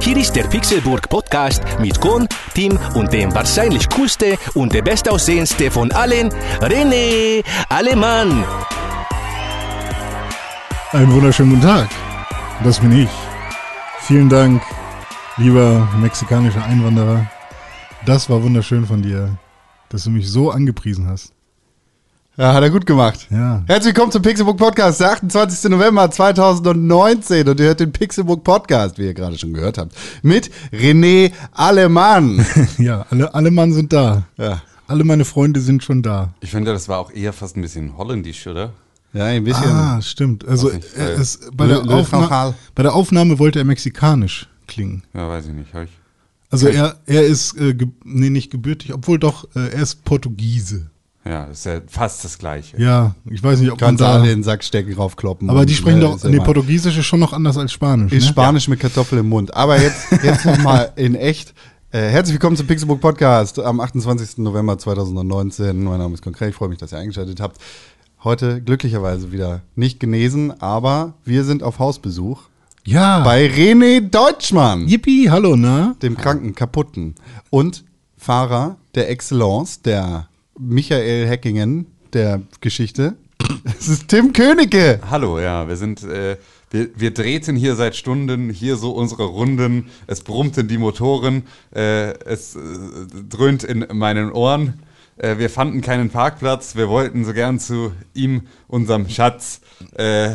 Hier ist der Pixelburg Podcast mit Gon, Tim und dem wahrscheinlich coolste und der bestaussehendste von allen, René Alemann. Einen wunderschönen guten Tag. Das bin ich. Vielen Dank, lieber mexikanischer Einwanderer. Das war wunderschön von dir, dass du mich so angepriesen hast. Ja, hat er gut gemacht. Ja. Herzlich willkommen zum Pixelbook Podcast, der 28. November 2019 und ihr hört den Pixelbook Podcast, wie ihr gerade schon gehört habt, mit René Alemann. Ja, alle, alle Mann sind da. ja. Alle meine Freunde sind schon da. Ich finde, das war auch eher fast ein bisschen holländisch, oder? ja, ein bisschen. Ah, stimmt. Also nicht, weil- ist, bei, der Aufna bei der Aufnahme wollte er mexikanisch klingen. Ja, weiß ich nicht. Hab ich. Also er, er ist, äh, ge nee, nicht gebürtig, obwohl doch, äh, er ist Portugiese. Ja, das ist ja fast das Gleiche. Ja, ich weiß nicht, ob man Kannst du da... alle in den Sack stecken, raufkloppen. Aber die sprechen doch, ja nee, Portugiesisch ist schon noch anders als Spanisch. Ist ne? Spanisch mit Kartoffel im Mund. Aber jetzt, jetzt nochmal in echt. Äh, herzlich willkommen zum Pixelbook Podcast am 28. November 2019. Mein Name ist Konkret. Ich freue mich, dass ihr eingeschaltet habt. Heute glücklicherweise wieder nicht genesen, aber wir sind auf Hausbesuch Ja. bei René Deutschmann, Yippie, hallo, na? dem kranken, kaputten und Fahrer der Excellence, der Michael Heckingen der Geschichte. Es ist Tim Königke. Hallo, ja, wir sind, äh, wir, wir drehten hier seit Stunden, hier so unsere Runden. Es brummten die Motoren, äh, es äh, dröhnt in meinen Ohren. Äh, wir fanden keinen Parkplatz. Wir wollten so gern zu ihm, unserem Schatz, äh, äh,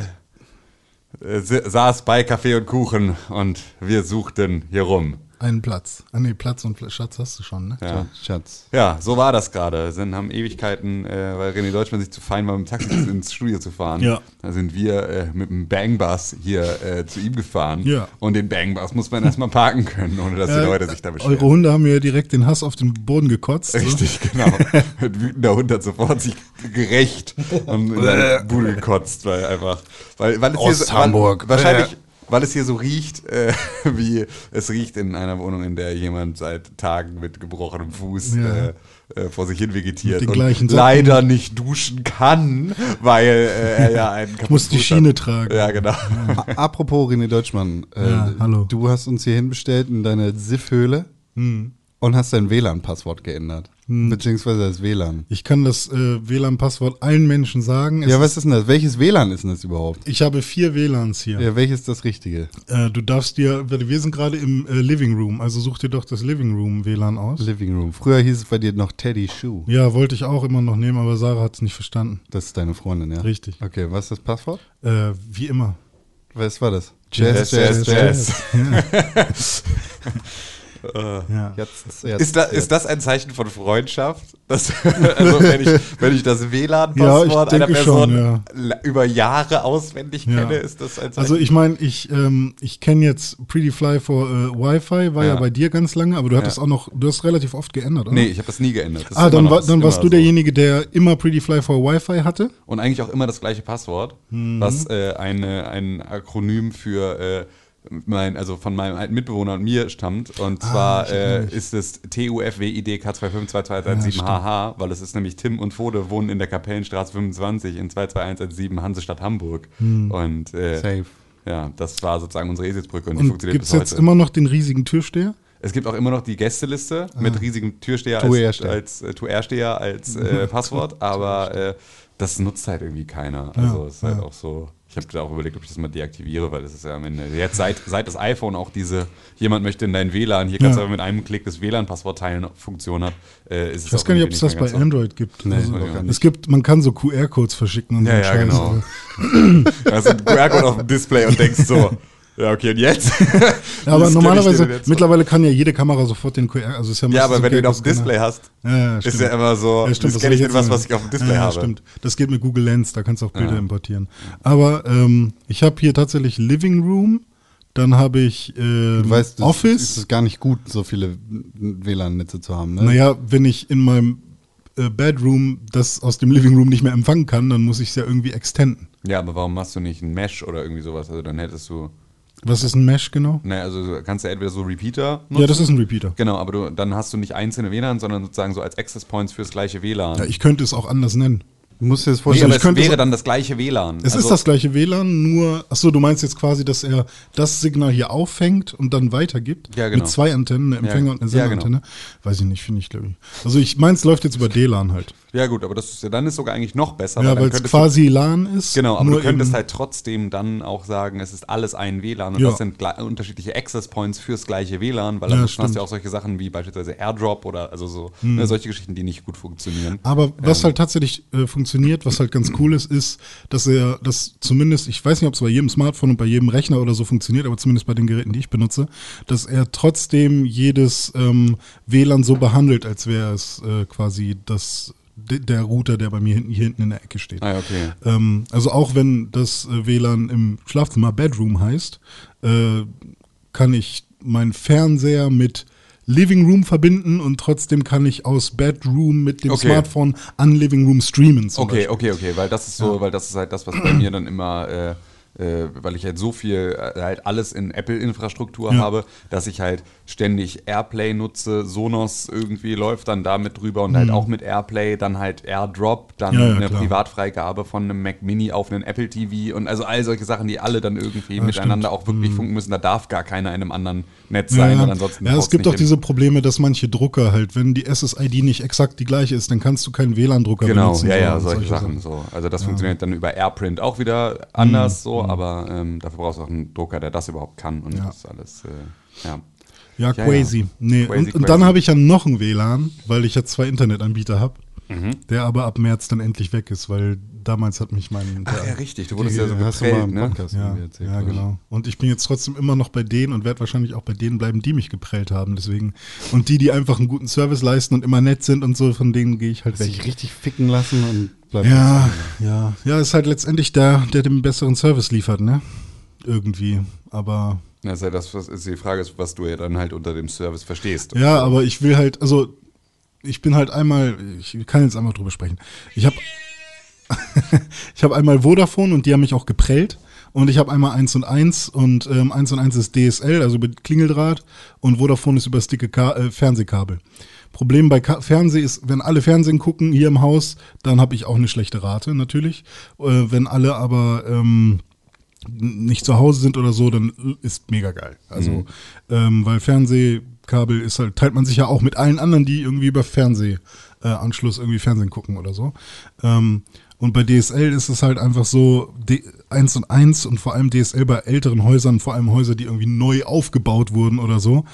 sa- saß bei Kaffee und Kuchen und wir suchten hier rum. Einen Platz. Ah nee, Platz und Schatz hast du schon, ne? Ja. Schatz. Ja, so war das gerade. Sind haben Ewigkeiten, äh, weil René Deutschmann sich zu fein war, mit dem Taxi ins Studio zu fahren. Ja. Da sind wir äh, mit dem Bangbus hier äh, zu ihm gefahren. Ja. Und den Bangbus muss man erstmal parken können, ohne dass die Äh, Leute sich da beschweren. Eure Hunde haben mir direkt den Hass auf den Boden gekotzt. so. Richtig, genau. Ein wütender Hund hat sofort sich gerecht und in seine Bude gekotzt, weil einfach, weil, weil es hier so, Osthamburg. Weil, wahrscheinlich, weil es hier so riecht, äh, wie es riecht in einer Wohnung, in der jemand seit Tagen mit gebrochenem Fuß Ja. äh, äh, vor sich hin vegetiert und leider nicht duschen kann, weil äh, er ja einen kaputten muss die Fuß Schiene hat. tragen. Ja, genau. A- Apropos René Deutschmann, äh, Ja, hallo. du hast uns hier hinbestellt in deine SIF-Höhle Hm. Und hast dein WLAN-Passwort geändert. Beziehungsweise das WLAN. Ich kann das äh, WLAN-Passwort allen Menschen sagen. Es Ja, was ist denn das? Welches WLAN ist denn das überhaupt? Ich habe vier WLANs hier. Ja, welches ist das Richtige? Äh, du darfst dir, wir sind gerade im äh, Living Room, also such dir doch das Living Room WLAN aus. Living Room. Früher hieß es bei dir noch Teddy Shoe. Ja, wollte ich auch immer noch nehmen, aber Sarah hat es nicht verstanden. Das ist deine Freundin, ja? Richtig. Okay, was ist das Passwort? Äh, wie immer. Was war das? Jazz, Jazz, Jazz. Ja. Jetzt, jetzt, Ist, da, ist das ein Zeichen von Freundschaft? Das, also wenn ich, wenn ich das WLAN-Passwort Ja, einer Person schon, ja. über Jahre auswendig Ja. kenne, ist das ein Zeichen? Also ich meine, ich, ähm, ich kenne jetzt Pretty Fly for äh, Wi-Fi, war ja. Ja. bei dir ganz lange, aber du hattest Ja. auch noch, du hast relativ oft geändert, oder? nee, ich habe das nie geändert. Das Ah, dann, war, dann warst du so. derjenige, der immer Pretty Fly for Wi-Fi hatte. Und eigentlich auch immer das gleiche Passwort, Mhm. was äh, eine, ein Akronym für äh, mein, also von meinem alten Mitbewohner und mir stammt. Und Ah, zwar äh, ist es TUFWIDK2522217HH, weil es ist nämlich Tim und Fode wohnen in der Kapellenstraße 25 in 22117 Hansestadt Hamburg. Und äh, Safe. ja, das war sozusagen unsere Eselsbrücke und, die Und funktioniert gibt es bis jetzt heute. immer noch den riesigen Türsteher? Es gibt auch immer noch die Gästeliste mit riesigem Türsteher als, als, äh, Toursteher als äh, Passwort, aber äh, das nutzt halt irgendwie keiner. Also Ja, es ist halt ja. auch so. Ich habe da auch überlegt, ob ich das mal deaktiviere, weil das ist ja am Ende. Jetzt seit, seit das iPhone auch diese, jemand möchte in dein WLAN, hier kannst Ja. du aber mit einem Klick das WLAN-Passwort teilen, Funktion hat, äh, ist Ich weiß gar nicht, ob es das bei. Android gibt. Nee, also, es gibt, man kann so QR-Codes verschicken und Ja, so ja, Scheiß, genau. einen QR-Code auf dem Display und denkst so, ja, okay, und jetzt? Ja, aber normalerweise, mittlerweile kann ja jede Kamera sofort den QR, also ist ja Ja, aber wenn du ihn auf dem Display hast, Ja, ja, ist ja immer so, Ja, stimmt, das kenne ich nicht was, ich auf dem Display ja, habe. Stimmt. Das geht mit Google Lens, da kannst du auch Bilder importieren. Aber ähm, ich habe hier tatsächlich Living Room, dann habe ich ähm, Du weißt, das Office. ist es gar nicht gut, so viele WLAN-Netze zu haben. Ne? Naja, wenn ich in meinem äh, Bedroom das aus dem Living Room nicht mehr empfangen kann, dann muss ich es ja irgendwie extenden. Ja, aber warum machst du nicht ein Mesh oder irgendwie sowas? Also dann hättest du, Was ist ein Mesh genau? naja, also du kannst du entweder so Repeater nutzen. Ja, das ist ein Repeater. Genau, aber du, dann hast du nicht einzelne WLAN, sondern sozusagen so als Access Points fürs gleiche WLAN. Ja, ich könnte es auch anders nennen. Du musst dir das nee, vorstellen. aber ich es wäre so- dann das gleiche WLAN. Es Also- ist das gleiche WLAN, nur, achso, du meinst jetzt quasi, dass er das Signal hier auffängt und dann weitergibt? Ja, genau. Mit zwei Antennen, eine Empfänger Ja, und eine ja, Senderantenne? Weiß ich nicht, finde ich, glaube ich. Also ich meins läuft jetzt über DLAN halt. Ja gut, aber das ist ja dann ist sogar eigentlich noch besser. ja, weil es quasi LAN ist. Du, genau, aber du könntest halt trotzdem dann auch sagen, es ist alles ein WLAN und Ja. das sind unterschiedliche Access Points fürs gleiche WLAN, weil Ja, ansonsten hast du ja auch solche Sachen wie beispielsweise AirDrop oder also so Hm. ne, solche Geschichten, die nicht gut funktionieren. Aber was Ähm. halt tatsächlich äh, funktioniert, was halt ganz cool ist, ist, dass er das zumindest, ich weiß nicht, ob es bei jedem Smartphone und bei jedem Rechner oder so funktioniert, aber zumindest bei den Geräten, die ich benutze, dass er trotzdem jedes ähm, WLAN so behandelt, als wäre es äh, quasi das der Router, der bei mir hinten, hier hinten in der Ecke steht. Ah, ja, okay. Ähm, also auch wenn das äh, WLAN im Schlafzimmer Bedroom heißt, äh, kann ich meinen Fernseher mit Living Room verbinden und trotzdem kann ich aus Bedroom mit dem Okay. Smartphone an Living Room streamen. Okay, Beispiel. okay, okay, weil das ist so, weil das ist halt das, was bei mir dann immer, äh, äh, weil ich halt so viel, äh, halt alles in Apple-Infrastruktur Ja. habe, dass ich halt ständig Airplay nutze, Sonos irgendwie läuft dann damit drüber und halt auch mit Airplay, dann halt AirDrop, dann Mhm. Ja, ja, eine klar. Privatfreigabe von einem Mac Mini auf einen Apple TV und also all solche Sachen, die alle dann irgendwie Ja, miteinander stimmt. auch wirklich Mhm. funken müssen. Da darf gar keiner in einem anderen Netz Ja, sein ja. und ansonsten ja, es gibt auch hin. diese Probleme, dass manche Drucker halt, wenn die SSID nicht exakt die gleiche ist, dann kannst du keinen WLAN-Drucker Genau, benutzen. ja, so, ja, und solche, Sachen. So. Also das funktioniert dann über AirPrint auch wieder anders so, aber ähm, dafür brauchst du auch einen Drucker, der das überhaupt kann und Mhm. Ja. das ist alles, äh, ja. Ja, Ja, crazy. ja. Nee, Crazy, und, und crazy. dann habe ich ja noch ein WLAN, weil ich ja zwei Internetanbieter habe, Mhm. der aber ab März dann endlich weg ist, weil damals hat mich mein... Ach ja, richtig, du wurdest ja so im ne? Podcast Ja, erzählt. ja, genau. Und ich bin jetzt trotzdem immer noch bei denen und werde wahrscheinlich auch bei denen bleiben, die mich geprellt haben. Deswegen und die, die einfach einen guten Service leisten und immer nett sind und so, von denen gehe ich halt Sich weg. richtig ficken lassen und bleibt Ja, ja, ja, ist halt letztendlich der, der den besseren Service liefert, ne? Irgendwie. Aber Das ist ja das, was ist die Frage ist, was du ja dann halt unter dem Service verstehst. ja, aber ich will halt, also ich bin halt einmal, ich kann jetzt einmal drüber sprechen. Ich habe ich habe einmal Vodafone und die haben mich auch geprellt. Und ich habe einmal 1 und 1 und ähm, 1 und 1 ist DSL, also mit Klingeldraht und Vodafone ist über das dicke Ka äh, Fernsehkabel. Problem bei Ka Fernseh ist, wenn alle Fernsehen gucken hier im Haus, dann habe ich auch eine schlechte Rate natürlich. Äh, wenn alle aber ähm, nicht zu Hause sind oder so, dann ist mega geil. Also, ähm, weil Fernsehkabel ist halt, teilt man sich ja auch mit allen anderen, die irgendwie über Fernsehanschluss äh, irgendwie Fernsehen gucken oder so. Ähm, und bei DSL ist es halt einfach so, D 1 und 1 und vor allem DSL bei älteren Häusern, vor allem Häuser, die irgendwie neu aufgebaut wurden oder so,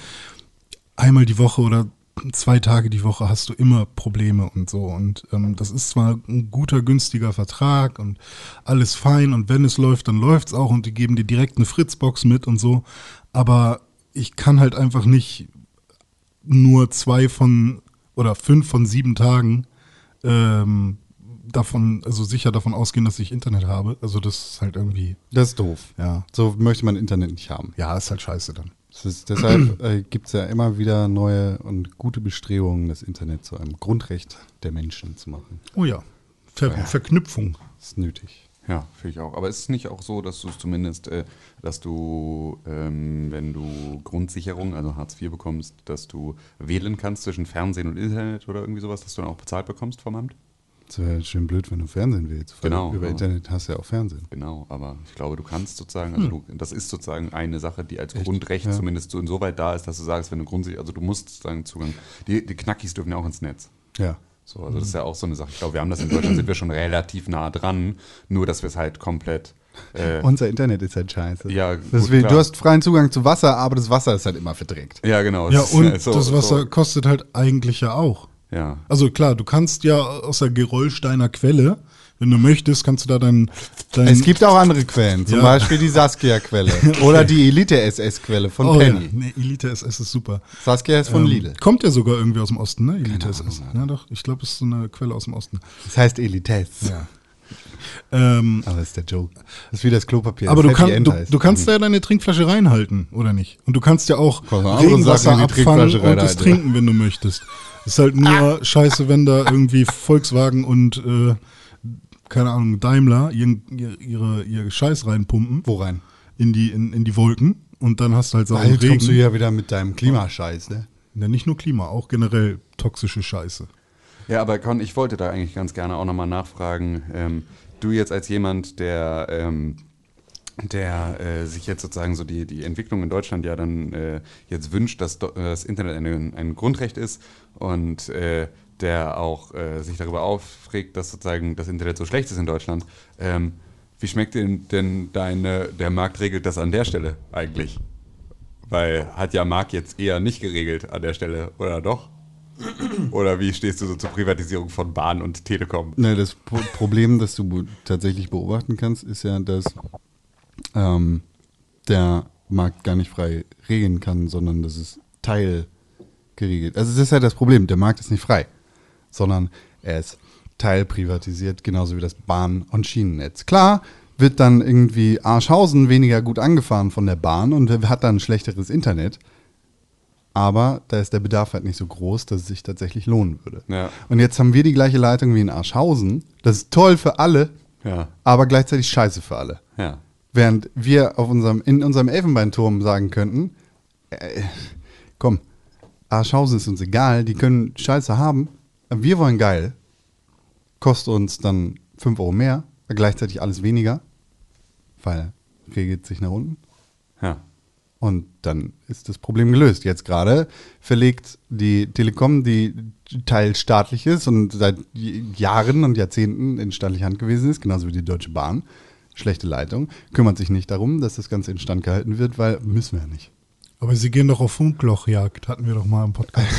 einmal die Woche oder zwei Tage die Woche hast du immer Probleme und so. Und ähm, das ist zwar ein guter, günstiger Vertrag und alles fein und wenn es läuft, dann läuft's auch und die geben dir direkt eine Fritzbox mit und so. Aber ich kann halt einfach nicht nur zwei von oder fünf von sieben Tagen ähm, davon, also sicher davon ausgehen, dass ich Internet habe. Also das ist halt irgendwie, Das ist doof. ja. So möchte man Internet nicht haben. Ja, ist halt scheiße dann. Ist, deshalb äh, gibt es ja immer wieder neue und gute Bestrebungen, das Internet zu einem Grundrecht der Menschen zu machen. Oh ja. Ver Verknüpfung. Das ist nötig. Ja, finde ich auch. Aber ist es nicht auch so, dass du es zumindest, äh, dass du, ähm, wenn du Grundsicherung, also Hartz IV bekommst, dass du wählen kannst zwischen Fernsehen und Internet oder irgendwie sowas, dass du dann auch bezahlt bekommst vom Amt? Das wäre schön blöd, wenn du Fernsehen willst. weil Genau, Über aber- Internet hast du ja auch Fernsehen. Genau, aber ich glaube, du kannst sozusagen, also du, das ist sozusagen eine Sache, die als Echt? Grundrecht Ja. zumindest so insoweit da ist, dass du sagst, wenn du Grundsicherung, also du musst sozusagen Zugang, die, die Knackis dürfen ja auch ins Netz. Ja. So, also das ist ja auch so eine Sache. Ich glaube, wir haben das in Deutschland, sind wir schon relativ nah dran, nur dass wir es halt komplett. Äh, Unser Internet ist halt scheiße. Ja, gut, Deswegen, klar. du hast freien Zugang zu Wasser, aber das Wasser ist halt immer verdreckt. ja, genau. Ja, es ist und halt so- das Wasser So, kostet halt eigentlich ja auch. Ja. Also klar, du kannst ja aus der Geröllsteiner Quelle, wenn du möchtest, kannst du da dein, dein Es gibt auch andere Quellen, zum Ja. Beispiel die Saskia-Quelle oder die Elite-SS-Quelle von oh, Penny. Ja. Nee, Elite SS ist super. Saskia ist von Ähm, Lidl. Kommt ja sogar irgendwie aus dem Osten, ne? Elite Keine SS. Ahnung, Ja, doch, ich glaube, es ist so eine Quelle aus dem Osten. Das heißt Elites. Ja. Ähm, Aber das ist der Joke. Das ist wie das Klopapier. aber du, das Happy kann, du, du kannst ja deine Trinkflasche reinhalten, oder nicht? Und du kannst ja auch Regenwasser abfangen und es reinhalten. trinken, wenn du möchtest. Ist halt nur scheiße, wenn da irgendwie Volkswagen und, äh, keine Ahnung, Daimler ihren, ihre, ihre, ihr Scheiß reinpumpen Wo rein? in die, in, in die Wolken und dann hast du halt sauren Bald kommst du Regen. ja wieder mit deinem Klimascheiß, ne? Ja, nicht nur Klima, auch generell toxische Scheiße. Ja, aber Con, ich wollte da eigentlich ganz gerne auch nochmal nachfragen. Ähm, du jetzt als jemand, der, ähm, der äh, sich jetzt sozusagen so die, die Entwicklung in Deutschland ja dann äh, jetzt wünscht, dass äh, das Internet ein, ein Grundrecht ist und äh, der auch äh, sich darüber aufregt, dass sozusagen das Internet so schlecht ist in Deutschland. Ähm, wie schmeckt denn, denn deine, der Markt regelt das an der Stelle eigentlich? Weil hat ja Marc jetzt eher nicht geregelt an der Stelle, oder doch? Oder wie stehst du so zur Privatisierung von Bahn und Telekom? Ne, das Pro Problem, das du tatsächlich beobachten kannst, ist ja, dass ähm, der Markt gar nicht frei regeln kann, sondern das ist teilgeregelt. Also das ist halt das Problem, der Markt ist nicht frei, sondern er ist teilprivatisiert, genauso wie das Bahn- und Schienennetz. Klar wird dann irgendwie Arschhausen weniger gut angefahren von der Bahn und hat dann schlechteres Internet, aber da ist der Bedarf halt nicht so groß, dass es sich tatsächlich lohnen würde. Ja. Und jetzt haben wir die gleiche Leitung wie in Arschhausen. Das ist toll für alle, Ja, aber gleichzeitig scheiße für alle. ja. Während wir auf unserem, in unserem Elfenbeinturm sagen könnten, äh, komm, Arschhausen ist uns egal, die können Scheiße haben, wir wollen geil. Kostet uns dann 5 Euro mehr, gleichzeitig alles weniger, weil regelt sich nach unten. Ja. Und dann ist das Problem gelöst. Jetzt gerade verlegt die Telekom, die teilstaatlich ist und seit Jahren und Jahrzehnten in staatlicher Hand gewesen ist, genauso wie die Deutsche Bahn, schlechte Leitung, kümmert sich nicht darum, dass das Ganze instand gehalten wird, weil müssen wir ja nicht. Aber sie gehen doch auf Funklochjagd, hatten wir doch mal im Podcast.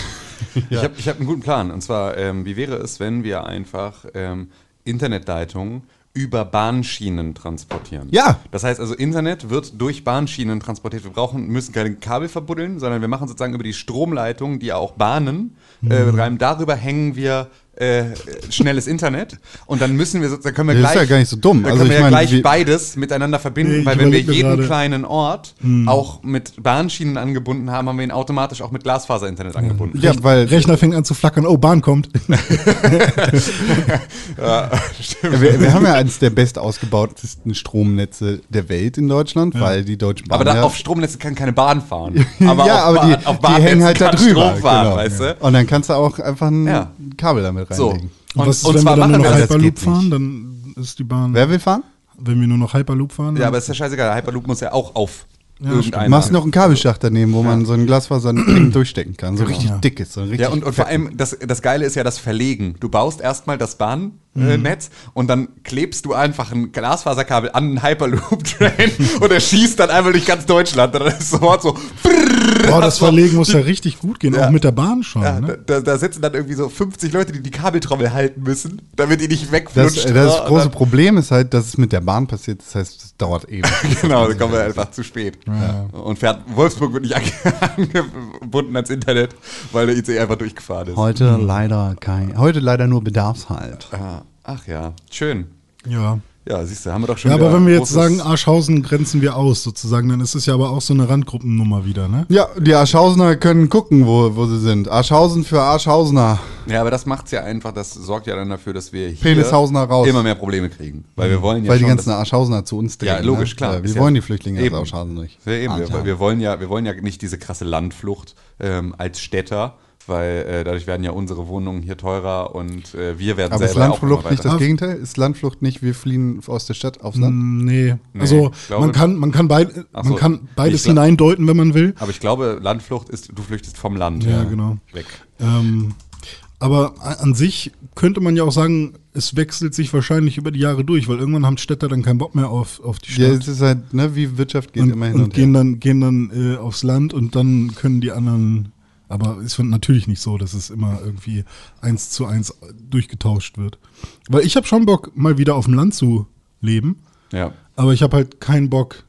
Ich habe ich hab einen guten Plan. Und zwar, ähm, wie wäre es, wenn wir einfach ähm, Internetleitungen über Bahnschienen transportieren? Ja. Das heißt also, Internet wird durch Bahnschienen transportiert. Wir brauchen, müssen keine Kabel verbuddeln, sondern wir machen sozusagen über die Stromleitung, die ja auch Bahnen äh, betreiben. Darüber hängen wir äh, schnelles Internet und dann müssen wir sozusagen können wir Das ist gleich ja gar nicht so dumm. Dann Also können wir ja meine, gleich beides miteinander verbinden, Nee, weil wenn wir jeden gerade. kleinen Ort auch mit Bahnschienen angebunden haben, haben wir ihn automatisch auch mit Glasfaser-Internet angebunden. Ja, weil Rechner fängt an zu flackern, oh, Bahn kommt. Ja, stimmt. wir, wir haben ja eines der best ausgebautesten Stromnetze der Welt in Deutschland, weil die Deutsche Bahn Aber da, ja, auf Stromnetze kann keine Bahn fahren. ja, auf aber Bahn- die, auf die hängen halt da drüber. Strom fahren, genau. weißt du? Und dann kannst du auch einfach ein Ja. Kabel damit So. reinlegen. Und, Was ist, und wenn zwar wir dann nur machen noch wir das das. Hyperloop fahren, dann ist die Bahn. Wer will fahren? Wenn wir nur noch Hyperloop fahren, Ja, aber ist ja scheißegal. Der Hyperloop muss ja auch auf Ja, irgendeinen. Du machst noch einen Kabelschacht daneben, wo man so ein Glasfaser durchstecken kann. So richtig Ja. dickes. So richtig Ja, und, und vor allem, das, das Geile ist ja das Verlegen. Du baust erstmal das Bahnnetz äh, Netz und dann klebst du einfach ein Glasfaserkabel an einen Hyperloop-Train und er schießt dann einmal durch ganz Deutschland. Und dann ist sofort so. Boah, das Verlegen muss ja richtig gut gehen, Ja. auch mit der Bahn schon. Ja, ne? da, da sitzen dann irgendwie so 50 Leute, die die Kabeltrommel halten müssen, damit die nicht Das, wegflutscht. das Und große Problem ist halt, dass es mit der Bahn passiert. Das heißt, es dauert ewig. Genau, da kommen wir einfach zu spät. Und fährt, Wolfsburg wird nicht ange- angebunden ans Internet, weil der ICE einfach durchgefahren ist. Heute leider kein. Heute leider nur Bedarfshalt. Ah, Ach ja, schön. Ja. Ja, siehst du, haben wir doch schon Ja, aber wenn wir jetzt sagen, Arschhausen grenzen wir aus, sozusagen, dann ist es ja aber auch so eine Randgruppennummer wieder, ne? Ja, die Arschhausener können gucken, wo, wo sie sind. Arschhausen für Arschhausener. Ja, aber das macht's ja einfach, das sorgt ja dann dafür, dass wir hier Penishausener raus. immer mehr Probleme kriegen. Weil wir wollen ja Weil die schon, ganzen Arschhausener zu uns drehen. Ja, logisch, ne? klar. Wir Ist ja- wollen die Flüchtlinge Eben. aus Arschhausen nicht. Ja, eben, wir, Alter. wir, wollen ja, wir wollen ja nicht diese krasse Landflucht ähm, als Städter, weil äh, dadurch werden ja unsere Wohnungen hier teurer und äh, wir werden Aber ist selber auch immer Landflucht nicht weiter. das Gegenteil? Ist Landflucht nicht, wir fliehen aus der Stadt aufs Land? Mm, Nee. Nee, Also man kann, man kann, beid, man so. kann beides hineindeuten, wenn man will. Aber ich glaube, Landflucht ist, du flüchtest vom Land. Ja, genau. Weg. Ähm, aber an sich könnte man ja auch sagen, es wechselt sich wahrscheinlich über die Jahre durch, weil irgendwann haben Städter dann keinen Bock mehr auf, auf die Ja, Stadt. es ist halt, ne, wie Wirtschaft geht und, immer hin und und, gehen her. dann, gehen dann äh, aufs Land und dann können die anderen. Aber es wird natürlich nicht so, dass es immer irgendwie eins zu eins durchgetauscht wird. Weil ich habe schon Bock, mal wieder auf dem Land zu leben, Ja. aber ich habe halt keinen Bock,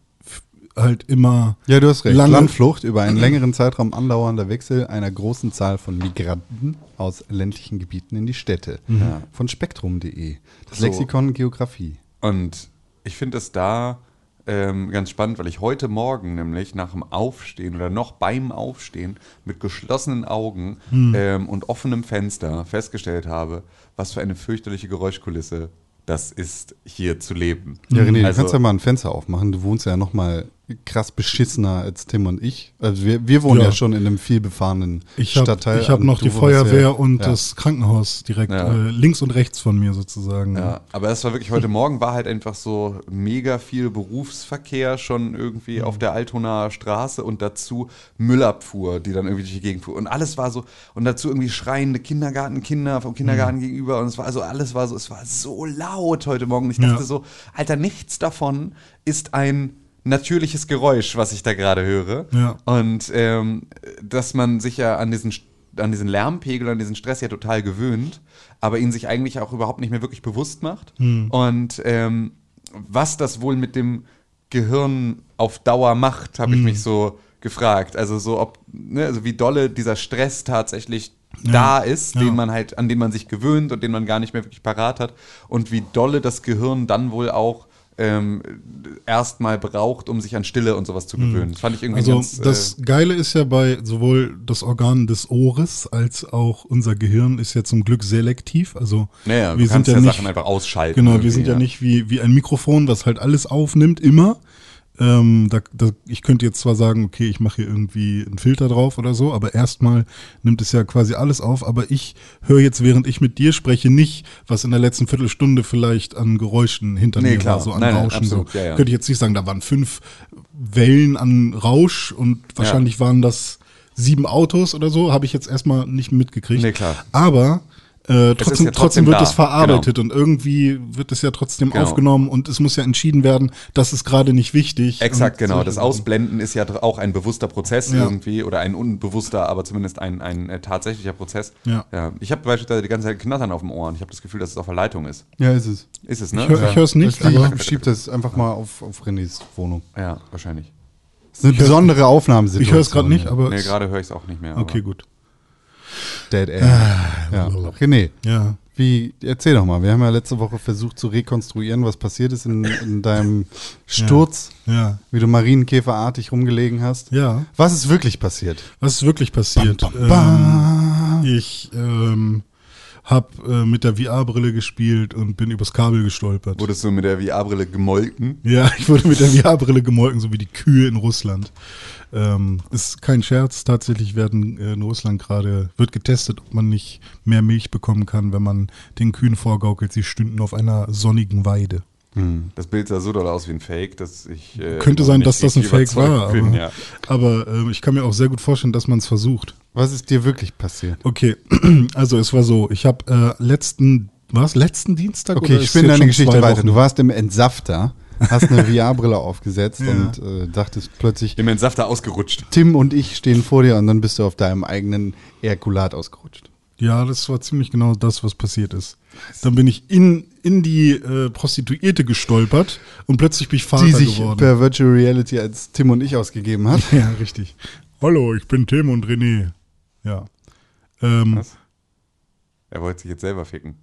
halt immer. Ja, du hast recht. Lange- Landflucht über einen längeren Zeitraum andauernder Wechsel einer großen Zahl von Migranten aus ländlichen Gebieten in die Städte. Ja. Von spektrum.de. Das So. Lexikon Geografie. Und ich finde es da ähm, ganz spannend, weil ich heute Morgen nämlich nach dem Aufstehen oder noch beim Aufstehen mit geschlossenen Augen ähm, und offenem Fenster festgestellt habe, was für eine fürchterliche Geräuschkulisse das ist, hier zu leben. Ja, René, du Also- kannst ja mal ein Fenster aufmachen. Du wohnst ja noch mal krass beschissener als Tim und ich. Also wir, wir wohnen ja. Ja. schon in einem vielbefahrenen Ich habe Stadtteil. ich hab Und noch die Feuerwehr ja, und ja. das Krankenhaus direkt Ja. äh, links und rechts von mir sozusagen. Ja, aber es war wirklich, heute Morgen war halt einfach so mega viel Berufsverkehr schon irgendwie auf der Altonaer Straße und dazu Müllabfuhr, die dann irgendwie durch die Gegend fuhr. Und alles war so, und dazu irgendwie schreiende Kindergartenkinder vom Kindergarten gegenüber. Und es war also, alles war so, es war so laut heute Morgen. Und ich dachte Ja. so, Alter, nichts davon ist ein natürliches Geräusch, was ich da gerade höre. Ja. Und ähm, dass man sich ja an diesen, an diesen Lärmpegel, an diesen Stress ja total gewöhnt, aber ihn sich eigentlich auch überhaupt nicht mehr wirklich bewusst macht. Und ähm, was das wohl mit dem Gehirn auf Dauer macht, habe ich mich so gefragt. Also so ob, ne, also wie dolle dieser Stress tatsächlich da ist, Ja. den man halt, an den man sich gewöhnt und den man gar nicht mehr wirklich parat hat und wie dolle das Gehirn dann wohl auch ähm, erstmal braucht, um sich an Stille und sowas zu gewöhnen. Das fand ich irgendwie Also ganz, das äh, Geile ist ja bei sowohl das Organ des Ohres als auch unser Gehirn ist ja zum Glück selektiv. Also naja, wir sind ja ja, nicht Sachen einfach ausschalten. Genau, wir sind ja, nicht wie, wie ein Mikrofon, was halt alles aufnimmt, immer. Ähm, da, da, ich könnte jetzt zwar sagen, okay, ich mache hier irgendwie einen Filter drauf oder so, aber erstmal nimmt es ja quasi alles auf. Aber ich höre jetzt, während ich mit dir spreche, nicht, was in der letzten Viertelstunde vielleicht an Geräuschen hinter Nee, mir klar. war, so an Nein, nein, Rauschen. absolut, so. ja, ja. Könnte ich jetzt nicht sagen, da waren fünf Wellen an Rausch und wahrscheinlich waren das sieben Autos oder so, habe ich jetzt erstmal nicht mitgekriegt. Nee, klar. Aber äh, trotzdem, ja trotzdem trotzdem wird da, es verarbeitet und irgendwie wird es ja trotzdem Genau. aufgenommen und es muss ja entschieden werden, das ist gerade nicht wichtig. Exakt, genau. Das. Ausblenden ist ja auch ein bewusster Prozess Ja. irgendwie oder ein unbewusster, aber zumindest ein, ein äh, tatsächlicher Prozess. Ja. Ich habe beispielsweise die ganze Zeit Knattern auf dem Ohr und ich habe das Gefühl, dass es auf der Leitung ist. Ja, ist es. Ist es, ne? Ich höre ich hör's nicht, ich aber schieb das einfach mal auf, auf Renés Wohnung. ja, wahrscheinlich. Das ist eine besondere Aufnahmesituation. ich höre es gerade nicht, aber Nee, es- gerade höre ich es auch nicht mehr. okay, aber- gut. Dead Air. ja. René, Ja. wie, erzähl doch mal. Wir haben ja letzte Woche versucht zu rekonstruieren, was passiert ist in, in deinem Sturz, Ja. wie du marienkäferartig rumgelegen hast. Ja. Was ist wirklich passiert? Was ist wirklich passiert? Bam, bam, bam. Ähm, ich ähm, habe äh, mit der VR-Brille gespielt und bin übers Kabel gestolpert. Wurdest du mit der VR-Brille gemolken? Ja, ich wurde mit der VR-Brille gemolken, so wie die Kühe in Russland. Ähm, ist kein Scherz. Tatsächlich werden äh, in Russland gerade wird getestet, ob man nicht mehr Milch bekommen kann, wenn man den Kühen vorgaukelt, sie stünden auf einer sonnigen Weide. Das Bild sah so doll aus wie ein Fake, dass ich. Äh, Könnte sein, dass das ein Fake war, bin, aber, ja. aber ähm, ich kann mir auch sehr gut vorstellen, dass man es versucht. Was ist dir wirklich passiert? Okay, also es war so, ich habe äh, letzten, was, letzten Dienstag? Okay, oder ich spinne deine Geschichte weiter. Wochen? Du warst im Entsafter, hast eine VR-Brille aufgesetzt Ja. und äh, dachtest plötzlich, Im Entsafter ausgerutscht. Tim und ich stehen vor dir und dann bist du auf deinem eigenen Ejakulat ausgerutscht. Ja, das war ziemlich genau das, was passiert ist. Dann bin ich in, in die äh, Prostituierte gestolpert und plötzlich bin ich Vater Die sich geworden. per Virtual Reality als Tim und ich ausgegeben hat. ja, richtig. Hallo, ich bin Tim und René. Ja. Ähm, Was? Er wollte sich jetzt selber ficken.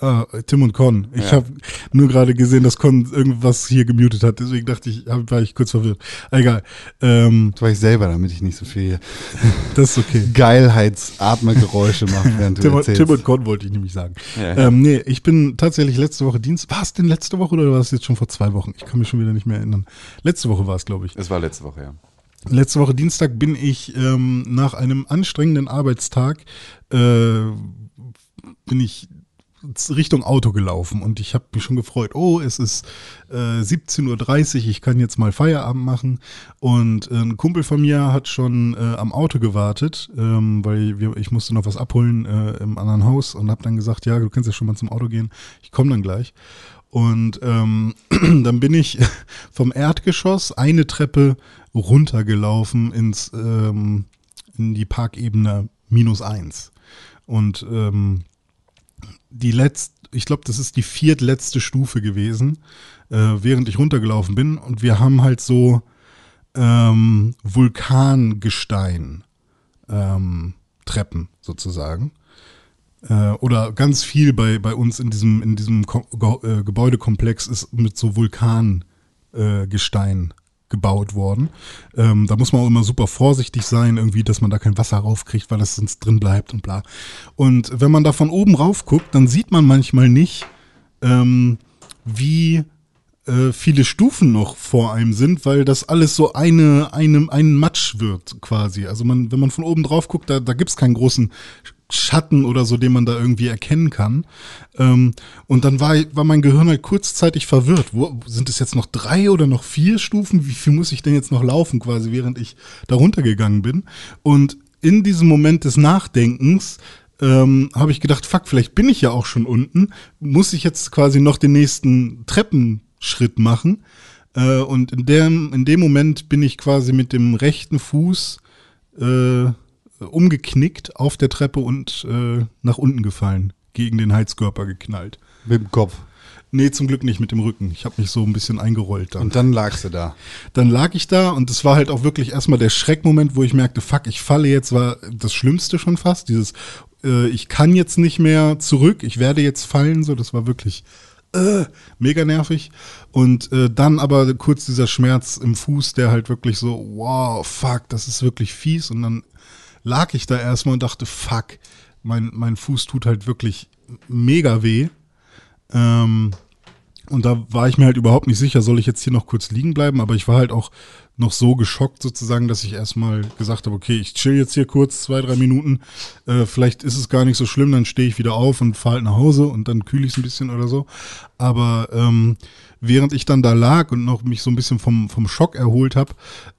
ah, Tim und Con. Ich Ja. habe nur gerade gesehen, dass Con irgendwas hier gemutet hat. Deswegen dachte ich, hab, war ich kurz verwirrt. Egal. Ähm, Das war ich selber, damit ich nicht so viel das ist okay. Geilheitsatmergeräusche mache, während Tim, und- erzählst. Tim und Con wollte ich nämlich sagen. Ja. Ähm, nee, ich bin tatsächlich letzte Woche Dienst. War es denn letzte Woche oder war es jetzt schon vor zwei Wochen? Ich kann mich schon wieder nicht mehr erinnern. Letzte Woche war es, glaube ich. Es war letzte Woche, ja. Letzte Woche Dienstag bin ich ähm, nach einem anstrengenden Arbeitstag äh, bin ich Richtung Auto gelaufen und ich habe mich schon gefreut, oh, es ist äh, 17.30 Uhr, ich kann jetzt mal Feierabend machen und äh, ein Kumpel von mir hat schon äh, am Auto gewartet, ähm, weil wir, ich musste noch was abholen äh, im anderen Haus und habe dann gesagt, ja, du kannst ja schon mal zum Auto gehen, ich komme dann gleich. Und ähm, dann bin ich vom Erdgeschoss eine Treppe runtergelaufen ins, ähm, in die Parkebene minus eins. Und ähm, die letzte, ich glaube, das ist die viertletzte Stufe gewesen, äh, während ich runtergelaufen bin. Und wir haben halt so ähm, Vulkangestein ähm, Treppen sozusagen. Äh, oder ganz viel bei, bei uns in diesem, in diesem Ko Ge äh, Gebäudekomplex ist mit so Vulkangestein äh, gebaut worden. Ähm, da muss man auch immer super vorsichtig sein, irgendwie, dass man da kein Wasser raufkriegt, weil das sonst drin bleibt und bla. Und wenn man da von oben rauf guckt, dann sieht man manchmal nicht, ähm, wie äh, viele Stufen noch vor einem sind, weil das alles so eine, eine, ein Matsch wird quasi. Also man, wenn man von oben drauf guckt, da, da gibt's keinen großen Schatten oder so, den man da irgendwie erkennen kann. Ähm, und dann war, war mein Gehirn halt kurzzeitig verwirrt. Wo, sind es jetzt noch drei oder noch vier Stufen? Wie viel muss ich denn jetzt noch laufen, quasi, während ich da runtergegangen bin? Und in diesem Moment des Nachdenkens ähm, habe ich gedacht, fuck, vielleicht bin ich ja auch schon unten. Muss ich jetzt quasi noch den nächsten Treppenschritt machen? Äh, und in dem, in dem Moment bin ich quasi mit dem rechten Fuß äh, umgeknickt auf der Treppe und äh, nach unten gefallen, gegen den Heizkörper geknallt. Mit dem Kopf. Nee, zum Glück nicht mit dem Rücken. Ich habe mich so ein bisschen eingerollt dann. Und dann lagst du da. Dann lag ich da und es war halt auch wirklich erstmal der Schreckmoment, wo ich merkte, fuck, ich falle jetzt, war das Schlimmste schon fast. Dieses, äh, ich kann jetzt nicht mehr zurück, ich werde jetzt fallen, so, das war wirklich äh, mega nervig. Und äh, dann aber kurz dieser Schmerz im Fuß, der halt wirklich so, wow, fuck, das ist wirklich fies. Und dann lag ich da erstmal und dachte, fuck, mein, mein Fuß tut halt wirklich mega weh. Ähm, und da war ich mir halt überhaupt nicht sicher, soll ich jetzt hier noch kurz liegen bleiben, aber ich war halt auch noch so geschockt sozusagen, dass ich erstmal gesagt habe, okay, ich chill jetzt hier kurz zwei, drei Minuten, äh, vielleicht ist es gar nicht so schlimm, dann stehe ich wieder auf und fahre halt nach Hause und dann kühle ich es ein bisschen oder so. Aber ähm, während ich dann da lag und noch mich so ein bisschen vom, vom Schock erholt habe,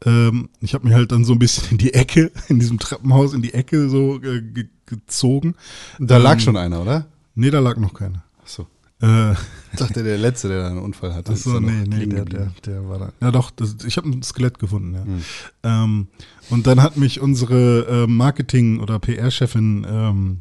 ähm, ich habe mich halt dann so ein bisschen in die Ecke, in diesem Treppenhaus in die Ecke so äh, ge gezogen. Da lag Ähm, schon einer, oder? Nee, da lag noch keiner. Achso. Äh, Ich dachte, der Letzte, der da einen Unfall hatte. Achso, nee, nee, der, der, der war da. Ja doch, das, ich habe ein Skelett gefunden, ja. Hm. Ähm, und dann hat mich unsere äh, Marketing- oder PR-Chefin ähm,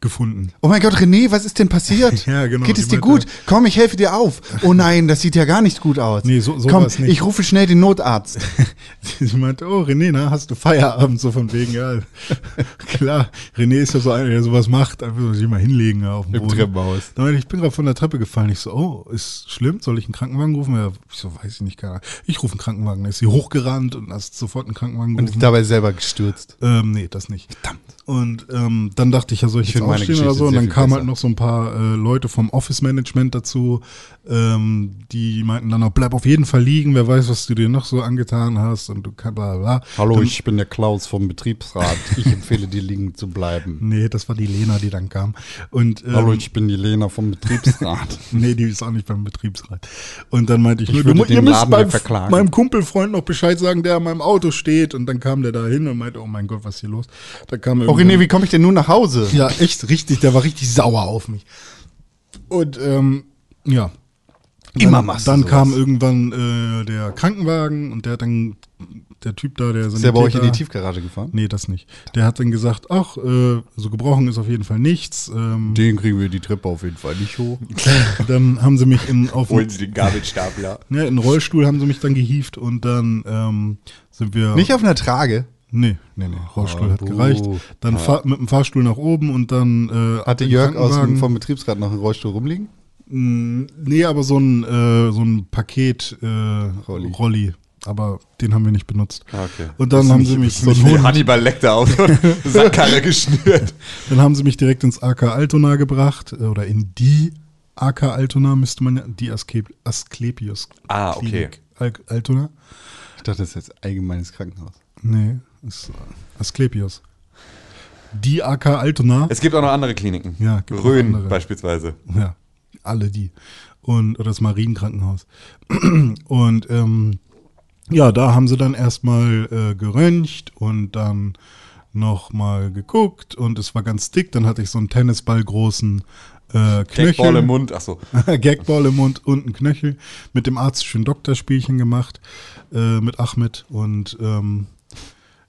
gefunden. Oh mein Gott, René, was ist denn passiert? Ja, genau, Geht es dir gut? Komm, ich helfe dir auf. Oh nein, das sieht ja gar nicht gut aus. Nee, so- so Komm, nicht. ich rufe schnell den Notarzt. Sie meinte, oh René, na, hast du Feierabend? So von wegen, ja, klar. René ist ja so einer, der sowas macht, einfach so sich mal hinlegen ja, auf dem Im Boden. Treppenhaus. Da meinte ich, bin gerade von der Treppe gefallen. Ich so, oh, ist schlimm? Soll ich einen Krankenwagen rufen? Ja, ich so, weiß ich nicht, keine Ahnung. Ich rufe einen Krankenwagen. Da ist sie hochgerannt und hast sofort einen Krankenwagen Und gerufen. ist dabei selber gestürzt. Ähm, nee, das nicht. Verdammt. Und ähm, dann dachte ich ja, soll ich, jetzt aufstehen oder so? Und dann kamen halt noch so ein paar äh, Leute vom Office-Management dazu, ähm, die meinten dann auch, bleib auf jeden Fall liegen, wer weiß, was du dir noch so angetan hast und du kannst bla bla. Hallo, dann, ich bin der Klaus vom Betriebsrat. Ich empfehle dir liegen zu bleiben. Nee, das war die Lena, die dann kam. Und, ähm, Hallo, ich bin die Lena vom Betriebsrat. Nee, die ist auch nicht beim Betriebsrat. Und dann meinte ich, Ich nur, würde du, den ihr müsst Laden beim, meinem Kumpelfreund noch Bescheid sagen, der an meinem Auto steht. Und dann kam der da hin und meinte, oh mein Gott, was ist hier los? Da kam irgendwann- René, wie komme ich denn nun nach Hause? Ja, echt richtig, der war richtig sauer auf mich. Und ähm, ja. Immer machst Dann sowas. kam irgendwann äh, der Krankenwagen und der hat dann, der Typ da, der Ist der bei euch in die Tiefgarage gefahren? Nee, das nicht. Der hat dann gesagt, ach, äh, so gebrochen ist auf jeden Fall nichts. Ähm, Den kriegen wir die Treppe auf jeden Fall nicht hoch. dann haben sie mich in, auf Holen Sie den Gabelstapler. ne, in den Rollstuhl haben sie mich dann gehievt und dann ähm, sind wir. Nicht auf einer Trage. Nee, nee, nee. Rollstuhl Ah, hat buh. gereicht. Dann fahr, mit dem Fahrstuhl nach oben und dann äh, Hatte Jörg aus dem, vom Betriebsrat noch einen Rollstuhl rumliegen? Mm, Nee, aber so ein, äh, so ein Paket äh, Rolli. Rolli. Aber den haben wir nicht benutzt. Ah, Okay. Und dann haben sie mich so einen Hannibal Lecter auf Sackkarre geschnürt. dann haben sie mich direkt ins AK Altona gebracht äh, oder in die AK Altona müsste man ja, die Askep Asklepios Ah, okay. Klinik Altona. Ich dachte, das ist jetzt allgemeines Krankenhaus. Nee, ist äh, Asklepios. Die AK Altona. Es gibt auch noch andere Kliniken. Ja, gibt Rhön andere. beispielsweise. Ja, alle die. Und, oder das Marienkrankenhaus. Und ähm, ja, da haben sie dann erstmal äh, geröntgt und dann nochmal geguckt und es war ganz dick. Dann hatte ich so einen Tennisball großen äh, Knöchel. Gagball im Mund. Achso. Gagball im Mund und ein Knöchel. Mit dem Arzt schön Doktorspielchen gemacht, äh, mit Ahmed. Und ähm,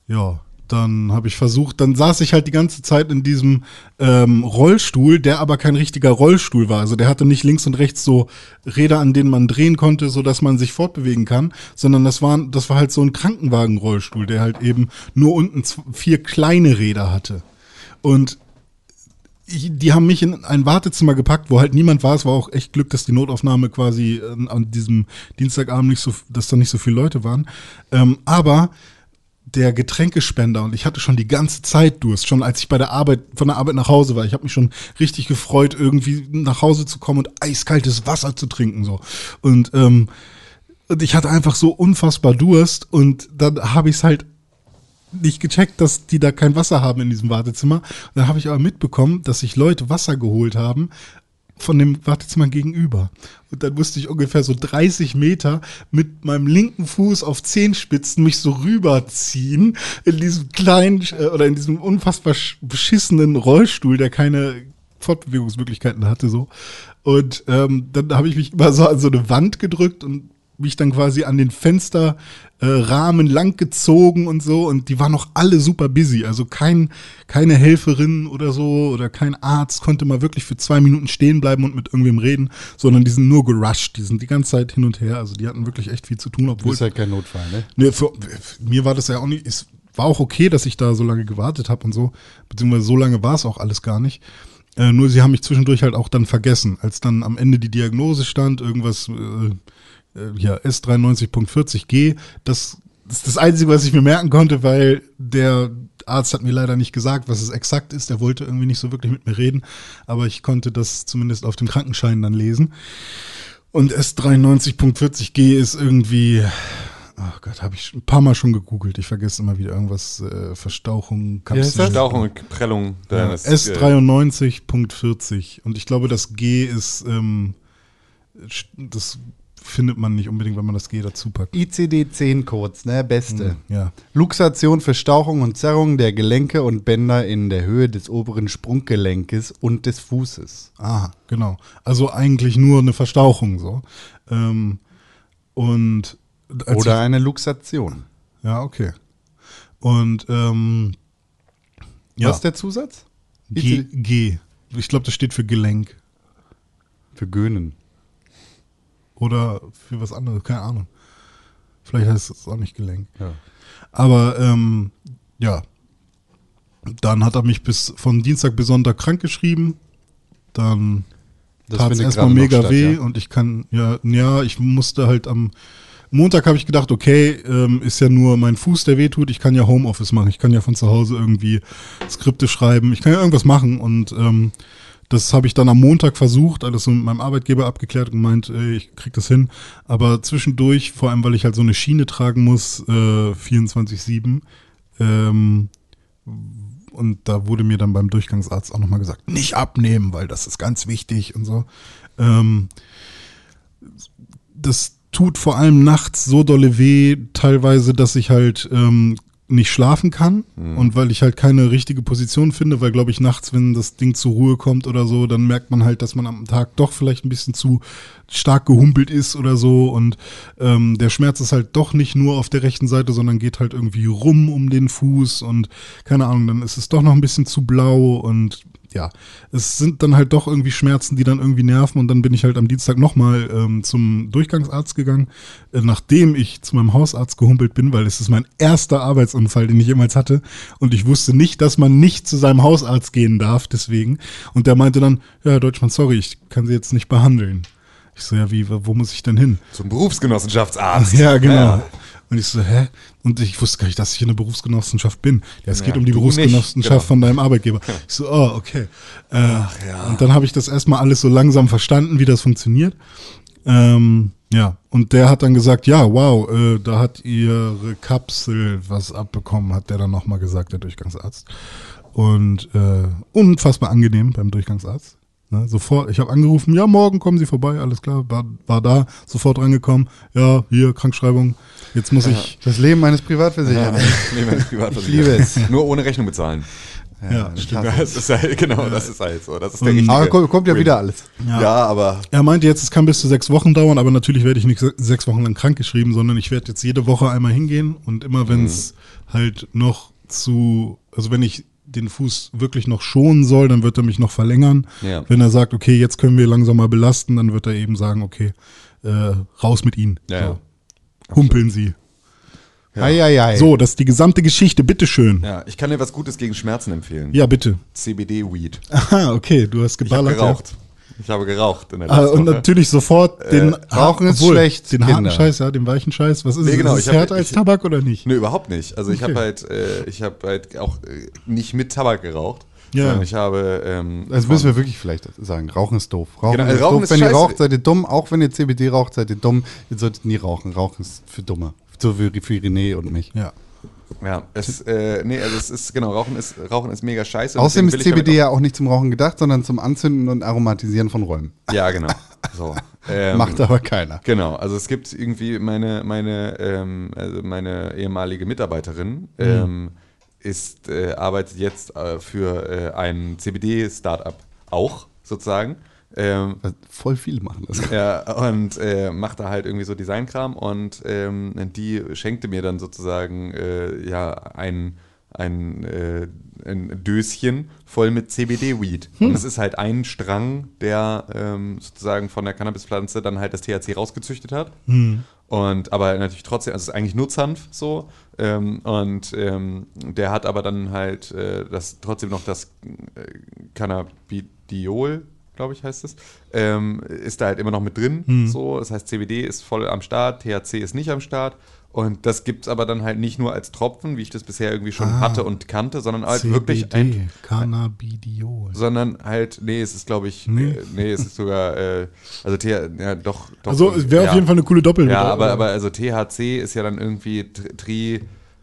ja, dann habe ich versucht, dann saß ich halt die ganze Zeit in diesem ähm, Rollstuhl, der aber kein richtiger Rollstuhl war. Also der hatte nicht links und rechts so Räder, an denen man drehen konnte, so dass man sich fortbewegen kann, sondern das war, das war halt so ein Krankenwagen-Rollstuhl, der halt eben nur unten vier kleine Räder hatte. Und die haben mich in ein Wartezimmer gepackt, wo halt niemand war. Es war auch echt Glück, dass die Notaufnahme quasi äh, an diesem Dienstagabend nicht so, dass da nicht so viele Leute waren. Ähm, aber der Getränkespender und ich hatte schon die ganze Zeit Durst, schon als ich bei der Arbeit, von der Arbeit nach Hause war. Ich habe mich schon richtig gefreut, irgendwie nach Hause zu kommen und eiskaltes Wasser zu trinken so. Und ähm, und ich hatte einfach so unfassbar Durst und dann habe ich es halt nicht gecheckt, dass die da kein Wasser haben in diesem Wartezimmer. Und dann habe ich aber mitbekommen, dass sich Leute Wasser geholt haben von dem Wartezimmer gegenüber. Und dann musste ich ungefähr so 30 Meter mit meinem linken Fuß auf Zehenspitzen mich so rüberziehen in diesem kleinen äh, oder in diesem unfassbar sch- beschissenen Rollstuhl, der keine Fortbewegungsmöglichkeiten hatte so. Und ähm, dann habe ich mich immer so an so eine Wand gedrückt und mich dann quasi an den Fensterrahmen äh, Rahmen lang gezogen und so. Und die waren noch alle super busy, also kein keine Helferin oder so oder kein Arzt konnte mal wirklich für zwei Minuten stehen bleiben und mit irgendwem reden, sondern die sind nur gerusht, die sind die ganze Zeit hin und her, also die hatten wirklich echt viel zu tun, obwohl bist ja kein Notfall, ne? Nee, für, für mir war das ja auch nicht, es war auch okay, dass ich da so lange gewartet habe und so, beziehungsweise so lange war es auch alles gar nicht. Äh, nur sie haben mich zwischendurch halt auch dann vergessen, als dann am Ende die Diagnose stand, irgendwas, äh, äh, ja, S93.40G, das ist das Einzige, was ich mir merken konnte, weil der Arzt hat mir leider nicht gesagt, was es exakt ist. Er wollte irgendwie nicht so wirklich mit mir reden, aber ich konnte das zumindest auf dem Krankenschein dann lesen. Und S93.40G ist irgendwie, ach Gott, habe ich ein paar Mal schon gegoogelt. Ich vergesse immer wieder irgendwas, äh, Verstauchung? Kapsel. Stauchung und Prellung Ja, deines. äh, S93.40. Und ich glaube, das G ist, ähm, das findet man nicht unbedingt, wenn man das G dazu packt. ICD-10 kurz, ne? Beste. Ja. Luxation für Stauchung und Zerrung der Gelenke und Bänder in der Höhe des oberen Sprunggelenkes und des Fußes. Aha, genau. Also eigentlich nur eine Verstauchung so. Ähm, und Oder eine Luxation. ich, ja, okay. Und ähm, ja, Was ist der Zusatz? G, G. Ich glaube, das steht für Gelenk Für Gönen. Oder für was anderes, keine Ahnung. Vielleicht heißt es auch nicht Gelenk. Ja. Aber ähm, ja, dann hat er mich bis von Dienstag bis Sonntag krank geschrieben. Dann tat es erstmal mega statt, weh ja. und ich kann, ja, ja, ich musste halt am Montag habe ich gedacht, okay, ähm, ist ja nur mein Fuß, der weh tut. Ich kann ja Homeoffice machen. Ich kann ja von zu Hause irgendwie Skripte schreiben. Ich kann ja irgendwas machen und ähm, das habe ich dann am Montag versucht, alles so mit meinem Arbeitgeber abgeklärt und gemeint, ey, ich krieg das hin. Aber zwischendurch, vor allem weil ich halt so eine Schiene tragen muss, äh, 24-7, ähm, und da wurde mir dann beim Durchgangsarzt auch nochmal gesagt, nicht abnehmen, weil das ist ganz wichtig und so. Ähm, das tut vor allem nachts so dolle weh, teilweise, dass ich halt ähm, nicht schlafen kann und weil ich halt keine richtige Position finde, weil glaube ich nachts, wenn das Ding zur Ruhe kommt oder so, dann merkt man halt, dass man am Tag doch vielleicht ein bisschen zu stark gehumpelt ist oder so und ähm, der Schmerz ist halt doch nicht nur auf der rechten Seite, sondern geht halt irgendwie rum um den Fuß und keine Ahnung, dann ist es doch noch ein bisschen zu blau und ja, es sind dann halt doch irgendwie Schmerzen, die dann irgendwie nerven und dann bin ich halt am Dienstag nochmal ähm, zum Durchgangsarzt gegangen, äh, nachdem ich zu meinem Hausarzt gehumpelt bin, weil es ist mein erster Arbeitsunfall, den ich jemals hatte und ich wusste nicht, dass man nicht zu seinem Hausarzt gehen darf, deswegen und der meinte dann, ja, Deutschmann, sorry, ich kann Sie jetzt nicht behandeln. Ich so, ja, wie, wo muss ich denn hin? Zum Berufsgenossenschaftsarzt. Ja, genau. Ja. Und ich so, hä? Und ich wusste gar nicht, dass ich in der Berufsgenossenschaft bin. Ja, es Ja, geht um die Berufsgenossenschaft nicht, genau. von deinem Arbeitgeber. Ich so, oh, okay. Äh, ja. Und dann habe ich das erstmal alles so langsam verstanden, wie das funktioniert. Ähm, ja, und der hat dann gesagt, ja, wow, äh, da hat ihre Kapsel was abbekommen, hat der dann nochmal gesagt, der Durchgangsarzt. Und äh, unfassbar angenehm beim Durchgangsarzt. Ne, sofort, ich habe angerufen, ja, morgen kommen Sie vorbei, alles klar, war, war da, sofort rangekommen, ja, hier, Krankschreibung, jetzt muss ich, Das Leben eines Ja, Privatversicherers. nee, meine Privatversicherung. Ich liebe es. Nur ohne Rechnung bezahlen. ja, das stimmt. Das ist halt, genau, das ist halt so. Das ist der richtige. Aber kommt, kommt ja Win. wieder alles. Ja. aber Er meinte jetzt, es kann bis zu sechs Wochen dauern, aber natürlich werde ich nicht se- sechs Wochen lang krankgeschrieben, sondern ich werde jetzt jede Woche einmal hingehen und immer wenn es halt noch zu, also wenn ich den Fuß wirklich noch schonen soll, dann wird er mich noch verlängern. Ja. Wenn er sagt, okay, jetzt können wir langsam mal belasten, dann wird er eben sagen, okay, äh, raus mit ihnen. Ja, ja. so. Humpeln sie. Eieiei. So, das ist die gesamte Geschichte, bitteschön. Ja, Ja, ich kann dir was Gutes gegen Schmerzen empfehlen. bitte. CBD-Weed. Aha, okay, du hast Ich habe geballert. geraucht. Ich habe geraucht in der. Ah, letzten und Woche. natürlich sofort den Äh, Rauchen ist obwohl, schlecht, Den harten Kinder. Scheiß, ja, den weichen Scheiß. Was ist Nee, es? genau, Ist ich es hab- härter als ich- Tabak oder nicht? Nee, überhaupt nicht. Also ich Okay. habe halt, äh, ich habe halt auch äh, nicht mit Tabak geraucht. Ja. sondern ich habe. Ähm, Das von- müssen wir wirklich vielleicht sagen. Rauchen ist doof. Rauchen Genau, ist Rauchen doof. ist wenn ihr scheiße. raucht, seid ihr dumm. Auch wenn ihr CBD raucht, seid ihr dumm. Ihr solltet nie rauchen. Rauchen ist für Dumme. So wie für René und mich. Ja. Ja, es, äh, nee, also es ist, genau, Rauchen ist, Rauchen ist mega scheiße. Außerdem ist CBD ja auch nicht zum Rauchen gedacht, sondern zum Anzünden und Aromatisieren von Räumen. Auch, ja, genau. So. Ähm, Macht aber keiner. Genau, also es gibt irgendwie meine, meine, ähm, also meine ehemalige Mitarbeiterin Mhm. ähm, ist, äh, arbeitet jetzt äh, für äh, ein CBD-Startup auch, sozusagen. Ähm, Voll viele machen das. ja, und äh, macht da halt irgendwie so Designkram und ähm, die schenkte mir dann sozusagen äh, ja ein, ein, äh, ein Döschen voll mit CBD-Weed. Und es ist halt ein Strang, der ähm, sozusagen von der Cannabispflanze dann halt das THC rausgezüchtet hat. Und aber natürlich trotzdem, also es ist eigentlich nur Zanf so. Ähm, und ähm, der hat aber dann halt äh, das trotzdem noch das äh, Cannabidiol, glaube ich, heißt es, ähm, ist da halt immer noch mit drin. So, das heißt, CBD ist voll am Start, THC ist nicht am Start. Und das gibt es aber dann halt nicht nur als Tropfen, wie ich das bisher irgendwie schon Ah. hatte und kannte, sondern halt wirklich ein, CBD, Cannabidiol. sondern halt, nee, es ist glaube ich, Nee. nee, nee es ist sogar, äh, also TH, ja doch, doch. Also es wäre ja. auf jeden Fall eine coole Doppel. Ja, aber, aber also THC ist ja dann irgendwie Tri,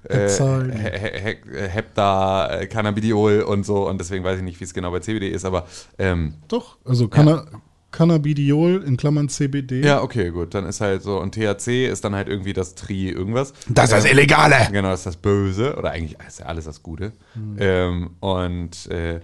Äh. He- He- Hepta, äh, Cannabidiol und so und deswegen weiß ich nicht, wie es genau bei CBD ist, aber ähm, Doch, also Canna Cannabidiol in Klammern CBD. ja, okay, gut, dann ist halt so und THC ist dann halt irgendwie das Tri irgendwas. Das ist das Ähm, Illegale. Genau, das ist das Böse oder eigentlich ist ja alles das Gute. Ähm, und äh,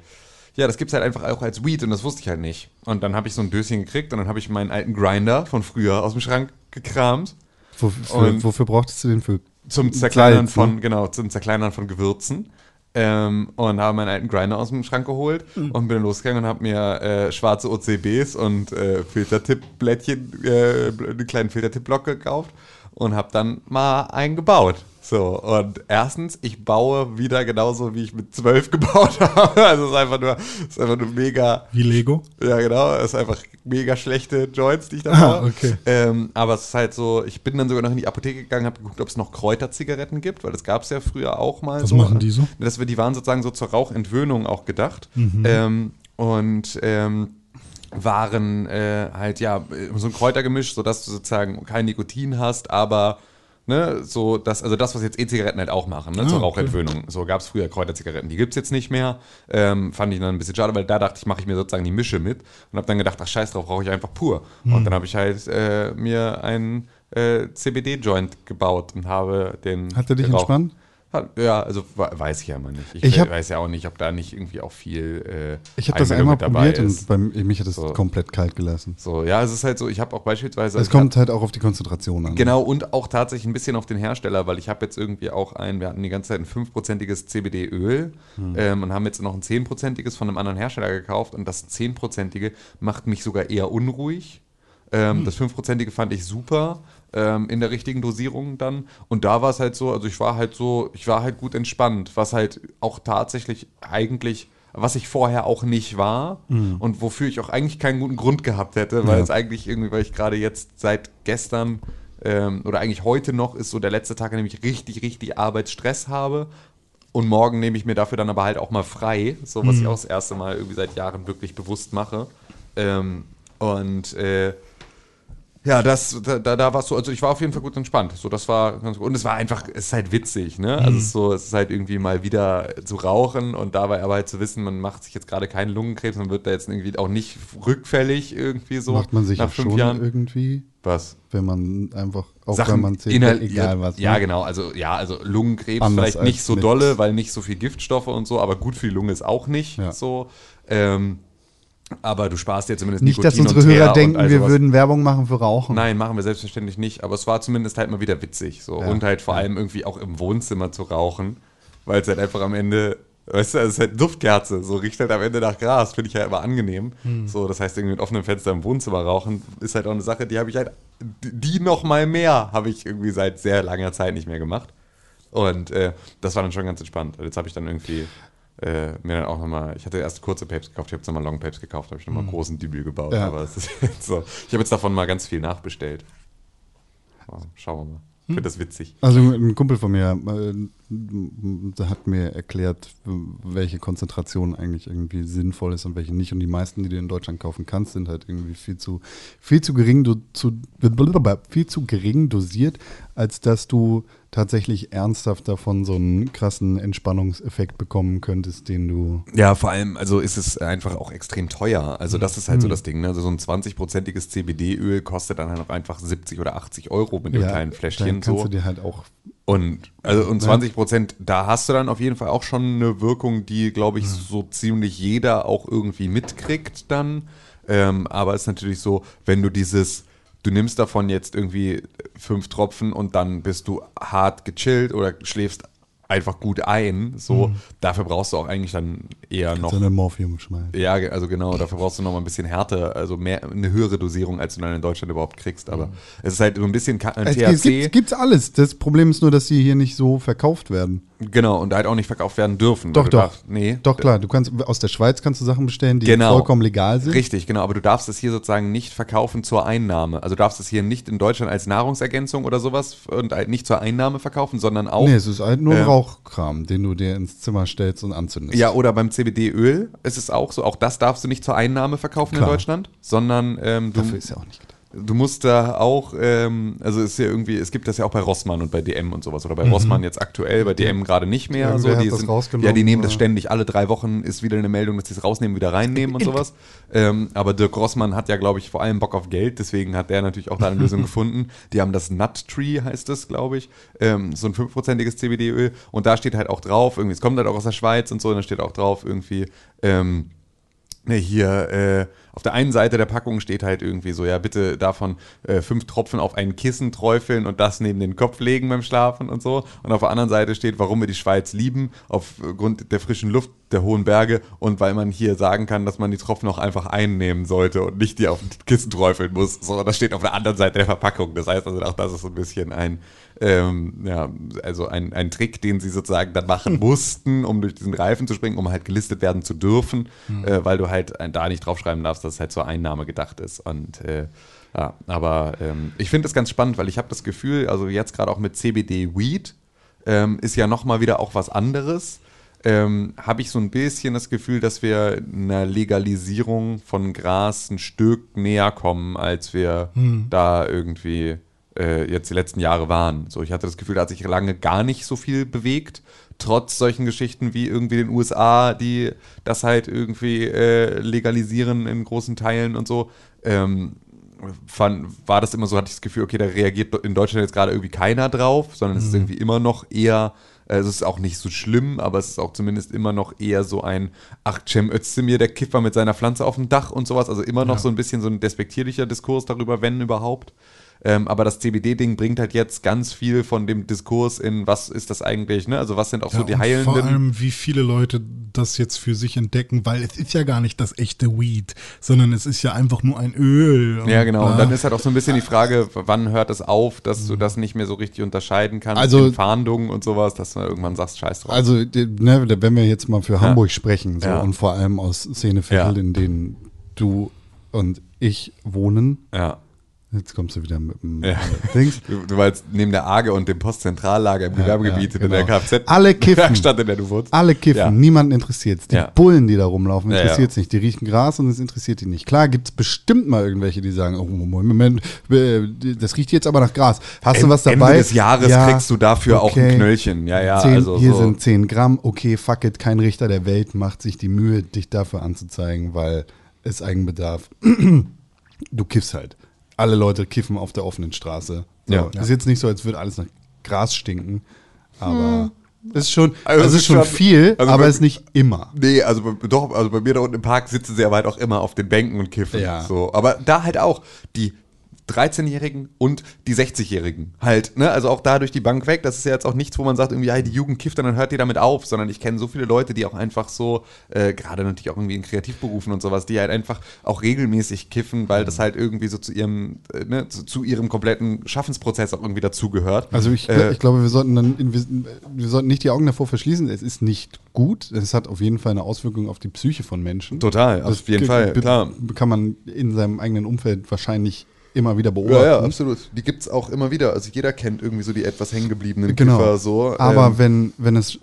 ja, das gibt es halt einfach auch als Weed und das wusste ich halt nicht. Und dann habe ich so ein Döschen gekriegt und dann habe ich meinen alten Grinder von früher aus dem Schrank gekramt. Wofür, wofür brauchtest du den für? Zum Zerkleinern Salz, von, ne? genau, zum Zerkleinern von Gewürzen. Ähm, und habe meinen alten Grinder aus dem Schrank geholt und bin losgegangen und habe mir äh, schwarze OCBs und äh, Filtertipp-Blättchen, äh, einen kleinen Filtertipp-Block gekauft und habe dann mal einen gebaut. So, und erstens, ich baue wieder genauso, wie ich mit zwölf gebaut habe. Also es ist einfach nur, es ist einfach nur mega, Wie Lego. ja, genau. Es ist einfach mega schlechte Joints, die ich da Ah, baue. okay. Ähm, aber es ist halt so, ich bin dann sogar noch in die Apotheke gegangen, habe geguckt, ob es noch Kräuterzigaretten gibt, weil das gab es ja früher auch mal Was so. machen die so? Das, die waren sozusagen so zur Rauchentwöhnung auch gedacht. Mhm. Ähm, und ähm, waren äh, halt, ja, so ein Kräutergemisch, sodass du sozusagen kein Nikotin hast, aber Ne, so das, also das, was jetzt E-Zigaretten halt auch machen, ne, zur Ah, okay. Rauchentwöhnung. So gab es früher Kräuterzigaretten, die gibt es jetzt nicht mehr. Ähm, fand ich dann ein bisschen schade, weil da dachte ich, mache ich mir sozusagen die Mische mit und habe dann gedacht, ach scheiß drauf, rauche ich einfach pur. Hm. Und dann habe ich halt äh, mir einen äh, CBD-Joint gebaut und habe den. Hat er dich geraucht. entspannt? Ja, also weiß ich ja immer nicht. Ich, Ich hab- weiß ja auch nicht, ob da nicht irgendwie auch viel. Äh, Ich habe das einmal probiert ist. und bei mich hat es So. komplett kalt gelassen. So, ja, es ist halt so, ich habe auch beispielsweise. Es kommt halt auch auf die Konzentration an. Genau, und auch tatsächlich ein bisschen auf den Hersteller, weil ich habe jetzt irgendwie auch ein, wir hatten die ganze Zeit ein 5%iges CBD-Öl ähm, und haben jetzt noch ein 10%iges von einem anderen Hersteller gekauft und das 10%ige macht mich sogar eher unruhig. Ähm, Das 5%ige fand ich super ähm, in der richtigen Dosierung dann. Und da war es halt so, also ich war halt so, ich war halt gut entspannt, was halt auch tatsächlich eigentlich, was ich vorher auch nicht war und wofür ich auch eigentlich keinen guten Grund gehabt hätte, weil Ja. es eigentlich irgendwie, weil ich gerade jetzt seit gestern ähm, oder eigentlich heute noch ist so der letzte Tag, an dem ich richtig, richtig Arbeitsstress habe. Und morgen nehme ich mir dafür dann aber halt auch mal frei, so was ich auch das erste Mal irgendwie seit Jahren wirklich bewusst mache. Ähm, und äh, ja, das, da, da, da war es so, also ich war auf jeden Fall gut entspannt. So, das war ganz gut. Und es war einfach, es ist halt witzig, ne? Also es ist so, es ist halt irgendwie mal wieder zu rauchen und dabei aber halt zu wissen, man macht sich jetzt gerade keinen Lungenkrebs, man wird da jetzt irgendwie auch nicht rückfällig irgendwie so. Macht man sich nach fünf schon Jahren. irgendwie, Was? wenn man einfach, auch Sachen wenn man zählt, inhal- egal ja, was. Ja, ne? genau. Also, ja, also Lungenkrebs Anders vielleicht nicht so mit- dolle, weil nicht so viel Giftstoffe und so, aber gut für die Lunge ist auch nicht Ja. so. Ähm, aber du sparst dir zumindest Nicht, dass Nikotin unsere Hörer denken, wir sowas. würden Werbung machen für Rauchen. Nein, machen wir selbstverständlich nicht, aber es war zumindest halt mal wieder witzig. So. Ja. Und halt vor allem irgendwie auch im Wohnzimmer zu rauchen. weil es halt einfach am Ende, weißt du, es ist halt Duftkerze, so riecht halt am Ende nach Gras, finde ich halt immer angenehm. So, das heißt, irgendwie mit offenem Fenster im Wohnzimmer rauchen ist halt auch eine Sache, die habe ich halt, die noch mal mehr habe ich irgendwie seit sehr langer Zeit nicht mehr gemacht. Und äh, das war dann schon ganz entspannt. Jetzt habe ich dann irgendwie äh, mir dann auch nochmal, ich hatte erst kurze Papes gekauft, ich habe jetzt nochmal Long Papes gekauft, habe ich nochmal großen Dübel gebaut. Ja. Aber es ist jetzt so. Ich habe jetzt davon mal ganz viel nachbestellt. Ja, schauen wir mal. Ich finde das witzig. Also ein Kumpel von mir äh, hat mir erklärt, welche Konzentration eigentlich irgendwie sinnvoll ist und welche nicht. Und die meisten, die du in Deutschland kaufen kannst, sind halt irgendwie viel zu, viel zu gering, do, zu, viel zu gering dosiert, als dass du tatsächlich ernsthaft davon so einen krassen Entspannungseffekt bekommen könntest, den du. Ja, vor allem, also ist es einfach auch extrem teuer. Also das ist halt so das Ding, ne? Also so ein 20-prozentiges CBD-Öl kostet dann halt auch einfach 70 oder 80 Euro mit dem kleinen Fläschchen. Dann kannst so. du dir halt auch Und also und 20 Prozent, da hast du dann auf jeden Fall auch schon eine Wirkung, die, glaube ich, so ziemlich jeder auch irgendwie mitkriegt dann. Ähm, aber es ist natürlich so, wenn du dieses, du nimmst davon jetzt irgendwie fünf Tropfen und dann bist du hart gechillt oder schläfst einfach gut ein, so, dafür brauchst du auch eigentlich dann eher noch so eine Morphium schmeißen. ja, also genau, dafür brauchst du noch mal ein bisschen Härte, also mehr, eine höhere Dosierung, als du dann in Deutschland überhaupt kriegst. Aber es ist halt so ein bisschen Ka- Es, THC. es gibt, gibt's alles. Das Problem ist nur, dass die hier nicht so verkauft werden. Genau, und halt auch nicht verkauft werden dürfen. Doch, doch. darfst- nee. Doch, klar. Du kannst, aus der Schweiz kannst du Sachen bestellen, die Genau. vollkommen legal sind. Richtig, genau, aber du darfst es hier sozusagen nicht verkaufen zur Einnahme. Also du darfst es hier nicht in Deutschland als Nahrungsergänzung oder sowas und halt nicht zur Einnahme verkaufen, sondern auch. Nee, es ist halt nur Ähm, Rauchkram, den du dir ins Zimmer stellst und anzündest. Ja, oder beim CBD-Öl ist es auch so, auch das darfst du nicht zur Einnahme verkaufen Klar. in Deutschland, sondern ähm, du, Dafür ist ja auch nicht gedacht. Du musst da auch, ähm, also es ist ja irgendwie, es gibt das ja auch bei Rossmann und bei DM und sowas. Oder bei Rossmann jetzt aktuell, bei DM gerade nicht mehr. Mhm. So, die das sind, ja, die nehmen das oder? ständig. Alle drei Wochen ist wieder eine Meldung, dass sie es rausnehmen, wieder reinnehmen und sowas. Ähm, aber Dirk Rossmann hat ja, glaube ich, vor allem Bock auf Geld. Deswegen hat der natürlich auch da eine Lösung gefunden. Die haben das Nut Tree, heißt das, glaube ich. Ähm, so ein fünfprozentiges CBD-Öl. Und da steht halt auch drauf, irgendwie, es kommt halt auch aus der Schweiz und so. Und da steht auch drauf irgendwie, ähm, Ne, hier äh, auf der einen Seite der Packung steht halt irgendwie so, ja, bitte davon äh, fünf Tropfen auf ein Kissen träufeln und das neben den Kopf legen beim Schlafen und so. Und auf der anderen Seite steht, warum wir die Schweiz lieben, aufgrund der frischen Luft, der hohen Berge und weil man hier sagen kann, dass man die Tropfen auch einfach einnehmen sollte und nicht die auf ein Kissen träufeln muss. So, das steht auf der anderen Seite der Verpackung. Das heißt also auch, das ist so ein bisschen ein, ähm, ja, also ein, ein Trick, den sie sozusagen dann machen mussten, um durch diesen Reifen zu springen, um halt gelistet werden zu dürfen, äh, weil du halt da nicht draufschreiben darfst, dass es halt zur Einnahme gedacht ist. Und äh, ja, aber ähm, ich finde das ganz spannend, weil ich habe das Gefühl, also jetzt gerade auch mit CBD Weed ähm, ist ja nochmal wieder auch was anderes. Ähm, habe ich so ein bisschen das Gefühl, dass wir einer Legalisierung von Gras ein Stück näher kommen, als wir da irgendwie äh, jetzt die letzten Jahre waren. So, ich hatte das Gefühl, da hat sich lange gar nicht so viel bewegt, trotz solchen Geschichten wie irgendwie den USA, die das halt irgendwie äh, legalisieren in großen Teilen und so. Ähm, fand, war das immer so, hatte ich das Gefühl, okay, da reagiert in Deutschland jetzt gerade irgendwie keiner drauf, sondern es ist irgendwie immer noch eher, äh, es ist auch nicht so schlimm, aber es ist auch zumindest immer noch eher so ein, ach, Cem Özdemir, der Kiffer mit seiner Pflanze auf dem Dach und sowas, also immer noch so ein bisschen so ein despektierlicher Diskurs darüber, wenn überhaupt. Ähm, aber das CBD-Ding bringt halt jetzt ganz viel von dem Diskurs in, was ist das eigentlich, ne? Also was sind auch so Ja, die und heilenden. Vor allem, wie viele Leute das jetzt für sich entdecken, weil es ist ja gar nicht das echte Weed, sondern es ist ja einfach nur ein Öl. Ja, genau. Und dann ist halt auch so ein bisschen die Frage, wann hört es auf, dass du das nicht mehr so richtig unterscheiden kannst Also- Fahndungen und sowas, dass du irgendwann sagst, scheiß drauf. Also, die- ne, wenn wir jetzt mal für Hamburg sprechen, so, Ja. und vor allem aus Szenevierteln, Ja. in denen du und ich wohnen, ja. Jetzt kommst du wieder mit dem Ja. äh, Dings. Du, du warst neben der AGE und dem Postzentrallager im Gewerbegebiet ja, in der genau. Kfz. Alle kiffen. Werkstatt, in der du wohnst. Alle kiffen, Ja. niemanden interessiert's. Die. Bullen, die da rumlaufen, interessiert es nicht. Die riechen Gras und es interessiert die nicht. Klar gibt's bestimmt mal irgendwelche, die sagen, oh Moment, äh, das riecht jetzt aber nach Gras. Hast du was dabei? Ende des Jahres Ja, kriegst du dafür auch ein okay. Knöllchen. Ja, ja, Zehn, also hier so. sind 10 Gramm, okay, fuck it, kein Richter der Welt macht sich die Mühe, dich dafür anzuzeigen, weil es Eigenbedarf. du kiffst halt. Alle Leute kiffen auf der offenen Straße. So, Ja. Ist jetzt nicht so, als würde alles nach Gras stinken, aber es ist schon, Also es es ist schon schon- viel, also aber es ist nicht immer. Nee, also bei- doch, also bei mir da unten im Park sitzen sie aber halt auch immer auf den Bänken und kiffen. Ja. So. Aber da halt auch, die 13-Jährigen und die 60-Jährigen halt. Ne? Also auch da durch die Bank weg. Das ist ja jetzt auch nichts, wo man sagt, irgendwie, ja, die Jugend kifft und dann hört die damit auf, sondern ich kenne so viele Leute, die auch einfach so, äh, gerade natürlich auch irgendwie in Kreativberufen und sowas, die halt einfach auch regelmäßig kiffen, weil das halt irgendwie so zu ihrem, äh, ne, zu, zu ihrem kompletten Schaffensprozess auch irgendwie dazugehört. Also ich, Äh, ich glaube, wir sollten dann wir, wir sollten nicht die Augen davor verschließen. Es ist nicht gut. Es hat auf jeden Fall eine Auswirkung auf die Psyche von Menschen. Total, auf jeden Fall, klar. Kann man in seinem eigenen Umfeld wahrscheinlich immer wieder beobachten. Ja, ja, absolut. Die gibt es auch immer wieder. Also jeder kennt irgendwie so die etwas hängengebliebenen Genau. Kiffer so. Aber ähm, wenn, wenn es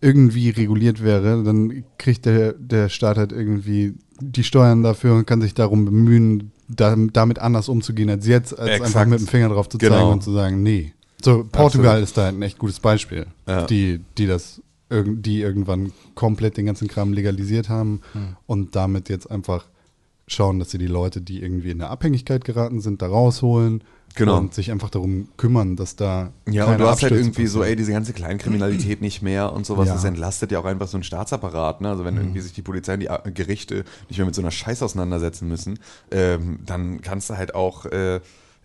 irgendwie reguliert wäre, dann kriegt der, der Staat halt irgendwie die Steuern dafür und kann sich darum bemühen, da, damit anders umzugehen als jetzt, als Exakt. einfach mit dem Finger drauf zu zeigen Genau. und zu sagen, nee. So, Portugal ist da ein echt gutes Beispiel, Ja. die, die das die irgendwann komplett den ganzen Kram legalisiert haben Hm. und damit jetzt einfach schauen, dass sie die Leute, die irgendwie in eine Abhängigkeit geraten sind, da rausholen Genau. und sich einfach darum kümmern, dass da Ja, und du hast halt Abstürze irgendwie so, passieren. ey, diese ganze Kleinkriminalität nicht mehr und sowas. Ja. Das entlastet ja auch einfach so einen Staatsapparat. Ne? Also wenn irgendwie sich die Polizei und die A- Gerichte nicht mehr mit so einer Scheiß auseinandersetzen müssen, ähm, dann kannst du halt auch, äh,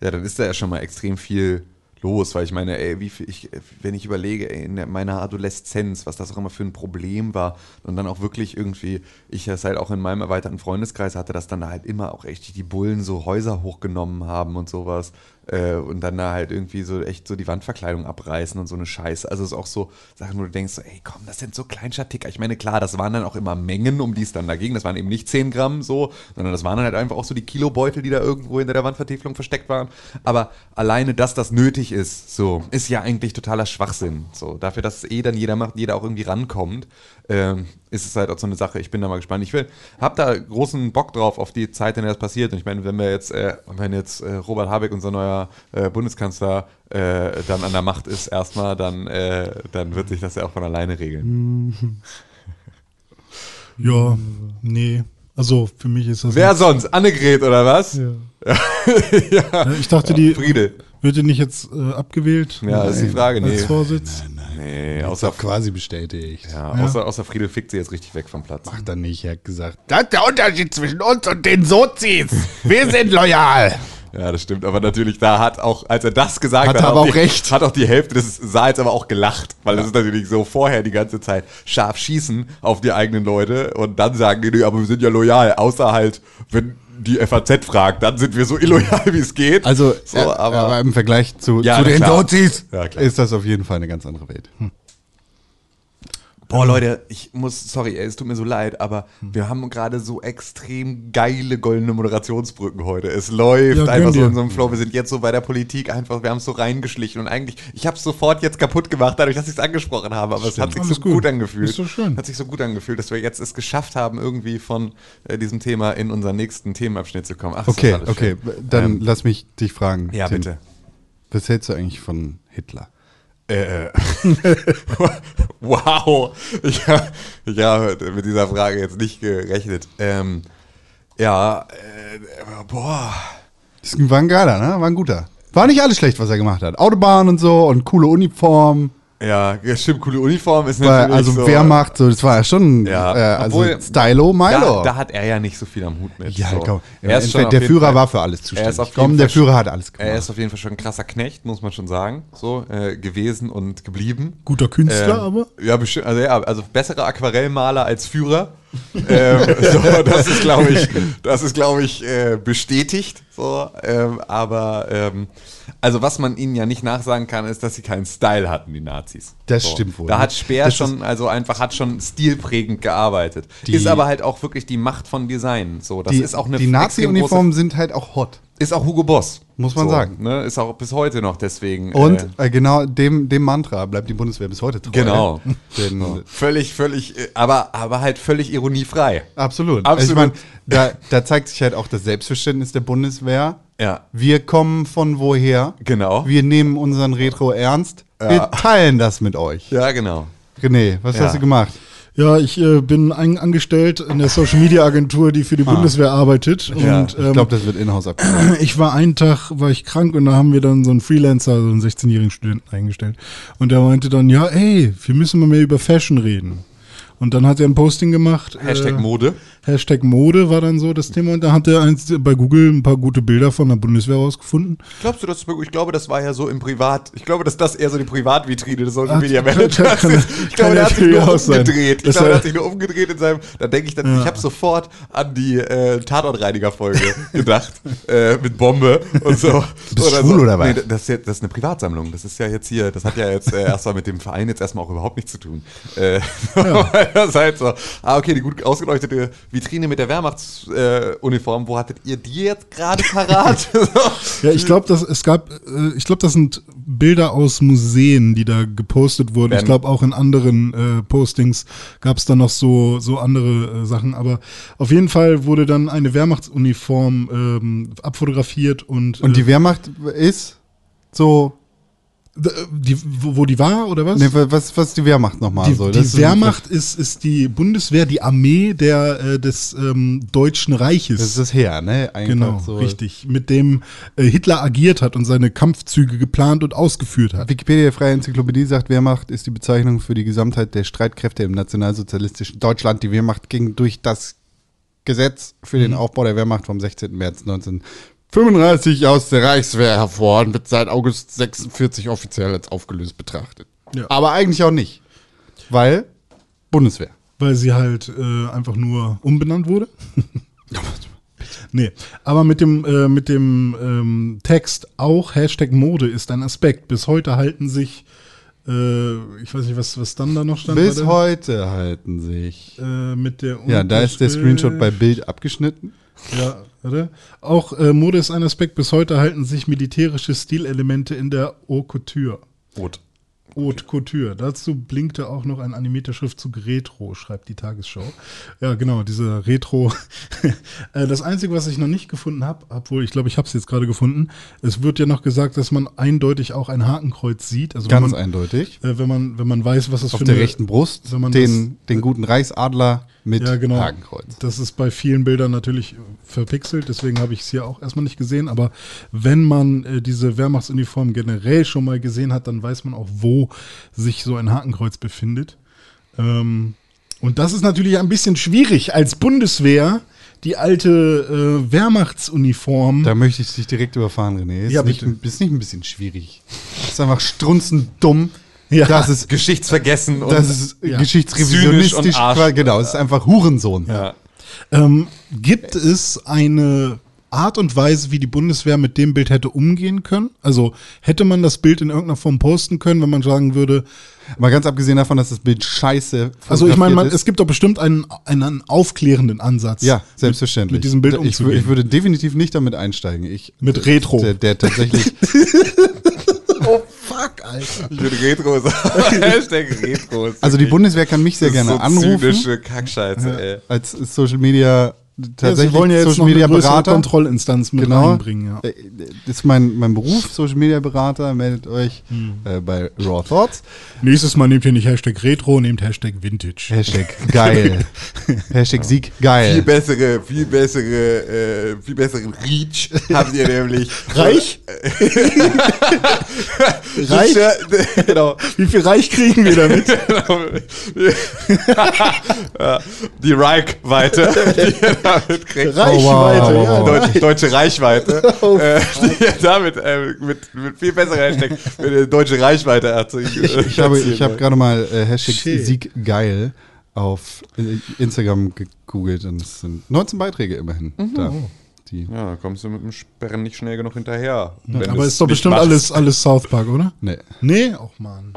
ja, dann ist da ja schon mal extrem viel los, weil ich meine, ey, wie viel ich, wenn ich überlege, ey, in meiner Adoleszenz, was das auch immer für ein Problem war und dann auch wirklich irgendwie, ich das halt auch in meinem erweiterten Freundeskreis hatte, dass dann da halt immer auch echt die Bullen so Häuser hochgenommen haben und sowas äh, und dann da halt irgendwie so echt so die Wandverkleidung abreißen und so eine Scheiße. Also es ist auch so Sachen, wo du denkst, so, ey komm, das sind so Kleinstadtticker. Ich meine, klar, das waren dann auch immer Mengen, um die es dann da ging. Das waren eben nicht 10 Gramm so, sondern das waren dann halt einfach auch so die Kilobeutel, die da irgendwo hinter der Wandvertäfelung versteckt waren. Aber alleine, dass das nötig ist, so, ist ja eigentlich totaler Schwachsinn. So, dafür, dass es eh dann jeder macht, jeder auch irgendwie rankommt, ähm, ist es halt auch so eine Sache. Ich bin da mal gespannt. Ich will, hab da großen Bock drauf auf die Zeit, in der das passiert. Und ich meine, wenn wir jetzt, äh, wenn jetzt äh, Robert Habeck, unser neuer äh, Bundeskanzler, äh, dann an der Macht ist erstmal, dann, äh, dann wird sich das ja auch von alleine regeln. Ja, nee. Also für mich ist das. Wer sonst? Annegret oder was? Ja. Ja, ich dachte, die Friede. Wird die nicht jetzt äh, abgewählt? Ja, das ist die Frage. Nee, Als Vorsitz? nee Ist außer, auch quasi bestätigt. ja, außer, außer Friede fickt sie jetzt richtig weg vom Platz. Macht er nicht, er hat gesagt. Das ist der Unterschied zwischen uns und den Sozis. Wir sind loyal. Ja, das stimmt. Aber natürlich, da hat auch, als er das gesagt Hat hat, er aber die, auch recht. Hat auch die Hälfte des Saals aber auch gelacht. Weil das ist natürlich so vorher die ganze Zeit scharf schießen auf die eigenen Leute und dann sagen die, nee, aber wir sind ja loyal. Außer halt, wenn die FAZ fragt, dann sind wir so illoyal, wie es geht. Also, so, ja, aber, aber, im Vergleich zu, Ja, zu den klar. Sozis Ja, ist das auf jeden Fall eine ganz andere Welt. Boah, Leute, ich muss, sorry, ey, es tut mir so leid, aber Hm. wir haben gerade so extrem geile goldene Moderationsbrücken heute. Es läuft Ja, einfach so in so einem Flow. Wir sind jetzt so bei der Politik einfach, wir haben es so reingeschlichen und eigentlich, ich habe es sofort jetzt kaputt gemacht, dadurch, dass ich es angesprochen habe, aber es hat sich Alles so gut. gut, angefühlt. Ist so schön. Hat sich so gut angefühlt, dass wir jetzt es geschafft haben, irgendwie von äh, diesem Thema in unseren nächsten Themenabschnitt zu kommen. Ach, Okay, okay, schön. dann Ähm, lass mich dich fragen. ja, Tim. bitte. Was hältst du eigentlich von Hitler? Äh, wow, ich, ich habe mit dieser Frage jetzt nicht gerechnet. Ähm, ja, äh, boah. Das war ein geiler, ne? War ein guter. War nicht alles schlecht, was er gemacht hat. Autobahn und so und coole Uniform. Ja, ja, stimmt, coole Uniform ist Weil, natürlich also so, Wehrmacht, so, das war ja schon Ja, äh, also obwohl- Stylo Milo. Da, da hat er ja nicht so viel am Hut mit. ja, so. komm. Er ist schon der Führer Fall- war für alles Er ist zuständig. auf jeden Komm, der Fall Führer hat alles gemacht. Er ist auf jeden Fall schon ein krasser Knecht, muss man schon sagen. So, äh, gewesen und geblieben. Guter Künstler, Ähm, aber. Ja, bestimmt. Also, ja, also bessere Aquarellmaler als Führer. Ähm, so, das ist, glaube ich, das ist, glaube ich, äh, bestätigt. So, ähm, aber ähm, also was man ihnen ja nicht nachsagen kann, ist, dass sie keinen Style hatten, die Nazis. Das so. stimmt wohl, Da ne? hat Speer Das schon, also einfach hat schon stilprägend gearbeitet. Die- ist aber halt auch wirklich die Macht von Design. So, das die ist auch eine die Nazi-Uniformen sind halt auch hot. Ist auch Hugo Boss. Muss man so, sagen. Ne? Ist auch bis heute noch deswegen. Und äh, äh, genau dem, dem Mantra bleibt die Bundeswehr bis heute treu. Genau. Denn, Völlig, völlig, äh, aber, aber halt völlig ironiefrei. Absolut. Absolut. Ich mein, da, da zeigt sich halt auch das Selbstverständnis der Bundeswehr. Ja. Wir kommen von woher? Genau. Wir nehmen unseren Retro ernst. Ja. Wir teilen das mit euch. Ja, genau. René, was Ja. hast du gemacht? Ja, ich äh, bin ein, angestellt in der Social Media Agentur, die für die Bundeswehr arbeitet. Ja, und Ich ähm, glaube, das wird in-house abgenommen. ich war einen Tag, war ich krank und da haben wir dann so einen Freelancer, so einen 16-jährigen Studenten eingestellt. Und der meinte dann, ja, ey, wir müssen mal mehr über Fashion reden. Und dann hat er ein Posting gemacht. Hashtag äh, Mode. Hashtag Mode war dann so das Thema. Und da hat er eins, bei Google ein paar gute Bilder von der Bundeswehr rausgefunden. Glaubst du, dass ich glaube, das war ja so im Privat. Ich glaube, dass das eher so die Privatvitrine des Social Media Managers ist. Ich glaube, der hat sich nur umgedreht. Ich glaube, der hat sich nur umgedreht in seinem. Da denke ich dann, ich habe sofort an die äh, Tatortreiniger-Folge gedacht. Äh, mit Bombe und so. Bist schwul oder was? Nee, das, ist jetzt, das ist eine Privatsammlung. Das ist ja jetzt hier, das hat ja jetzt äh, erstmal mit dem Verein jetzt erstmal auch überhaupt nichts zu tun. Äh, das ist halt so. Ah, okay, die gut ausgeleuchtete Vitrine mit der Wehrmachtsuniform. Äh. Wo hattet ihr die jetzt gerade parat? Ja, ich glaube, dass es gab, äh, ich glaube, das sind Bilder aus Museen, die da gepostet wurden. Ich Werden- glaube, auch in anderen äh, Postings gab es dann noch so so andere äh, Sachen. Aber auf jeden Fall wurde dann eine Wehrmachtsuniform ähm, abfotografiert und Und äh, die Wehrmacht ist so. D- die wo, wo die war oder was? Nee, was, was die Wehrmacht nochmal? Die, so? die ist- Wehrmacht ist, ist die Bundeswehr, die Armee der, äh, des ähm, Deutschen Reiches. Das ist das Heer, ne? Einfach genau, so. richtig. Mit dem äh, Hitler agiert hat und seine Kampfzüge geplant und ausgeführt hat. Wikipedia Freie Enzyklopädie sagt, Wehrmacht ist die Bezeichnung für die Gesamtheit der Streitkräfte im nationalsozialistischen Deutschland. Die Wehrmacht ging durch das Gesetz für Mhm. den Aufbau der Wehrmacht vom 16. März 1935 aus der Reichswehr hervor und wird seit August 46 offiziell als aufgelöst betrachtet. Ja. Aber eigentlich auch nicht. Weil Bundeswehr. Weil sie halt äh, einfach nur umbenannt wurde. nee, aber mit dem, äh, mit dem ähm, Text auch Hashtag Mode ist ein Aspekt. Bis heute halten sich, äh, ich weiß nicht, was, was dann da noch stand. Bis heute halten sich. Äh, mit der Ja, da ist der Screenshot bei Bild abgeschnitten. Ja, warte. Auch äh, Mode ist ein Aspekt. Bis heute halten sich militärische Stilelemente in der Haute Couture. Rot. Haute Couture. Dazu blinkte auch noch ein animierter Schriftzug Retro, schreibt die Tagesschau. Ja, genau, diese Retro. Äh, das Einzige, was ich noch nicht gefunden habe, obwohl ich glaube, ich habe es jetzt gerade gefunden, es wird ja noch gesagt, dass man eindeutig auch ein Hakenkreuz sieht. Also Ganz wenn man, eindeutig. äh, wenn man wenn man weiß, was das Auf für der eine- rechten Brust wenn man den, den guten Reichsadler mit ja, genau. Hakenkreuz. Das ist bei vielen Bildern natürlich verpixelt, deswegen habe ich es hier auch erstmal nicht gesehen. Aber wenn man äh, diese Wehrmachtsuniform generell schon mal gesehen hat, dann weiß man auch, wo sich so ein Hakenkreuz befindet. Ähm, und das ist natürlich ein bisschen schwierig als Bundeswehr, die alte äh, Wehrmachtsuniform. Da möchte ich dich direkt überfahren, René. Ist, Ja, nicht, bitte. ist nicht ein bisschen schwierig. Das ist einfach strunzend dumm. Ja. Das ist, Geschichtsvergessen und das ist Ja. geschichtsrevisionistisch. und Genau, es ist einfach Hurensohn. ja. Ähm, gibt es eine Art und Weise, wie die Bundeswehr mit dem Bild hätte umgehen können? Also hätte man das Bild in irgendeiner Form posten können, wenn man sagen würde, Mal ganz abgesehen davon, dass das Bild scheiße also ich meine, es gibt doch bestimmt einen, einen aufklärenden Ansatz. Ja, selbstverständlich. Mit diesem Bild ich, umzugehen. ich würde definitiv nicht damit einsteigen. Ich, Mit Retro. Der, der tatsächlich. Fuck, Alter. Ich würde Retro sagen. Hashtag Retro. ist Also die Bundeswehr kann mich sehr gerne so anrufen. Zynische Kackscheiße, ey. Als Social Media Ja, tatsächlich Sie wollen ja jetzt Social noch Media Berater. Kontrollinstanz mit Genau. reinbringen. Ja. Äh, Das ist mein, mein Beruf, Social Media Berater. Meldet euch Hm. äh, bei Raw Thoughts. Nächstes Mal nehmt ihr nicht Hashtag Retro, nehmt Hashtag Vintage. Hashtag geil. Hashtag Sieg Viel geil. bessere, viel bessere, äh, viel besseren Reach habt ihr nämlich. Reich? Reich? genau. Wie viel Reich kriegen wir damit? ja, die Reichweite, die ihr damit kriegt. Reichweite, wow, wow, ja. Deutsche, deutsche Reichweite, äh, die ihr damit äh, mit, mit viel besserer Hashtag mit deutsche Reichweite erzeugen. Ich habe, ich habe gerade mal äh, Hashtag Shit. Sieg geil auf äh, Instagram gegoogelt und es sind 19 Beiträge immerhin Mhm. da. Die, Ja, da kommst du mit dem Sperren nicht schnell genug hinterher. wenn Aber ist doch bestimmt machst. alles, alles South Park, oder? nee. Nee, auch Mann.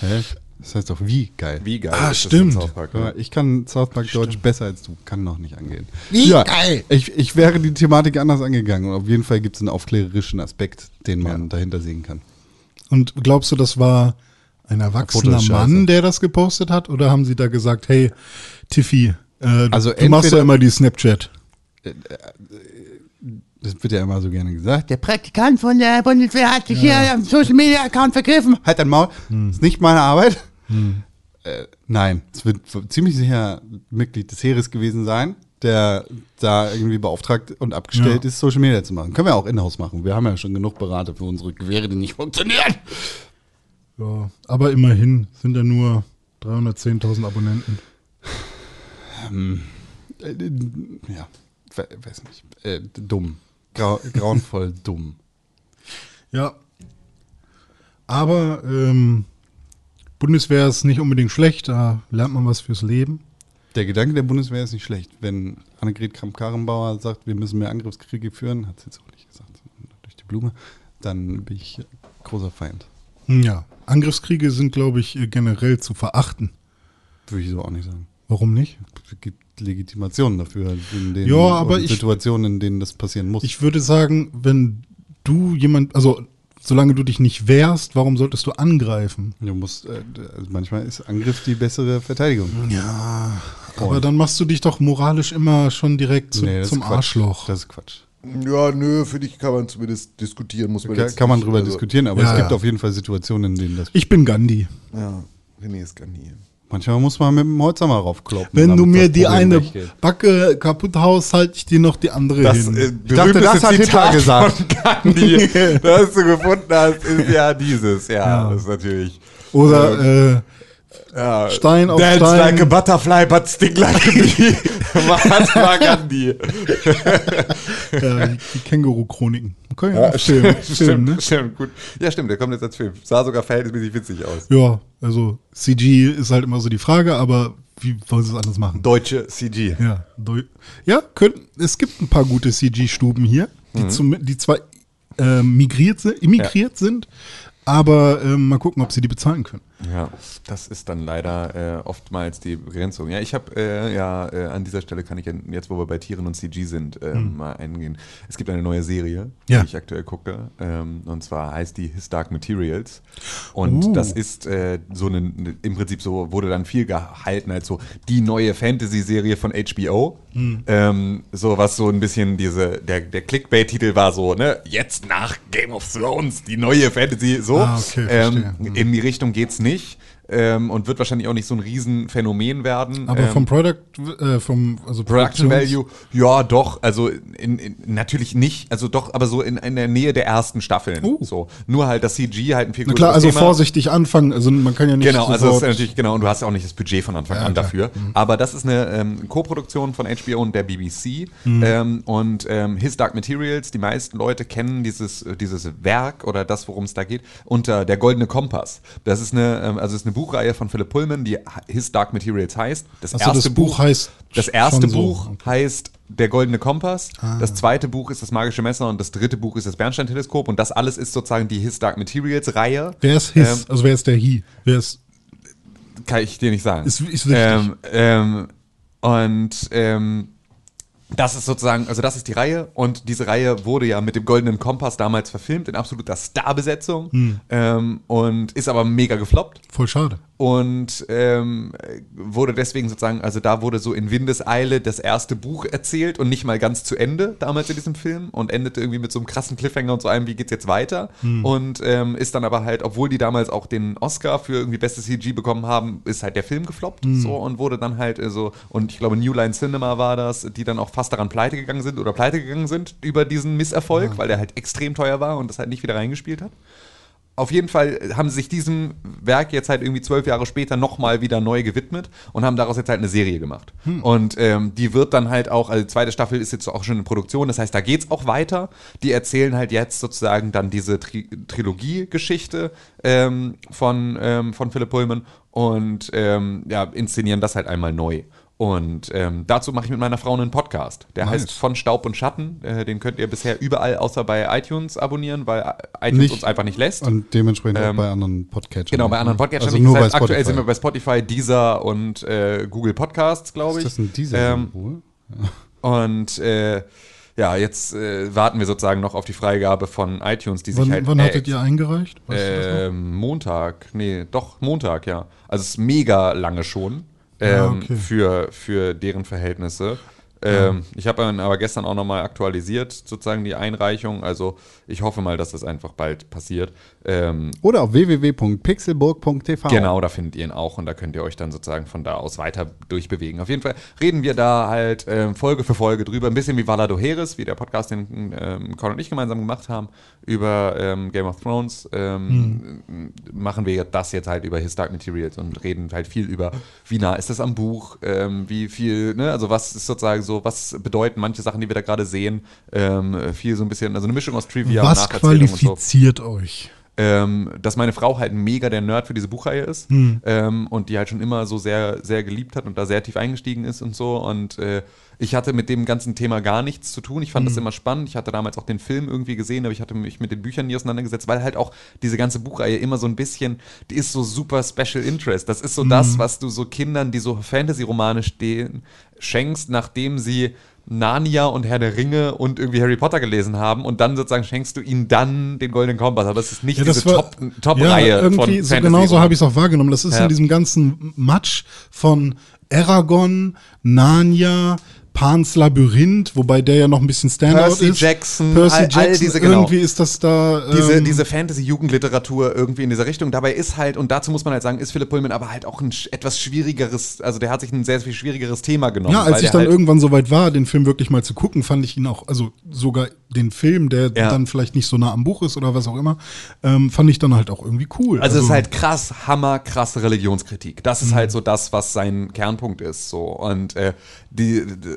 Hä? Das heißt doch wie geil. Wie geil. Ah, stimmt. South Park, Ja, ne? Ich kann South Park Deutsch besser als du. Kann noch nicht angehen. Wie ja, geil. Ich, ich wäre die Thematik anders angegangen. Und auf jeden Fall gibt es einen aufklärerischen Aspekt, den man dahinter sehen kann. Und glaubst du, das war ein erwachsener. Mann, der das gepostet hat? Oder haben sie da gesagt, hey, Tiffy, äh, Also du machst doch immer die Snapchat. Das wird ja immer so gerne gesagt. Der Praktikant von der Bundeswehr hat sich hier am Social Media Account vergriffen. Halt dein Maul. Ist nicht meine Arbeit. Äh, nein, es wird ziemlich sicher Mitglied des Heeres gewesen sein, der da irgendwie beauftragt und abgestellt Ja. ist, Social Media zu machen. Können wir auch in-house machen. Wir haben ja schon genug Berater für unsere Gewehre, die nicht funktionieren. Ja, aber immerhin sind ja nur 310.000 Abonnenten. Äh, äh, ja, we weiß nicht. Äh, dumm. Grau grauenvoll dumm. Ja. Aber ähm, Bundeswehr ist nicht unbedingt schlecht, da lernt man was fürs Leben. Der Gedanke der Bundeswehr ist nicht schlecht. Wenn Annegret Kramp-Karrenbauer sagt, wir müssen mehr Angriffskriege führen, hat sie jetzt auch nicht gesagt, durch die Blume, dann bin ich großer Feind. Ja. Angriffskriege sind, glaube ich, generell zu verachten. Würde ich so auch nicht sagen. Warum nicht? Es gibt Legitimationen dafür, in denen, Ja, aber und ich- Situationen, in denen das passieren muss. Ich würde sagen, wenn du jemand, also solange du dich nicht wehrst, warum solltest du angreifen? du musst, äh, also manchmal ist Angriff die bessere Verteidigung. Ja, aber dann machst du dich doch moralisch immer schon direkt zu, Nee, zum Quatsch. Arschloch. Das ist Quatsch. Ja, nö, für dich kann man zumindest diskutieren, muss man Kann, jetzt kann man drüber also- diskutieren, aber Ja, es gibt ja. auf jeden Fall Situationen, in denen das. Ich bin Gandhi. Ja, René ist nie. Manchmal muss man mit dem Holzhammer raufkloppen. Wenn du mir die eine weggeht. Backe kaputt haust, halte ich dir noch die andere Das hin. äh, dachte, berühmteste das hat Hitler gesagt. Gandhi, das du gefunden hast, ist ja dieses. Ja, das ist natürlich. Oder äh, Ja, Stein auf Dance Stein. like a butterfly, but stick like a bee. Mahatma Gandhi. äh, die, die Känguru-Chroniken. Okay, ja, Film, Film, stimmt, ne? stimmt, gut. Ja, stimmt, der kommt jetzt als Film. Sah sogar verhältnismäßig witzig aus. Ja, also CG ist halt immer so die Frage, aber wie wollen sie es anders machen? Deutsche CG. Ja, Deu- ja können, es gibt ein paar gute CG-Stuben hier, die, Mhm. zum, die zwar ähm, migriert immigriert sind, aber ähm, mal gucken, ob sie die bezahlen können. Ja, das ist dann leider äh, oftmals die Begrenzung. Ja, ich habe äh, ja äh, an dieser Stelle kann ich jetzt, wo wir bei Tieren und CG sind, äh, mal eingehen. Es gibt eine neue Serie, Ja. die ich aktuell gucke, ähm, und zwar heißt die His Dark Materials. Und Uh. das ist äh, so eine, im Prinzip so wurde dann viel gehalten als so die neue Fantasy-Serie von HBO. Ähm, so was so ein bisschen diese der der Clickbait-Titel war so ne jetzt nach Game of Thrones die neue Fantasy so. Ah, okay, ähm. Mhm. in die Richtung geht's nicht nicht. Ähm, und wird wahrscheinlich auch nicht so ein Riesenphänomen werden. Aber ähm, vom Product, äh, vom also Production Value, ja, doch. Also in, in, natürlich nicht, also doch, aber so in, in der Nähe der ersten Staffeln. Uh. So. Nur halt das CG halt ein viel Na klar, also Thema. vorsichtig anfangen, also man kann ja nicht Genau, also ist natürlich, genau, und du hast ja auch nicht das Budget von Anfang Ja, an dafür. Aber das ist eine ähm, Co-Produktion von HBO und der BBC. Mhm. Ähm, und ähm, His Dark Materials, die meisten Leute kennen dieses, dieses Werk oder das, worum es da geht, unter Der Goldene Kompass. Das ist eine, ähm, also ist eine Buchreihe von Philip Pullman, die His Dark Materials heißt. Das Ach so, das Buch heißt Das erste so. Buch Okay. heißt Der Goldene Kompass. Ah. Das zweite Buch ist Das Magische Messer und das dritte Buch ist das Bernstein-Teleskop. Und das alles ist sozusagen die His Dark Materials-Reihe. Wer ist His? Ähm, also wer ist der He? Wer ist kann ich dir nicht sagen. Ist- ist. Ähm, ähm, und ähm, das ist sozusagen, also das ist die Reihe und diese Reihe wurde ja mit dem Goldenen Kompass damals verfilmt in absoluter Starbesetzung Hm. ähm, und ist aber mega gefloppt voll schade? Und ähm, wurde deswegen sozusagen, also da wurde so in Windeseile das erste Buch erzählt und nicht mal ganz zu Ende damals in diesem Film und endete irgendwie mit so einem krassen Cliffhanger und so einem, wie geht's jetzt weiter? Und ähm, ist dann aber halt, obwohl die damals auch den Oscar für irgendwie bestes CG bekommen haben, ist halt der Film gefloppt so und wurde dann halt äh, so, und ich glaube New Line Cinema war das, die dann auch fast daran pleite gegangen sind oder pleite gegangen sind über diesen Misserfolg, weil der halt extrem teuer war und das halt nicht wieder reingespielt hat. Auf jeden Fall haben sie sich diesem Werk jetzt halt irgendwie zwölf Jahre später nochmal wieder neu gewidmet und haben daraus jetzt halt eine Serie gemacht. Und ähm, die wird dann halt auch, also die zweite Staffel ist jetzt auch schon in Produktion, das heißt, da geht's auch weiter. Die erzählen halt jetzt sozusagen dann diese Tri Trilogie-Geschichte ähm, von, ähm, von Philipp Pullman und ähm, ja, inszenieren das halt einmal neu. Und ähm, dazu mache ich mit meiner Frau einen Podcast. Der heißt Von Staub und Schatten. Äh, den könnt ihr bisher überall außer bei iTunes abonnieren, weil iTunes Nicht- uns einfach nicht lässt. Und dementsprechend Ähm, auch bei anderen Podcatchern. Genau, bei anderen Podcatchern. Also nur Das bei heißt, aktuell Spotify. sind wir bei Spotify, Deezer und äh, Google Podcasts, glaube ich. Ist das ein dieser Ähm, und äh, ja, jetzt äh, warten wir sozusagen noch auf die Freigabe von iTunes, die sich Wann, halt. wann äh, hattet ihr eingereicht? Weißt du das noch? ähm, Montag, nee, doch, Montag, ja. Also es ist mega lange schon Ah, ähm, okay. für, für deren Verhältnisse. Ähm, Ich habe ihn aber gestern auch nochmal aktualisiert, sozusagen die Einreichung. Also ich hoffe mal, dass das einfach bald passiert. Ähm, Oder auf www.pixelburg.tv. Genau, da findet ihr ihn auch und da könnt ihr euch dann sozusagen von da aus weiter durchbewegen. Auf jeden Fall reden wir da halt ähm, Folge für Folge drüber, ein bisschen wie Valado Heres, wie der Podcast, den ähm, Con und ich gemeinsam gemacht haben, über ähm, Game of Thrones. Ähm, Machen wir das jetzt halt über His Dark Materials und reden halt viel über, wie nah ist das am Buch, ähm, wie viel, ne, also was ist sozusagen so, was bedeuten manche Sachen, die wir da gerade sehen, ähm, viel so ein bisschen, also eine Mischung aus Trivia Was und Nacherzählung und so qualifiziert euch? Ähm, dass meine Frau halt mega der Nerd für diese Buchreihe ist Hm. ähm, und die halt schon immer so sehr, sehr geliebt hat und da sehr tief eingestiegen ist und so. Und äh, ich hatte mit dem ganzen Thema gar nichts zu tun. Ich fand Hm. das immer spannend. Ich hatte damals auch den Film irgendwie gesehen, aber ich hatte mich mit den Büchern nie auseinandergesetzt, weil halt auch diese ganze Buchreihe immer so ein bisschen, die ist so super Special Interest. Das ist so Hm. das, was du so Kindern, die so Fantasy-Romane stehen, schenkst, nachdem sie Narnia und Herr der Ringe und irgendwie Harry Potter gelesen haben und dann sozusagen schenkst du ihnen dann den Goldenen Kompass. Aber das ist nicht Ja, diese das Top- Top-Reihe ja, irgendwie von so genau so habe ich es auch wahrgenommen. Das ist Ja. in diesem ganzen Matsch von Aragon, Narnia, Pans Labyrinth, wobei der ja noch ein bisschen Standout Percy ist. Jackson, Percy all- Jackson, all diese, genau. irgendwie ist das da. diese, ähm, diese Fantasy-Jugendliteratur irgendwie in dieser Richtung. Dabei ist halt, und dazu muss man halt sagen, ist Philipp Pullman aber halt auch ein etwas schwierigeres, also der hat sich ein sehr viel schwierigeres Thema genommen. ja, als ich dann halt, irgendwann so weit war, den Film wirklich mal zu gucken, fand ich ihn auch, also sogar den Film, der Ja. dann vielleicht nicht so nah am Buch ist oder was auch immer, ähm, fand ich dann halt auch irgendwie cool. Also es ist halt krass, hammer, krasse Religionskritik. Das ist Mhm. halt so das, was sein Kernpunkt ist. So. Und äh, die, die,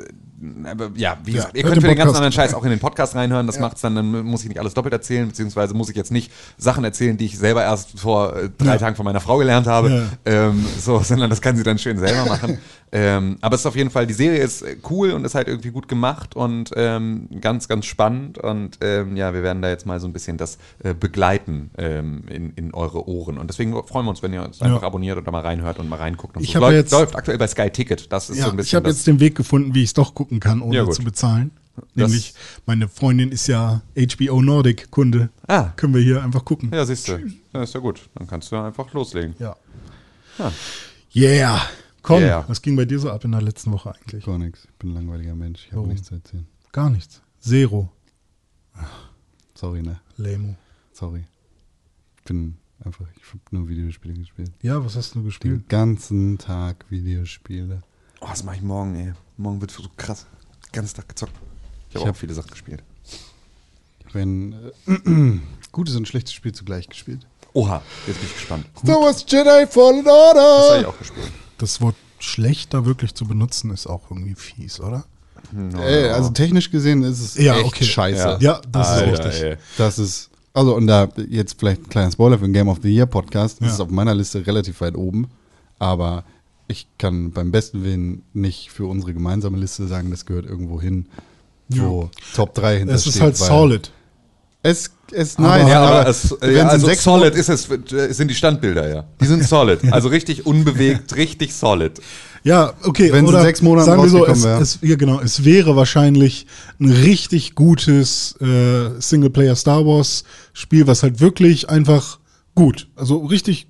aber ja, wie gesagt, ihr könnt für den den ganzen anderen Scheiß auch in den Podcast reinhören. Das macht's dann, dann muss ich nicht alles doppelt erzählen, beziehungsweise muss ich jetzt nicht Sachen erzählen, die ich selber erst vor äh, drei Ja. Tagen von meiner Frau gelernt habe. Ja. Ähm, so, sondern das kann sie dann schön selber machen. ähm, aber es ist auf jeden Fall, die Serie ist äh, cool und ist halt irgendwie gut gemacht und ähm, ganz, ganz spannend. Und ähm, ja, wir werden da jetzt mal so ein bisschen das äh, begleiten ähm, in, in eure Ohren. Und deswegen freuen wir uns, wenn ihr uns einfach abonniert und da mal reinhört und mal reinguckt. Und Ich so. habe läuft, jetzt- läuft aktuell bei Sky Ticket. Das ist ja, so ein ich bisschen habe das. jetzt den Weg gefunden, wie ich es doch gucken kann, ohne Ja, zu bezahlen. Das- Nämlich, meine Freundin ist ja HBO Nordic Kunde. Ah. Können wir hier einfach gucken. ja, siehst du. Ja, ist ja gut. Dann kannst du einfach loslegen. Ja. Yeah. Komm, Yeah. was ging bei dir so ab in der letzten Woche eigentlich? Gar nichts. Ich bin ein langweiliger Mensch. Ich habe nichts zu erzählen. Gar nichts. Zero. Sorry, ne? Lemo. Sorry. Ich bin einfach, ich habe nur Videospiele gespielt. Ja, was hast du Den gespielt? ganzen Tag Videospiele. Oh, das mache ich morgen, ey. Morgen wird so krass. Den ganzen Tag gezockt. Ich habe auch hab- viele Sachen gespielt. Ich habe ein äh, gutes und schlechtes Spiel zugleich gespielt. Oha, jetzt bin ich gespannt. Star Wars Jedi Fallen Das habe Order. ich auch gespielt. Das Wort schlechter wirklich zu benutzen ist auch irgendwie fies, oder? Äh, also technisch gesehen ist es Ja, echt okay. scheiße. Ja, das Alter, ist richtig. ey. Das ist, also und da jetzt vielleicht ein kleiner Spoiler für den Game of the Year Podcast. Das Ja. ist auf meiner Liste relativ weit oben. Aber ich kann beim besten Willen nicht für unsere gemeinsame Liste sagen, das gehört irgendwo hin, wo Top 3 hinter Es ist halt solid. Es ist Aber- nein, Ja, aber, aber, es, wenn ja, in also sechs solid ist es, äh, sind die Standbilder, ja. Die sind solid. Also richtig unbewegt, richtig solid. Ja, okay. Wenn es in oder sechs Monaten sagen wir so, es, es, ja, genau, es wäre wahrscheinlich ein richtig gutes äh, Singleplayer Star Wars Spiel, was halt wirklich einfach gut, also richtig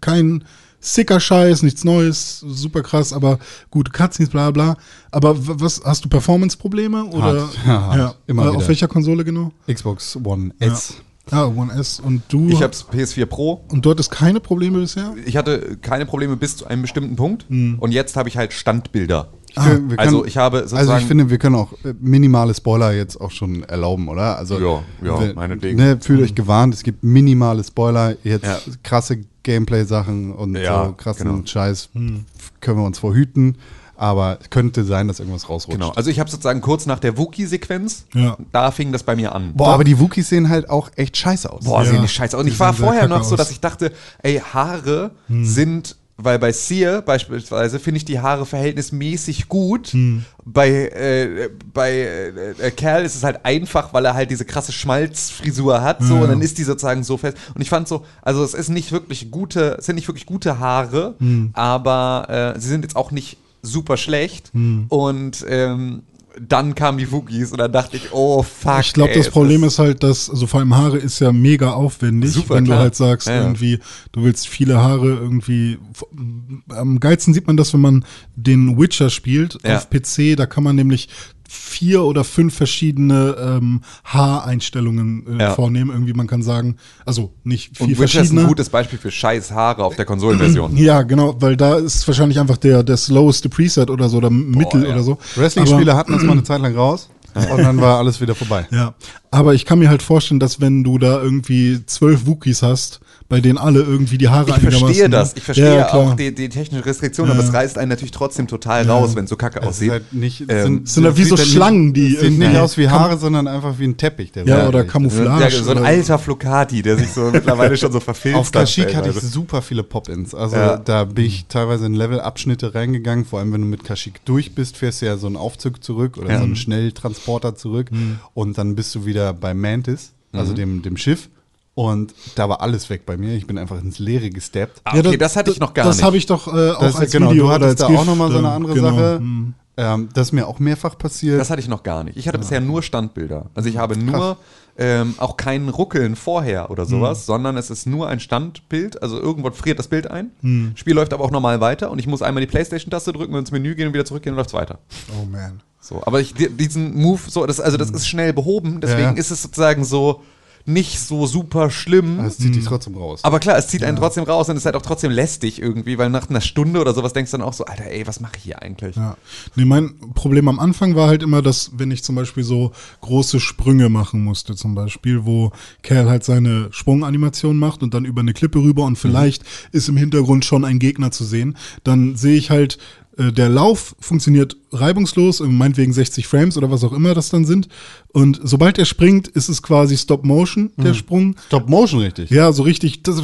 kein sicker Scheiß, nichts Neues, super krass, aber gute Cutscenes, bla bla. Aber was hast du Performance-Probleme oder Hart. Ja, hart. Immer Äh, wieder. auf welcher Konsole genau? Xbox One S. Ah, One S und du Ich habe PS4 Pro. und du hattest keine Probleme bisher? Ich hatte keine Probleme bis zu einem bestimmten Punkt. Und jetzt habe ich halt Standbilder. Wir- wir können- also ich habe Also ich finde, wir können auch äh, minimale Spoiler jetzt auch schon erlauben, oder? Also Ja, ja, wir- meinetwegen. Ne, fühlt euch gewarnt, es gibt minimale Spoiler, jetzt Ja. krasse Gameplay-Sachen und Ja, so krassen genau. Scheiß können wir uns vorhüten. Aber es könnte sein, dass irgendwas rausrutscht. Genau. Also ich habe sozusagen kurz nach der Wookie-Sequenz, Ja. da fing das bei mir an. Boah, aber die Wookies sehen halt auch echt scheiße aus. Boah, Ja. sehen die scheiße aus. Und Die ich war vorher noch so, aus. dass ich dachte, ey, Haare sind, weil bei Sear beispielsweise finde ich die Haare verhältnismäßig gut. Bei, äh, bei äh, äh, Kerl ist es halt einfach, weil er halt diese krasse Schmalzfrisur hat, so, Ja. und dann ist die sozusagen so fest. Und ich fand so, also es ist nicht wirklich gute, es sind nicht wirklich gute Haare, aber äh, sie sind jetzt auch nicht super schlecht. Und ähm, dann kamen die Wookies und dann dachte ich, oh fuck. Ich glaube, das Problem ist halt, dass, also vor allem Haare ist ja mega aufwendig, Super, wenn du klar. halt sagst, Ja, ja. irgendwie, du willst viele Haare irgendwie. Am geilsten sieht man das, wenn man den Witcher spielt Ja. auf PC, da kann man nämlich vier oder fünf verschiedene ähm, Haareinstellungen äh, Ja. vornehmen. Irgendwie, man kann sagen, also nicht vier Und Witcher ist verschiedene. ein gutes Beispiel für scheiß Haare auf der Konsolenversion. ja, genau, weil da ist wahrscheinlich einfach der, der sloweste Preset oder so, oder Mittel ja. oder so. Wrestling-Spieler hatten das mal eine Zeit lang raus und dann war alles wieder vorbei. Ja, aber ich kann mir halt vorstellen, dass wenn du da irgendwie zwölf Wookies hast, bei denen alle irgendwie die Haare Ich verstehe das. Ich verstehe Ja, auch die, die technische Restriktion, aber es reißt einen natürlich trotzdem total raus, wenn es so kacke Es ist aussieht. halt nicht, Ähm, sind halt wie so Schlangen, die sieht nicht aus wie Haare, sondern einfach wie ein Teppich. Der Ja, oder. Camouflage. ja, so ein alter Flocati, der sich so mittlerweile schon so verfilzt Auf Kashyyyk hatte ich stellenweise. super viele Pop-Ins. Also Ja. da bin ich teilweise in Levelabschnitte reingegangen. Vor allem, wenn du mit Kashyyyk durch bist, fährst du ja so einen Aufzug zurück oder Ja. so einen Schnelltransporter zurück. Und dann bist du wieder bei Mantis, also dem, dem Schiff. Und da war alles weg bei mir. Ich bin einfach ins Leere gesteppt. Ah, okay, das hatte ich noch gar das nicht. habe ich doch äh, auch Das, als genau, Video du hattest da auch GIF, nochmal so eine andere genau. Sache. Hm. Ähm, das ist mir auch mehrfach passiert. Das hatte ich noch gar nicht. Ich hatte bisher nur Standbilder. Also ich habe nur ähm, auch kein Ruckeln vorher oder sowas, Hm. sondern es ist nur ein Standbild. Also irgendwo friert das Bild ein. Hm. Spiel läuft aber auch normal weiter und ich muss einmal die Playstation-Taste drücken und ins Menü gehen und wieder zurückgehen und läuft weiter. Oh man. So, aber ich, di- diesen Move, so, das, also das ist schnell behoben, deswegen Ja. ist es sozusagen so nicht so super schlimm. Das zieht dich trotzdem raus. aber klar, es zieht einen trotzdem raus und es ist halt auch trotzdem lästig irgendwie, weil nach einer Stunde oder sowas denkst du dann auch so, Alter, ey, was mache ich hier eigentlich? Ja. Nee, mein Problem am Anfang war halt immer, dass wenn ich zum Beispiel so große Sprünge machen musste, zum Beispiel, wo Kerl halt seine Sprunganimation macht und dann über eine Klippe rüber und vielleicht ist im Hintergrund schon ein Gegner zu sehen, dann sehe ich halt, der Lauf funktioniert reibungslos, äh, meinetwegen 60 Frames oder was auch immer das dann sind. Und sobald er springt, ist es quasi Stop Motion, der Sprung. Stop Motion richtig. Ja, so richtig. Das,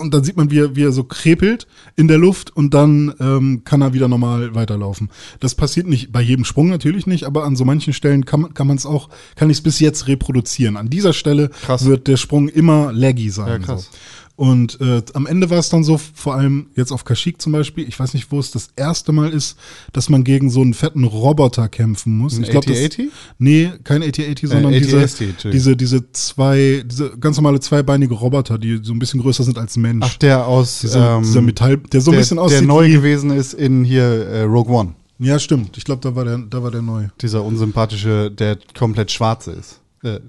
und dann sieht man, wie er, wie er so krepelt in der Luft und dann ähm, kann er wieder normal weiterlaufen. Das passiert nicht bei jedem Sprung natürlich nicht, aber an so manchen Stellen kann man kann man es auch, kann ich es bis jetzt reproduzieren. An dieser Stelle Krass. wird der Sprung immer laggy sein. Ja, krass. So. Und äh, am Ende war es dann so, vor allem jetzt auf Kashyyyk zum Beispiel, ich weiß nicht, wo es das erste Mal ist, dass man gegen so einen fetten Roboter kämpfen muss. Ein ich glaub, das-? Nee, kein AT-AT, sondern AT-ST, diese, diese, diese zwei, diese ganz normale zweibeinige Roboter, die so ein bisschen größer sind als Mensch. Ach, der aus dieser, ähm, dieser Metall, der so ein der, bisschen der aussieht neu wie, gewesen ist in hier äh, Rogue One. Ja, stimmt. Ich glaube, da war der, da war der neu. Dieser unsympathische, der komplett schwarze ist. Äh,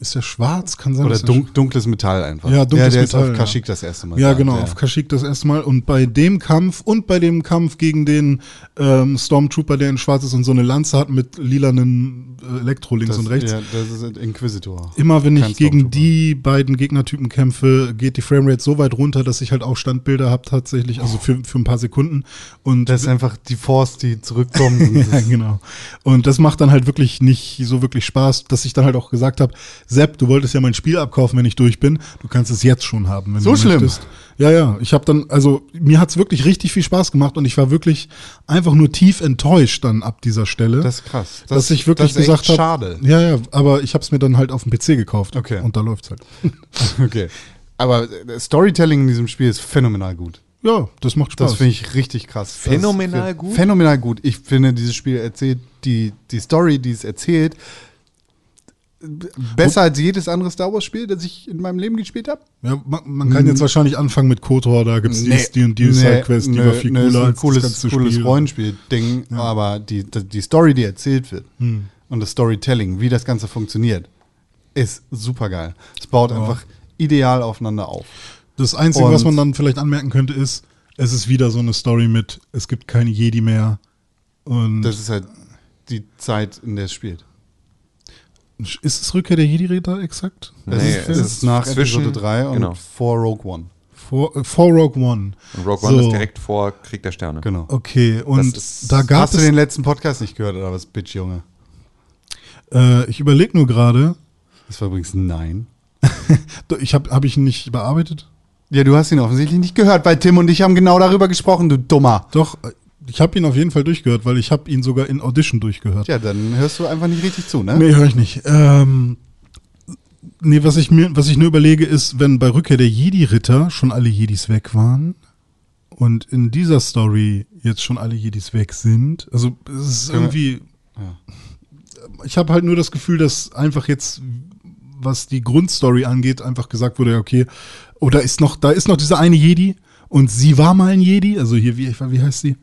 Ist der schwarz? Kann sein. oder dun dunkles Metall einfach. Ja, dunkles der Metall, ist ja. auf Kashyyyk das erste Mal. Ja, da, genau, der- auf Kashyyyk das erste Mal. Und bei dem Kampf und bei dem Kampf gegen den ähm, Stormtrooper, der in schwarz ist und so eine Lanze hat mit lilanen Elektro links das, und rechts. Ja, das ist Inquisitor. Immer wenn ich gegen die beiden Gegnertypen kämpfe, geht die Framerate so weit runter, dass ich halt auch Standbilder habe tatsächlich, also für, für ein paar Sekunden. Und Das ist einfach die Force, die zurückkommt. und ja, das- genau. Und das macht dann halt wirklich nicht so wirklich Spaß, dass ich dann halt auch gesagt habe, Sepp, du wolltest ja mein Spiel abkaufen, wenn ich durch bin. Du kannst es jetzt schon haben, wenn So du schlimm? möchtest. Ja, ja. Ich habe dann, also mir hat's wirklich richtig viel Spaß gemacht und ich war wirklich einfach nur tief enttäuscht dann ab dieser Stelle. Das ist krass. Das- dass ich wirklich das ist gesagt habe. schade. Ja, ja, aber ich habe es mir dann halt auf dem PC gekauft. Okay. Und da läuft's halt. Okay. Aber äh, Storytelling in diesem Spiel ist phänomenal gut. Ja, das macht Spaß. Das finde ich richtig krass. Phänomenal ist- gut? Phänomenal gut. Ich finde, dieses Spiel erzählt die, die Story, die es erzählt, besser als jedes andere Star Wars Spiel, das ich in meinem Leben gespielt habe. ja, man, man kann jetzt wahrscheinlich anfangen mit KOTOR, da gibt's dies, die und die Nee, Sidequest, die nee, war viel nee, ist cooler ein cooles, cooles Spiel. Rollenspiel-Ding, aber die, die, Story, die erzählt wird Hm. und das Storytelling, wie das Ganze funktioniert, ist super geil. Es baut einfach ideal aufeinander auf. Das Einzige, Und- was man dann vielleicht anmerken könnte, ist, es ist wieder so eine Story mit, es gibt keine Jedi mehr. Und Das ist halt die Zeit, in der es spielt. Ist es Rückkehr der Jedi-Ritter exakt? Es Nee, ist, es es ist nach zwischen- Episode 3 und genau. vor Rogue One. Vor, äh, vor Rogue One. Und Rogue One So. ist direkt vor Krieg der Sterne. Genau. Okay, und ist- da gab Hast du es, den letzten Podcast nicht gehört oder was, Bitch, Junge? äh, ich überlege nur gerade, Das war übrigens ein Nein. ich habe hab ich ihn nicht bearbeitet? Ja, du hast ihn offensichtlich nicht gehört, weil Tim und ich haben genau darüber gesprochen, du Dummer. Doch, äh, ich habe ihn auf jeden Fall durchgehört, weil ich habe ihn sogar in Audition durchgehört. Ja, dann hörst du einfach nicht richtig zu, ne? Nee, höre ich nicht. Ähm, nee, was ich mir, was ich nur überlege, ist, wenn bei Rückkehr der Jedi-Ritter schon alle Jedis weg waren und in dieser Story jetzt schon alle Jedis weg sind, also es ist irgendwie Ich habe halt nur das Gefühl, dass einfach jetzt, was die Grundstory angeht, einfach gesagt wurde, ja, okay, oder ist noch, da ist noch diese eine Jedi und sie war mal ein Jedi, also hier, wie, wie heißt sie?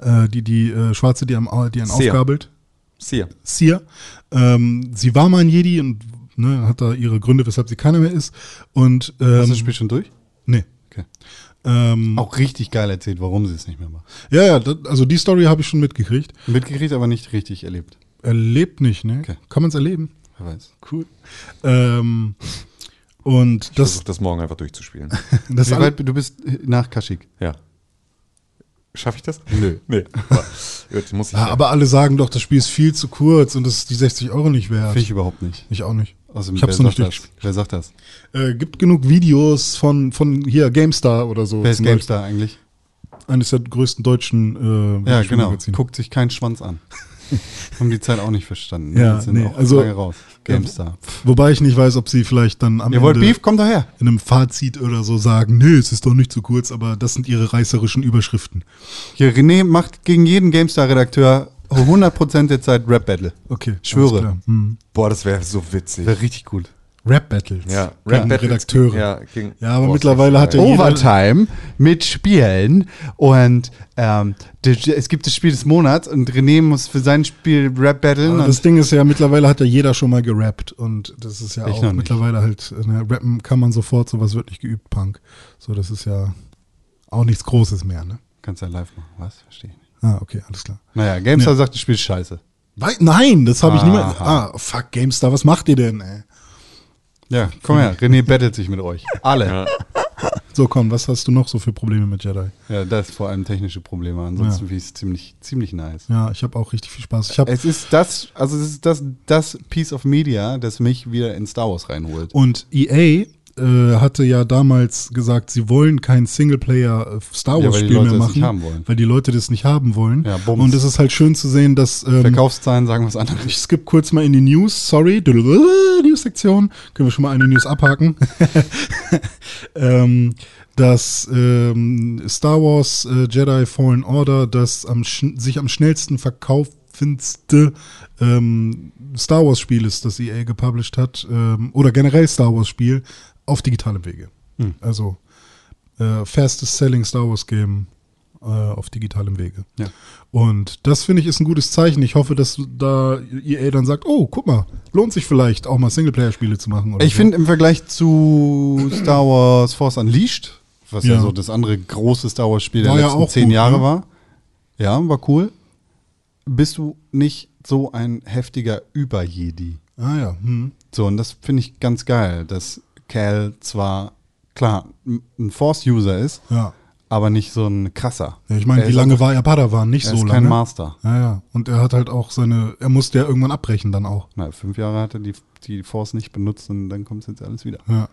Äh, die, die äh, Schwarze, die, am, die einen Seer. aufgabelt. Seer. Seer. Ähm, sie war mal ein Jedi und ne, hat da ihre Gründe, weshalb sie keiner mehr ist. Und Hast du ähm, das Spiel schon durch? nee. Okay. Ähm, Auch richtig geil erzählt, warum sie es nicht mehr macht. ja, ja, das, also die Story habe ich schon mitgekriegt. Mitgekriegt, aber nicht richtig erlebt. Erlebt nicht, ne? Okay. Kann man es erleben? Wer weiß. Cool. Ähm, und Ich das, das morgen einfach durchzuspielen. das Wie weit, du bist nach Kaschik. ja. Schaffe ich das? Nö. Nee. Aber, gut, muss ich ja, aber alle sagen doch, das Spiel ist viel zu kurz und das ist die 60 Euro nicht wert. Finde ich überhaupt nicht. ich auch nicht. Außerdem, Ich hab's noch nicht durchgespielt. Wer sagt das? Äh, gibt genug Videos von, von hier GameStar oder so. Wer ist GameStar eigentlich? Beispiel. Eines der größten deutschen äh, Ja, genau. Guckt sich keinen Schwanz an. Haben die Zeit auch nicht verstanden. Ja, Die sind nee, auch also- lange raus. GameStar. Wobei ich nicht weiß, ob sie vielleicht dann am Ihr wollt Ende Beef? Kommt daher. in einem Fazit oder so sagen, nö, es ist doch nicht zu kurz, aber das sind ihre reißerischen Überschriften. Hier, René macht gegen jeden GameStar-Redakteur 100% der Zeit Rap-Battle. Okay, Schwöre. alles klar. Hm. Boah, das wäre so witzig. Wäre richtig gut. Rap-Battles. Ja, Gegen Battles- Redakteure. Ja, Ja, aber Boah, mittlerweile hat er- Jeder- Overtime mit Spielen und ähm, es gibt das Spiel des Monats und René muss für sein Spiel Rap battlen. Das Ding ist ja, mittlerweile hat ja jeder schon mal gerappt und das ist ja Ich auch mittlerweile halt, ne, rappen kann man sofort, sowas wird nicht geübt, Punk. So, das ist ja auch nichts Großes mehr, ne? Kannst ja live machen. Was? Verstehe ich nicht. Ah, okay, alles klar. Naja, GameStar Ja. sagt, das Spiel ist scheiße. Nein, das habe ich nie mehr. Aha. Ah, fuck, GameStar, was macht ihr denn, ey? Ja, komm her, René battelt sich mit euch. Alle. Ja, So, komm, was hast du noch so für Probleme mit Jedi? das ist vor allem technische Probleme. Ansonsten finde ich es ziemlich, ziemlich nice. Ja, ich habe auch richtig viel Spaß. Ich Es ist das, also es ist das, das Piece of Media, das mich wieder in Star Wars reinholt. und EA äh, hatte ja damals gesagt, sie wollen kein Singleplayer äh, Star Ja, Wars die Spiel mehr machen, weil die Leute das nicht haben wollen. Ja, und es ist halt schön zu sehen, dass ähm, Verkaufszahlen sagen was anderes. Ich skippe kurz mal in die News, sorry. News-Sektion. Können wir schon mal eine News abhaken. ähm, dass ähm, Star Wars äh, Jedi Fallen Order das am sich am schnellsten verkaufendste ähm, Star Wars Spiel ist, das EA gepublished hat. Ähm, oder generell Star Wars Spiel auf digitalem Wege. Hm. Also äh, fastest selling Star Wars Game äh, auf digitalem Wege. Ja. Und das finde ich ist ein gutes Zeichen. Ich hoffe, dass da EA dann sagt, oh, guck mal, lohnt sich vielleicht auch mal Singleplayer-Spiele zu machen. Ich so. finde im Vergleich zu Star Wars Force Unleashed, was ja, Ja. so das andere große Star Wars Spiel der ja letzten auch zehn gut, Jahre ne? war, ja, war cool, bist du nicht so ein heftiger Über-Jedi. Ah ja, hm. So, und das finde ich ganz geil, dass Cal zwar, klar, ein Force-User ist, ja. aber nicht so ein krasser. ja ich meine, Er wie ist lange war er Padawan? Nicht Er so ist lange. kein Master. Ja, ja. Und er hat halt auch seine, er musste ja irgendwann abbrechen dann auch. Na, fünf Jahre hat er die, die Force nicht benutzt und dann kommt jetzt alles wieder. Ja.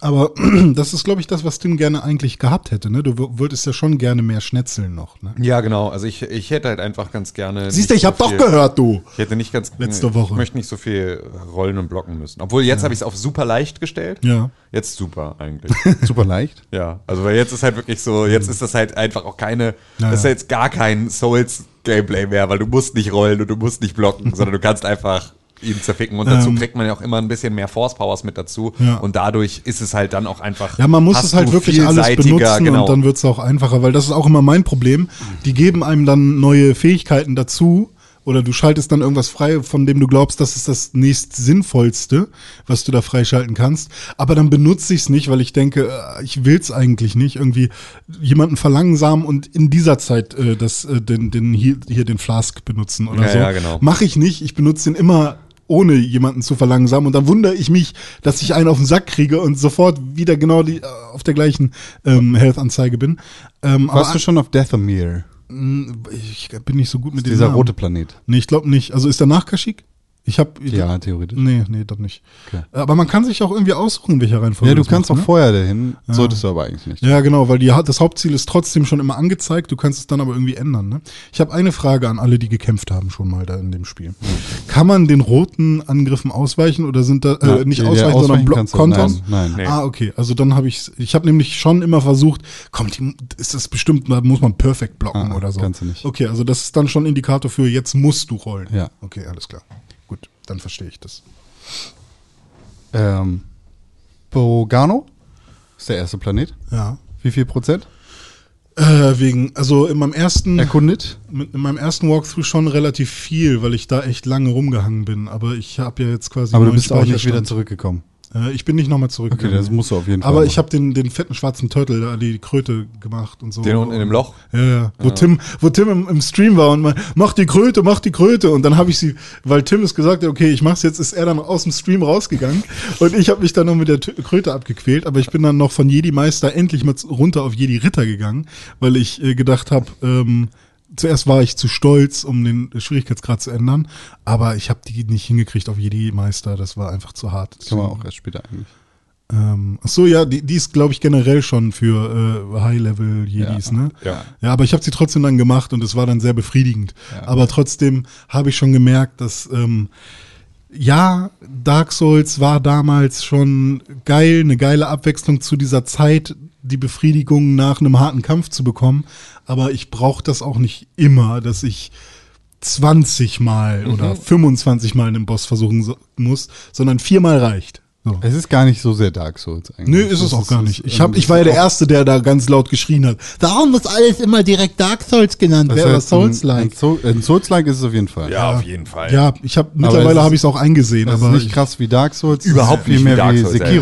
Aber das ist, glaube ich, das, was Tim gerne eigentlich gehabt hätte. Ne? Du w- wolltest ja schon gerne mehr schnetzeln noch. Ne? Ja, genau. Also ich, ich hätte halt einfach ganz gerne. Siehst du, ich habe so doch viel- gehört, du. Ich hätte nicht ganz. Letzte Woche. Ich möchte nicht so viel rollen und blocken müssen. Obwohl jetzt habe ich es auf super leicht gestellt. Ja. Jetzt super eigentlich. Super leicht. ja. Also weil jetzt ist halt wirklich so, jetzt ist das halt einfach auch keine, Ja, das ist ja. jetzt gar kein Souls-Gameplay mehr, weil du musst nicht rollen und du musst nicht blocken, sondern du kannst einfach ihn zerficken. Und dazu Ähm. kriegt man ja auch immer ein bisschen mehr Force Powers mit dazu. Ja. Und dadurch ist es halt dann auch einfach. Ja, man muss es halt wirklich alles benutzen genau. und dann wird es auch einfacher, weil das ist auch immer mein Problem. Die geben einem dann neue Fähigkeiten dazu oder du schaltest dann irgendwas frei, von dem du glaubst, das ist das nächst sinnvollste, was du da freischalten kannst. Aber dann benutze ich es nicht, weil ich denke, äh, ich will es eigentlich nicht. Irgendwie jemanden verlangsamen und in dieser Zeit äh, das, äh, den, den hier, hier den Flask benutzen oder Ja, so. ja, genau. Mache ich nicht. Ich benutze den immer ohne jemanden zu verlangsamen. Und dann wundere ich mich, dass ich einen auf den Sack kriege und sofort wieder genau die, äh, auf der gleichen ähm, Health-Anzeige bin. Ähm, Warst du schon auf Dathomir? ich bin nicht so gut mit dem Dieser Namen. rote Planet. Nee, ich glaube nicht. Also ist der nach Kashyyyk? Ich habe Ja, theoretisch. Nee, nee, das nicht. Okay. Aber man kann sich auch irgendwie aussuchen, in welcher Reihenfolge Ja, du das kannst macht, auch ne? vorher dahin, solltest du aber eigentlich nicht. Ja, genau, weil die, das Hauptziel ist trotzdem schon immer angezeigt, du kannst es dann aber irgendwie ändern. Ne? Ich habe eine Frage an alle, die gekämpft haben schon mal da in dem Spiel. Kann man den roten Angriffen ausweichen oder sind da äh, nicht ja, ausweichen, sondern ausweichen Block kontern? nein, nein. Ah, okay, also dann habe ich ich habe nämlich schon immer versucht, komm, die, ist das bestimmt, da muss man perfekt blocken Ah, oder so. kannst du nicht. Okay, also das ist dann schon Indikator für jetzt musst du rollen. Ja. Okay, alles klar. Dann verstehe ich das. Ähm, Bogano ist der erste Planet. Ja. Wie viel Prozent? Äh, wegen, also in meinem ersten Erkundet? in meinem ersten Walkthrough schon relativ viel, weil ich da echt lange rumgehangen bin. Aber ich habe ja jetzt quasi. Aber du bist auch nicht wieder zurückgekommen. Äh, ich bin nicht nochmal Okay, zurückgegangen. das musst du auf jeden Fall. aber machen. ich habe den, den fetten schwarzen Turtle, da die Kröte gemacht und so. Den unten in dem Loch. Ja, ja. Wo Tim, wo Tim im, im Stream war und mal, mach die Kröte, mach die Kröte. Und dann habe ich sie, weil Tim es gesagt hat, okay, ich mach's jetzt, ist er dann aus dem Stream rausgegangen. und ich habe mich dann noch mit der Kröte abgequält. Aber ich bin dann noch von Jedi Meister endlich mal runter auf Jedi Ritter gegangen, weil ich äh, gedacht habe, ähm, zuerst war ich zu stolz, um den Schwierigkeitsgrad zu ändern. Aber ich habe die nicht hingekriegt auf Jedi Meister. Das war einfach zu hart. Kann man auch erst später eigentlich. Ähm, ach so, ja, die, die ist, glaube ich, generell schon für äh, High-Level-Jedis, Ja. ne? Ja. Ja, aber ich habe sie trotzdem dann gemacht und es war dann sehr befriedigend. Aber trotzdem habe ich schon gemerkt, dass ähm, ja, Dark Souls war damals schon geil, eine geile Abwechslung zu dieser Zeit, die Befriedigung nach einem harten Kampf zu bekommen. Aber ich brauche das auch nicht immer, dass ich 20 Mal oder 25 Mal einen Boss versuchen so, muss, sondern viermal reicht. So. Es ist gar nicht so sehr Dark Souls eigentlich. Nö, ist es auch gar nicht. Ich, hab, ich war ja der Erste, der da ganz laut geschrien hat. Warum muss alles immer direkt Dark Souls genannt das werden? heißt, Souls-like? Ein, Soul- ein Souls-like ist es auf jeden Fall. Ja, auf jeden Fall. Ja, ich habe es mittlerweile ist- habe ich es auch eingesehen, Das aber ist nicht krass wie Dark Souls. Überhaupt ist viel nicht wie mehr Dark wie Souls, ey.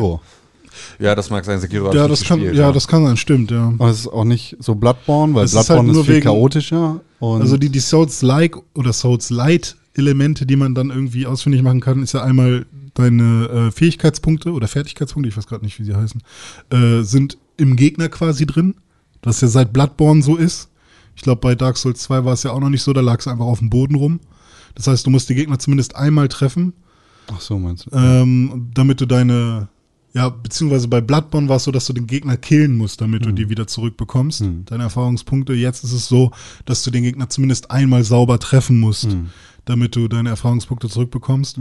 Ja, das mag sein, Sekiro ja, das nicht kann, gespielt, ja, das kann sein, stimmt, ja. Und es ist auch nicht so Bloodborne, weil Es ist halt Bloodborne ist, nur viel wegen- chaotischer. Und Also die, die Souls-like oder Souls-light-Elemente, die man dann irgendwie ausfindig machen kann, ist ja einmal deine äh, Fähigkeitspunkte oder Fertigkeitspunkte, ich weiß gerade nicht, wie sie heißen, äh, sind im Gegner quasi drin. Was ja seit Bloodborne so ist. Ich glaube, bei Dark Souls 2 war es ja auch noch nicht so, da lag es einfach auf dem Boden rum. Das heißt, du musst die Gegner zumindest einmal treffen, Ach so, meinst du? ähm, damit du deine, ja, beziehungsweise bei Bloodborne war es so, dass du den Gegner killen musst, damit du die wieder zurückbekommst, deine Erfahrungspunkte. Jetzt ist es so, dass du den Gegner zumindest einmal sauber treffen musst, damit du deine Erfahrungspunkte zurückbekommst.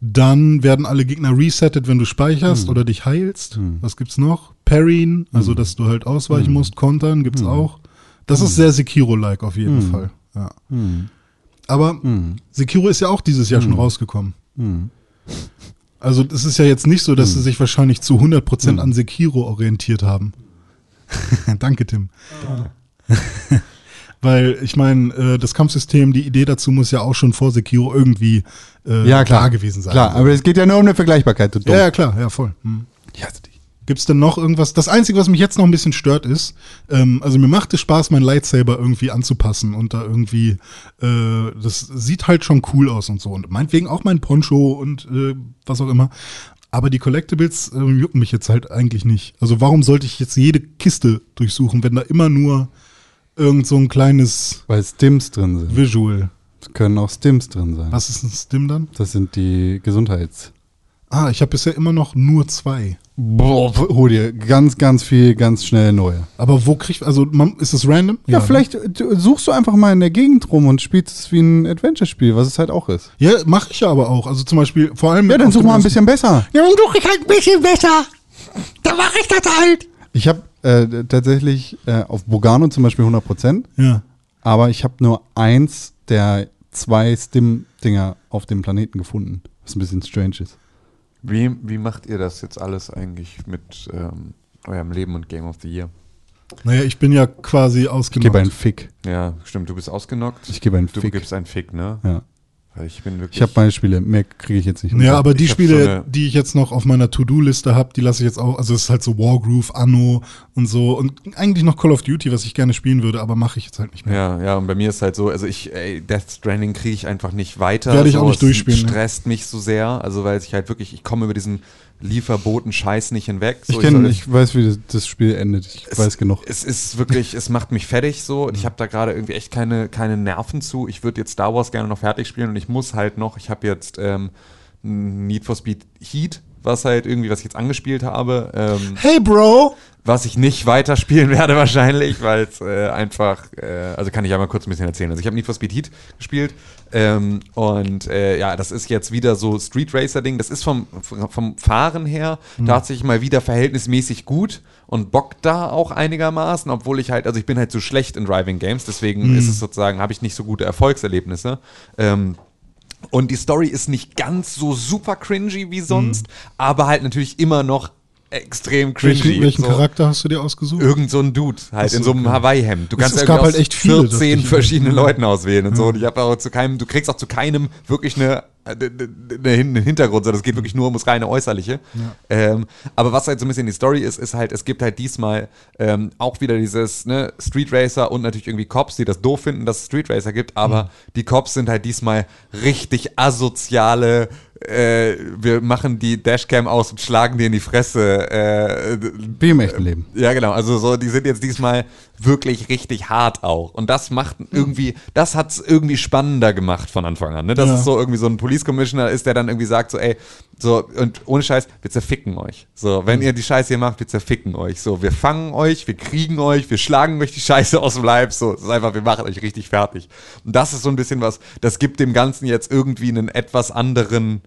Dann werden alle Gegner resettet, wenn du speicherst oder dich heilst. Was gibt's noch? Parrying, also dass du halt ausweichen musst, kontern gibt's auch. Das ist sehr Sekiro-like auf jeden Fall. Ja. Aber Sekiro ist ja auch dieses Jahr schon rausgekommen. Also es ist ja jetzt nicht so, dass sie sich wahrscheinlich zu 100% an Sekiro orientiert haben. Danke, Tim. Weil ich meine, äh, das Kampfsystem, die Idee dazu muss ja auch schon vor Sekiro irgendwie äh, ja, klar. da gewesen sein. Klar, aber es geht ja nur um eine Vergleichbarkeit, du dumm. ja, ja, klar, ja, voll. Hm. Ich hasse dich. Gibt's denn noch irgendwas? Das Einzige, was mich jetzt noch ein bisschen stört, ist, ähm, also mir macht es Spaß, mein Lightsaber irgendwie anzupassen und da irgendwie, äh, das sieht halt schon cool aus und so. Und meinetwegen auch mein Poncho und äh, was auch immer. Aber die Collectibles äh, jucken mich jetzt halt eigentlich nicht. Also warum sollte ich jetzt jede Kiste durchsuchen, wenn da immer nur irgend so ein kleines Weil Stims drin sind. Visual. Es können auch Stims drin sein. Was ist ein Stim dann? Das sind die Gesundheits. Ah, ich habe bisher immer noch nur zwei. Boah, hol dir ganz, ganz viel, ganz schnell neue. Aber wo kriegt, also man, ist es random? Ja, ne? vielleicht äh, du- suchst du einfach mal in der Gegend rum und spielst es wie ein Adventure-Spiel, was es halt auch ist. Ja, mache ich ja aber auch. Also zum Beispiel, vor allem. Ja, dann such mal ein bisschen besser. Ja, dann suche ich halt ein bisschen besser. Dann mache ich das halt. Ich habe äh, tatsächlich äh, auf Bogano zum Beispiel 100%, Ja. aber ich habe nur eins der zwei Stim-Dinger auf dem Planeten gefunden, was ein bisschen strange ist. Wie, wie macht ihr das jetzt alles eigentlich mit ähm, eurem Leben und Game of the Year? Naja, ich bin ja quasi Ich gebe ausgenockt. einen Fick. Ja, stimmt, du bist ausgenockt. Ich gebe einen du Fick. gibst einen Fick, ne? Ja. Ich bin wirklich. Ich habe meine Spiele, mehr kriege ich jetzt nicht. ja, unter. aber die Ich Spiele, die ich jetzt noch auf meiner To-Do-Liste habe, die lasse ich jetzt auch. Also es ist halt so Wargroove, Anno und so. Und eigentlich noch Call of Duty, was ich gerne spielen würde, aber mache ich jetzt halt nicht mehr. Ja, ja, und bei mir ist halt so, also ich, ey, Death Stranding kriege ich einfach nicht weiter. Werde ich so, auch nicht durchspielen, ne? stresst mich so sehr, also weil ich halt wirklich, ich komme über diesen Lieferboten-Scheiß nicht hinweg. So, Ich, kenn, soll- ich weiß, wie das, das Spiel endet. Ich weiß genug. es ist wirklich, es macht mich fertig so und ich habe da gerade irgendwie echt keine, keine Nerven zu. Ich würde jetzt Star Wars gerne noch fertig spielen und ich muss halt noch, ich habe jetzt ähm, Need for Speed Heat, was halt irgendwie, was ich jetzt angespielt habe, ähm, Hey, Bro! was ich nicht weiterspielen werde wahrscheinlich, weil es äh, einfach, äh, also kann ich ja mal kurz ein bisschen erzählen. Also ich habe Need for Speed Heat gespielt ähm, und äh, ja, das ist jetzt wieder so Street Racer Ding. Das ist vom, vom Fahren her tatsächlich mal wieder verhältnismäßig gut und bockt da auch einigermaßen, obwohl ich halt, also ich bin halt so schlecht in Driving Games, deswegen ist es sozusagen, habe ich nicht so gute Erfolgserlebnisse. Ähm, und die Story ist nicht ganz so super cringy wie sonst, aber halt natürlich immer noch extrem cringy. Welchen, welchen So. Charakter hast du dir ausgeusgesucht? Irgend so ein Dude, halt so, in so einem okay. Hawaii-Hemd. Du Es- kannst es ja gab halt echt viele, das 14 ich- verschiedenen Leuten auswählen und so. Und ich habe auch zu keinem, du kriegst auch zu keinem wirklich eine, einen Hintergrund, sondern es geht wirklich nur ums reine Äußerliche. Ähm, aber was halt so ein bisschen die Story ist, ist halt, es gibt halt diesmal ähm, auch wieder dieses ne, Street Racer und natürlich irgendwie Cops, die das doof finden, dass es Street Racer gibt, aber die Cops sind halt diesmal richtig asoziale äh, wir machen die Dashcam aus und schlagen dir in die Fresse. Äh, Wie im echten Leben. ja, genau. Also so, die sind jetzt diesmal wirklich richtig hart auch. Und das macht irgendwie, das hat's irgendwie spannender gemacht von Anfang an. Ne? Das Ja. ist so irgendwie so ein Police Commissioner ist, der dann irgendwie sagt so, ey, so, und ohne Scheiß, wir zerficken euch. So, wenn ihr die Scheiße hier macht, wir zerficken euch. So, wir fangen euch, wir kriegen euch, wir schlagen euch die Scheiße aus dem Leib. So, es ist einfach, wir machen euch richtig fertig. Und das ist so ein bisschen was, das gibt dem Ganzen jetzt irgendwie einen etwas anderen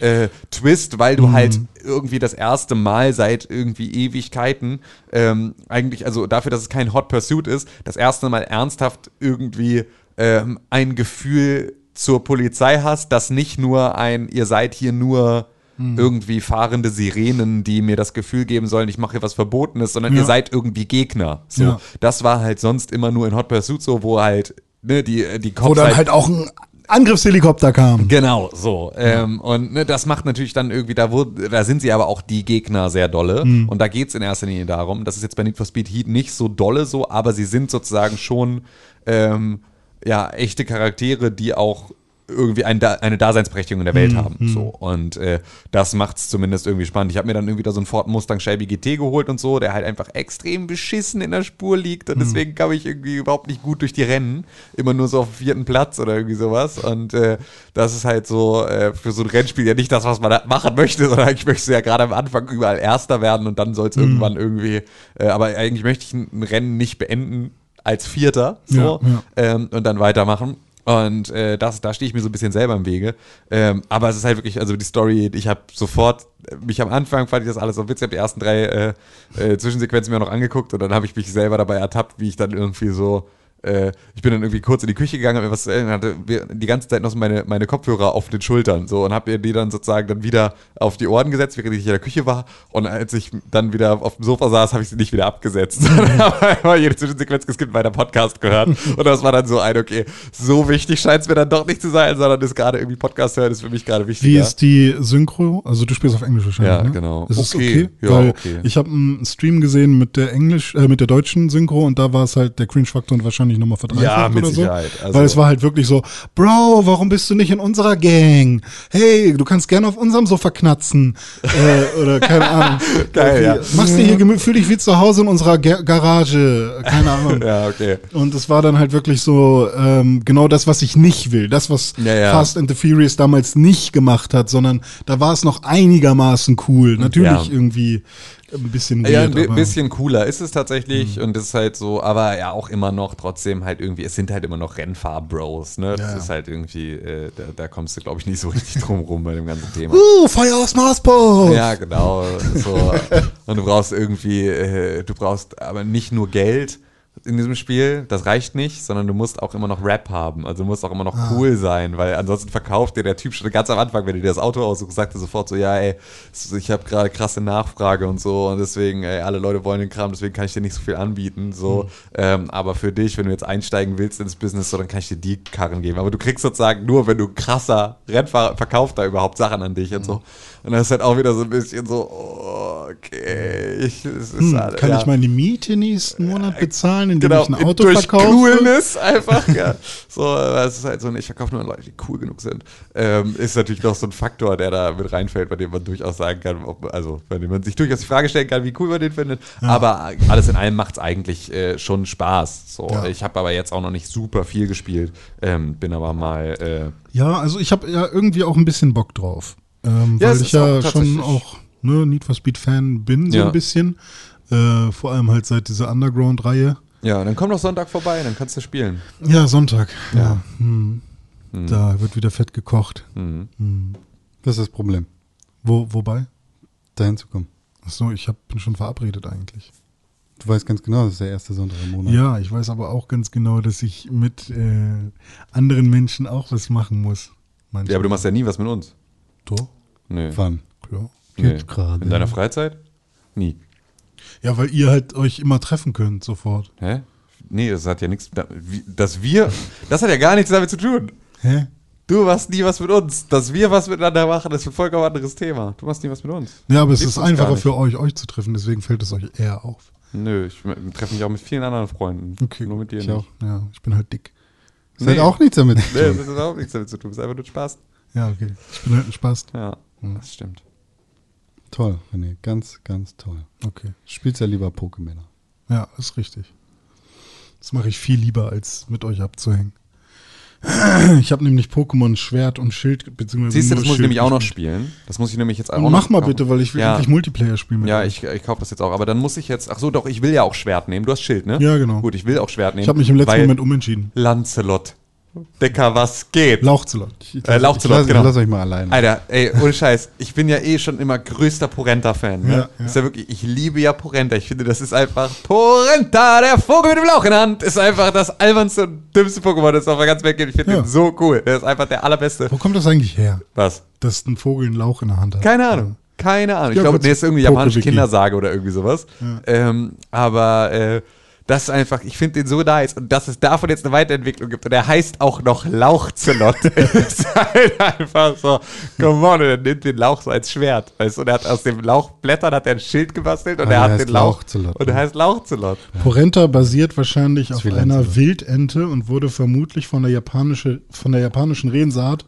äh, Twist, weil du halt irgendwie das erste Mal seit irgendwie Ewigkeiten ähm, eigentlich, also dafür, dass es kein Hot Pursuit ist, das erste Mal ernsthaft irgendwie ähm, ein Gefühl zur Polizei hast, das nicht nur ein, ihr seid hier nur irgendwie fahrende Sirenen, die mir das Gefühl geben sollen, ich mache hier was Verbotenes, sondern Ja. ihr seid irgendwie Gegner. So, Ja. das war halt sonst immer nur in Hot Pursuit so, wo halt ne, die die Cops Wo dann halt auch ein Angriffshelikopter kam. Genau, so. Ähm, und ne, das macht natürlich dann irgendwie, da, wo, da sind sie aber auch die Gegner sehr dolle. Und da geht's in erster Linie darum, das ist jetzt bei Need for Speed Heat nicht so dolle so, aber sie sind sozusagen schon ähm, ja, echte Charaktere, die auch irgendwie ein, eine Daseinsberechtigung in der Welt haben. So. Und äh, das macht's zumindest irgendwie spannend. Ich habe mir dann irgendwie da so einen Ford Mustang Shelby GT geholt und so, der halt einfach extrem beschissen in der Spur liegt und deswegen kam ich irgendwie überhaupt nicht gut durch die Rennen. Immer nur so auf dem vierten Platz oder irgendwie sowas. Und äh, das ist halt so äh, für so ein Rennspiel ja nicht das, was man da machen möchte, sondern möchtest du ja gerade am Anfang überall Erster werden und dann soll es irgendwann irgendwie, äh, aber eigentlich möchte ich ein, ein Rennen nicht beenden als Vierter so Ja, ja. Ähm, und dann weitermachen. Und äh, das, da stehe ich mir so ein bisschen selber im Wege. Ähm, aber es ist halt wirklich, also die Story, ich habe sofort, mich am Anfang fand ich das alles so witzig, habe die ersten drei äh, äh, Zwischensequenzen mir noch angeguckt und dann habe ich mich selber dabei ertappt, wie ich dann irgendwie so, äh, ich bin dann irgendwie kurz in die Küche gegangen, hab mir was zu essen, hatte die ganze Zeit noch so meine, meine Kopfhörer auf den Schultern so und habe mir die dann sozusagen dann wieder auf die Ohren gesetzt, während ich in der Küche war und als ich dann wieder auf dem Sofa saß, habe ich sie nicht wieder abgesetzt. Dann habe jede Zwischensequenz geskippt, weiter Podcast gehört und das war dann so ein, okay, so wichtig scheint es mir dann doch nicht zu sein, sondern ist gerade irgendwie Podcast hören, ist für mich gerade wichtiger. Wie ist die Synchro? Also du spielst auf Englisch wahrscheinlich, Ja, ne? genau. Ist es Okay. okay? Ja, Weil okay. ich habe einen Stream gesehen mit der Englisch, äh, mit der deutschen Synchro und da war es halt der Cringe-Faktor und wahrscheinlich nochmal verdreifacht Ja, mit oder so. Sicherheit. Also- Weil es war halt wirklich so, Bro, warum bist du nicht in unserer Gang? Hey, du kannst gerne auf unserem Sofa knatzen. äh, oder keine Ahnung. Geil, ja. Machst dir hier gemü- fühl dich wie zu Hause in unserer Ga Garage. Keine Ahnung. Ja, okay. Und es war dann halt wirklich so ähm, genau das, was ich nicht will. Das, was Ja, ja. Fast and the Furious damals nicht gemacht hat, sondern da war es noch einigermaßen cool. Natürlich Ja. irgendwie ein bisschen weird. Ja, ein bisschen cooler ist es tatsächlich und es ist halt so, aber ja auch immer noch trotzdem halt irgendwie, es sind halt immer noch Rennfahr-Bros, ne? Das Ja. ist halt irgendwie, äh, da, da kommst du, glaube ich, nicht so richtig drum rum bei dem ganzen Thema. Uh, Feuer aus Marsburg! Ja, genau. So. Und du brauchst irgendwie, äh, du brauchst aber nicht nur Geld in diesem Spiel, das reicht nicht, sondern du musst auch immer noch Rap haben. Also du musst auch immer noch cool sein, weil ansonsten verkauft dir der Typ schon ganz am Anfang, wenn du dir das Auto aussuchst, sagt er sofort so, ja, ey, ich habe gerade krasse Nachfrage und so und deswegen, ey, alle Leute wollen den Kram, deswegen kann ich dir nicht so viel anbieten. So, ähm, aber für dich, wenn du jetzt einsteigen willst ins Business, so, dann kann ich dir die Karren geben. Aber du kriegst sozusagen nur, wenn du krasser Rennfahrer verkauft da überhaupt Sachen an dich und so. Und das ist halt auch wieder so ein bisschen so, oh, okay, ich, es ist Hm, alle- kann ja. ich meine Miete nächsten Monat bezahlen, indem Genau, ich ein Auto durch verkaufe? Coolness einfach, ja. So, es ist halt so, ich verkaufe nur an Leute, die cool genug sind. Ähm, ist natürlich noch so ein Faktor, der da mit reinfällt, bei dem man durchaus sagen kann, ob, also bei dem man sich durchaus die Frage stellen kann, wie cool man den findet. Aber alles in allem macht es eigentlich äh, schon Spaß. So, Ja. ich habe aber jetzt auch noch nicht super viel gespielt, ähm, bin aber mal äh, Ja, also ich habe ja irgendwie auch ein bisschen Bock drauf. Ähm, Ja, weil ich ja auch schon auch ne, Need for Speed Fan bin, so Ja. ein bisschen. Äh, vor allem halt seit dieser Underground-Reihe. Ja, dann komm doch Sonntag vorbei, dann kannst du spielen. Ja, Sonntag. Ja. Hm. Da wird wieder fett gekocht. Das ist das Problem, Wo, wobei? dahin zu kommen. Achso, ich hab, bin schon verabredet eigentlich. Du weißt ganz genau, das ist der erste Sonntag im Monat. Ja, ich weiß aber auch ganz genau, dass ich mit äh, anderen Menschen auch was machen muss. Manchmal. Ja, aber du machst ja nie was mit uns. Doch, Nee. Wann? ja. nee. Gerade. In deiner Freizeit? Nie. ja, weil ihr halt euch immer treffen könnt sofort. Hä? Nee, das hat ja nichts. Dass wir. Das hat ja gar nichts damit zu tun. Hä? Du machst nie was mit uns. Dass wir was miteinander machen, ist ein vollkommen anderes Thema. Du machst nie was mit uns. Ja, aber es ist einfacher für euch, euch zu treffen, deswegen fällt es euch eher auf. Nö, ich treffe mich auch mit vielen anderen Freunden. Okay, Nur mit dir ich nicht. auch. Ja, ich bin halt dick. Das hat Nee. auch nichts damit zu Nee, tun. das hat überhaupt nichts damit zu tun. Das ist einfach nur Spaß. Ja, okay. Ich bin halt ein Spaß. Ja. Das stimmt. Toll, René, ganz, ganz toll. Okay. Spielst ja lieber Pokémon. Ja, ist richtig. Das mache ich viel lieber, als mit euch abzuhängen. Ich habe nämlich Pokémon Schwert und Schild, beziehungsweise Siehst du, das muss ich nämlich auch noch spielen. Das muss ich nämlich jetzt auch Und noch mach mal kaufen. bitte, weil ich will ja. endlich Multiplayer spielen mit Ja, ich, ich kaufe das jetzt auch. Aber dann muss ich jetzt. Ach so, doch, ich will ja auch Schwert nehmen. Du hast Schild, ne? Ja, genau. Gut, ich will auch Schwert nehmen. Ich habe mich im letzten weil Moment umentschieden. Lancelot. Dicker, was geht? Lauchzelot. Äh, Lauchzelot, lass, genau. lass euch mal alleine. Alter, ey, ohne Scheiß. Ich bin ja eh schon immer größter Porenta-Fan. Ne? Ja, ja. Ist ja wirklich, ich liebe ja Porenta. Ich finde, das ist einfach Porenta, der Vogel mit dem Lauch in der Hand. Ist einfach das albernste und dümmste Pokémon, das auf der ganzen Welt gibt. Ich finde Ja. den so cool. Der ist einfach der allerbeste. Wo kommt das eigentlich her, Was? dass ein Vogel einen Lauch in der Hand hat? Keine Ahnung. Keine Ahnung. Ich glaube, nee, ist irgendwie japanische. Kindersage oder irgendwie sowas. Ähm, aber äh, das ist einfach, ich finde den so nice. Und dass es davon jetzt eine Weiterentwicklung gibt. Und er heißt auch noch Lauchzelot. ist halt einfach so, come on, und er nimmt den Lauch so als Schwert. Weißt und er hat aus dem Lauchblättern hat er ein Schild gebastelt und Ah, er hat den Lauch. Lauchzelot, und er heißt Lauchzelot. Porenta basiert wahrscheinlich auf einer. Wildente und wurde vermutlich von der, japanische, von der japanischen Redensart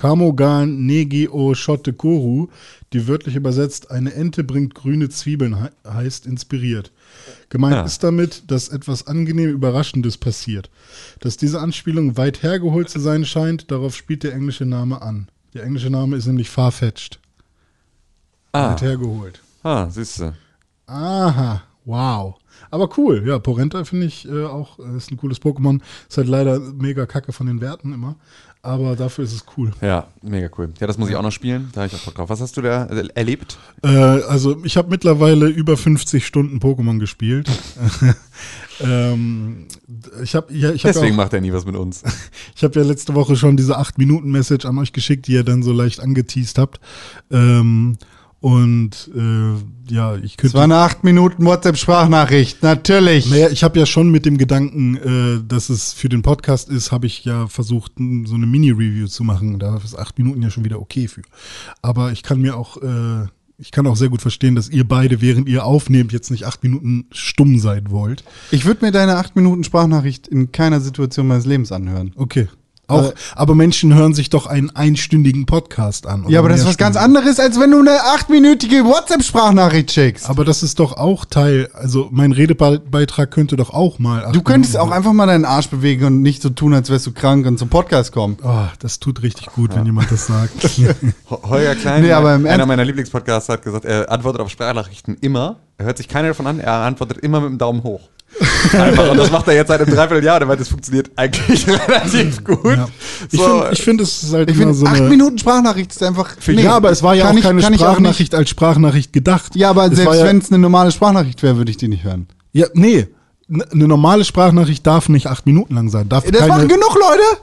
Kamogan Negi o Shotte Koru, die wörtlich übersetzt eine Ente bringt grüne Zwiebeln he heißt, inspiriert. Gemeint Ja. ist damit, dass etwas angenehm Überraschendes passiert. Dass diese Anspielung weit hergeholt zu sein scheint, darauf spielt der englische Name an. Der englische Name ist nämlich Farfetched. Ah, Weit hergeholt. ah siehst du. Aha, wow. Aber cool, ja, Porenta finde ich äh, auch, äh, ist ein cooles Pokémon. Ist halt leider mega kacke von den Werten immer. Aber dafür ist es cool. Ja, mega cool. Ja, das muss ich auch noch spielen. Da habe ich auch Bock drauf. Was hast du da äh, erlebt? Äh, also ich habe mittlerweile über 50 Stunden Pokémon gespielt. ähm, ich habe ja, ich hab Deswegen auch- macht er nie was mit uns. ich hab ja letzte Woche schon diese 8-Minuten-Message an euch geschickt, die ihr dann so leicht angeteased habt. Ähm, und äh, ja, ich Es könnte. war eine 8 Minuten WhatsApp-Sprachnachricht, natürlich. Naja, ich habe ja schon mit dem Gedanken, äh, dass es für den Podcast ist, habe ich ja versucht, so eine Mini-Review zu machen. Da ist acht Minuten ja schon wieder okay für. Aber ich kann mir auch, äh, ich kann auch sehr gut verstehen, dass ihr beide, während ihr aufnehmt, jetzt nicht acht Minuten stumm sein wollt. Ich würde mir deine 8 Minuten Sprachnachricht in keiner Situation meines Lebens anhören. Okay. Auch, Äh, aber Menschen hören sich doch einen einstündigen Podcast an. Ja, aber das ist was ganz anderes, als wenn du eine 8-minütige WhatsApp-Sprachnachricht schickst. Aber das ist doch auch Teil, also mein Redebeitrag könnte doch auch mal. Du könntest auch Minuten- einfach mal deinen Arsch bewegen und nicht so tun, als wärst du krank und zum Podcast kommen. Oh, das tut richtig gut, wenn jemand das sagt. Ho- Holger Klein, Nee, aber einer meiner Lieblingspodcasts, hat gesagt, er antwortet auf Sprachnachrichten immer. Er hört sich keiner davon an, er antwortet immer mit dem Daumen hoch. Einfach. Und das macht er jetzt seit einem Dreivierteljahr. Der meint, das funktioniert eigentlich relativ gut. Ja. Ich So, finde, ich find, es ist halt Ich immer finde, so 8 eine. Minuten Sprachnachricht ist einfach. Nee, ja, aber es war ja kann auch ich- keine ich auch Sprachnachricht als Sprachnachricht gedacht. Ja, aber Es selbst wenn es eine normale Sprachnachricht wäre, würde ich die nicht hören. Ja, nee. Eine normale Sprachnachricht darf nicht acht Minuten lang sein. Darf Das keine, machen genug Leute.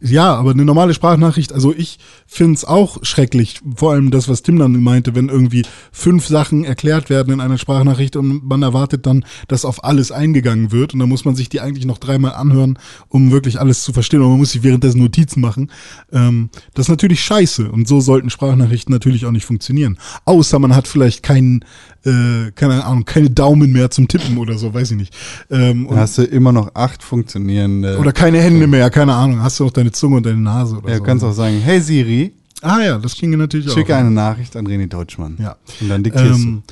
Ja, aber eine normale Sprachnachricht, also ich find's auch schrecklich, vor allem das, was Tim dann meinte, wenn irgendwie fünf Sachen erklärt werden in einer Sprachnachricht und man erwartet dann, dass auf alles eingegangen wird und dann muss man sich die eigentlich noch dreimal anhören, um wirklich alles zu verstehen und man muss sich währenddessen Notizen machen. Ähm, das ist natürlich scheiße und so sollten Sprachnachrichten natürlich auch nicht funktionieren. Außer man hat vielleicht keinen, äh, keine Ahnung, keine Daumen mehr zum Tippen oder so, weiß ich nicht. Ähm, hast du immer noch acht funktionierende. oder keine Hände mehr, keine Ahnung. Hast du noch deine Zunge und deine Nase oder ja, so. du kannst auch sagen, hey Siri, ah ja, das ginge natürlich schicke auch. eine Nachricht an René Deutschmann. Ja. Und dann diktierst Ähm,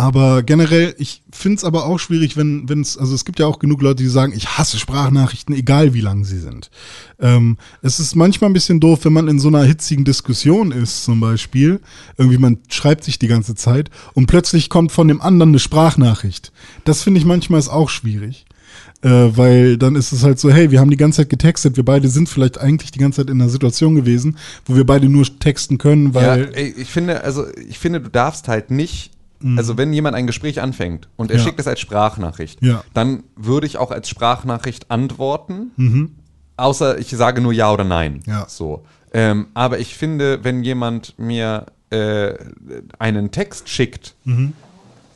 aber generell, ich finde es aber auch schwierig, wenn es, also es gibt ja auch genug Leute, die sagen, ich hasse Sprachnachrichten, egal wie lang sie sind. Ähm, es ist manchmal ein bisschen doof, wenn man in so einer hitzigen Diskussion ist, zum Beispiel. Irgendwie man schreibt sich die ganze Zeit und plötzlich kommt von dem anderen eine Sprachnachricht. Das finde ich manchmal ist auch schwierig. Äh, weil dann ist es halt so, hey, wir haben die ganze Zeit getextet, wir beide sind vielleicht eigentlich die ganze Zeit in einer Situation gewesen, wo wir beide nur texten können, Ja, weil ey, ich finde, also ich finde, du darfst halt nicht, also wenn jemand ein Gespräch anfängt und er Mhm. Ja. schickt es als Sprachnachricht, Ja. dann würde ich auch als Sprachnachricht antworten, außer ich sage nur ja oder nein. Ja. So. Ähm, aber ich finde, wenn jemand mir äh, einen Text schickt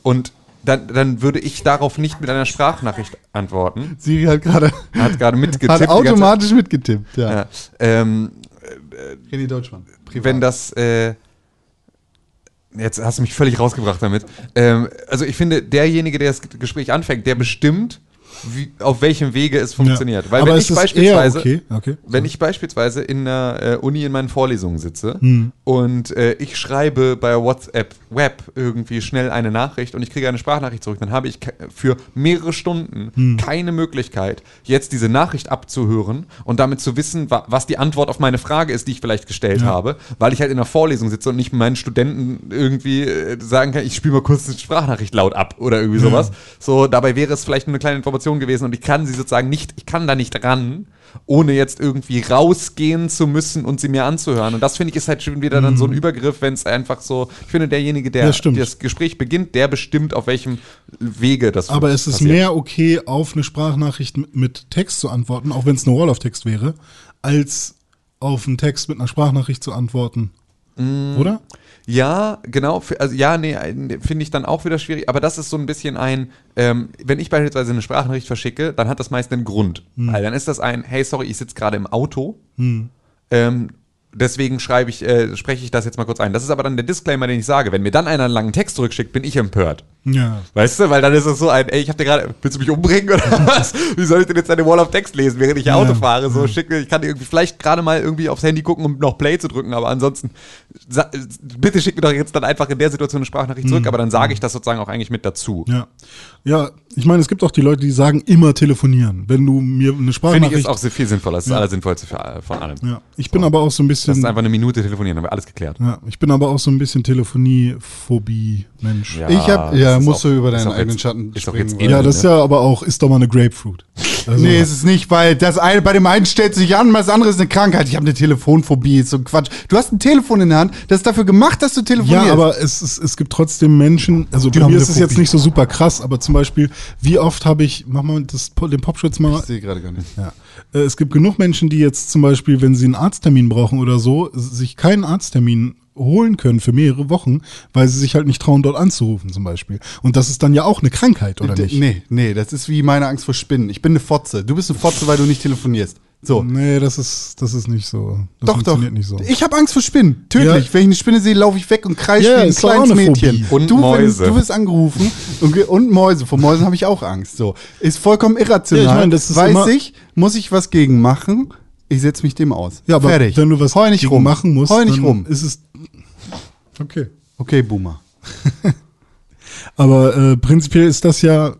und dann, dann würde ich darauf nicht mit einer Sprachnachricht antworten. Siri hat gerade Hat gerade mitgetippt. hat automatisch mitgetippt. Ja. Ja. Ähm, René Deutschmann. Privat. wenn das äh, jetzt hast du mich völlig rausgebracht damit. Ähm, also ich finde, derjenige, der das Gespräch anfängt, der bestimmt, wie, auf welchem Wege es funktioniert. Ja. Weil wenn ich beispielsweise, okay, okay. wenn ich beispielsweise in der äh, Uni in meinen Vorlesungen sitze Hm. und äh, ich schreibe bei WhatsApp Web irgendwie schnell eine Nachricht und ich kriege eine Sprachnachricht zurück, dann habe ich für mehrere Stunden Hm. keine Möglichkeit, jetzt diese Nachricht abzuhören und damit zu wissen, wa was die Antwort auf meine Frage ist, die ich vielleicht gestellt Ja. habe, weil ich halt in der Vorlesung sitze und nicht meinen Studenten irgendwie äh, sagen kann, ich spiele mal kurz eine Sprachnachricht laut ab oder irgendwie sowas. So, dabei wäre es vielleicht nur eine kleine Information gewesen und ich kann sie sozusagen nicht, ich kann da nicht ran, ohne jetzt irgendwie rausgehen zu müssen und sie mir anzuhören. Und das finde ich ist halt schon wieder dann so ein Übergriff, wenn es einfach so, ich finde, derjenige, der Mhm. Ja, das Gespräch beginnt, der bestimmt, auf welchem Wege das Aber es ist passiert. mehr okay, auf eine Sprachnachricht mit, Text zu antworten, auch wenn es eine Wall-of-Text wäre, als auf einen Text mit einer Sprachnachricht zu antworten. Mm. Oder? Ja, genau. Also ja, nee, finde ich dann auch wieder schwierig. Aber das ist so ein bisschen ein, ähm, wenn ich beispielsweise eine Sprachnachricht verschicke, dann hat das meist einen Grund. Weil dann ist das ein, hey, sorry, ich sitze gerade im Auto. Ähm, deswegen schreibe ich, äh, spreche ich das jetzt mal kurz ein. Das ist aber dann der Disclaimer, den ich sage. Wenn mir dann einer einen langen Text zurückschickt, bin ich empört. Ja. Weißt du, weil dann ist es so ein, ey, ich hab dir gerade, willst du mich umbringen oder was? Wie soll ich denn jetzt eine Wall of Text lesen, während ich Ja. Auto fahre? So schick ich kann irgendwie vielleicht gerade mal irgendwie aufs Handy gucken, um noch Play zu drücken, aber ansonsten, bitte schick mir doch jetzt dann einfach in der Situation eine Sprachnachricht zurück, aber dann sage ich das sozusagen auch eigentlich mit dazu. Ja. Ja, ich meine, es gibt auch die Leute, die sagen, immer telefonieren. Wenn du mir eine Finde ich Sprachnachricht. ist auch sehr viel sinnvoller. Das ist Ja. das Allersinnvollste für, von allem. ja. Ich bin aber auch so ein Das ist bisschen. einfach eine Minute telefonieren, haben wir alles geklärt. Ja, ich bin aber auch so ein bisschen Telefonie-Phobie-Mensch. Ja. Ich hab- ja, ist musst du über ist deinen eigenen jetzt- Schatten Ist springen, Ende, das ist ne? ja aber auch, ist doch mal eine Grapefruit. Also, Nee, ist es nicht, weil das eine, bei dem einen stellt sich an, das andere ist eine Krankheit. Ich habe eine Telefonphobie, ist so ein Quatsch. Du hast ein Telefon in der Hand, das ist dafür gemacht, dass du telefonierst. Ja, aber es, es, es gibt trotzdem Menschen, also Die bei mir ist es jetzt nicht so super krass, aber zum Beispiel, wie oft habe ich, mach mal das, den Popschutz mal, ich sehe gerade gar nicht. Ja. Äh, Es gibt genug Menschen, die jetzt zum Beispiel, wenn sie einen Arzttermin brauchen oder so, sich keinen Arzttermin holen können für mehrere Wochen, weil sie sich halt nicht trauen, dort anzurufen zum Beispiel. Und das ist dann ja auch eine Krankheit, oder D- nicht? Nee, nee, das ist wie meine Angst vor Spinnen. Ich bin eine Fotze. Du bist eine Fotze, weil du nicht telefonierst. So. Nee, das ist, das ist nicht so. Das doch, doch. funktioniert nicht so. Ich habe Angst vor Spinnen. Tödlich. Ja. Wenn ich eine Spinne sehe, laufe ich weg und kreische Ja, wie ein kleines eine Mädchen. Und du, wenn- Mäuse. Du wirst angerufen und, und Mäuse. Vor Mäusen habe ich auch Angst. So. Ist vollkommen irrational. Ja, ich meine, das ist Weiß ich, muss ich was gegen machen. Ich setze mich dem aus. ja, aber Fertig. wenn du was nicht gegen rum. machen musst, nicht dann rum. ist es okay. Okay, Boomer. Aber äh, prinzipiell ist das ja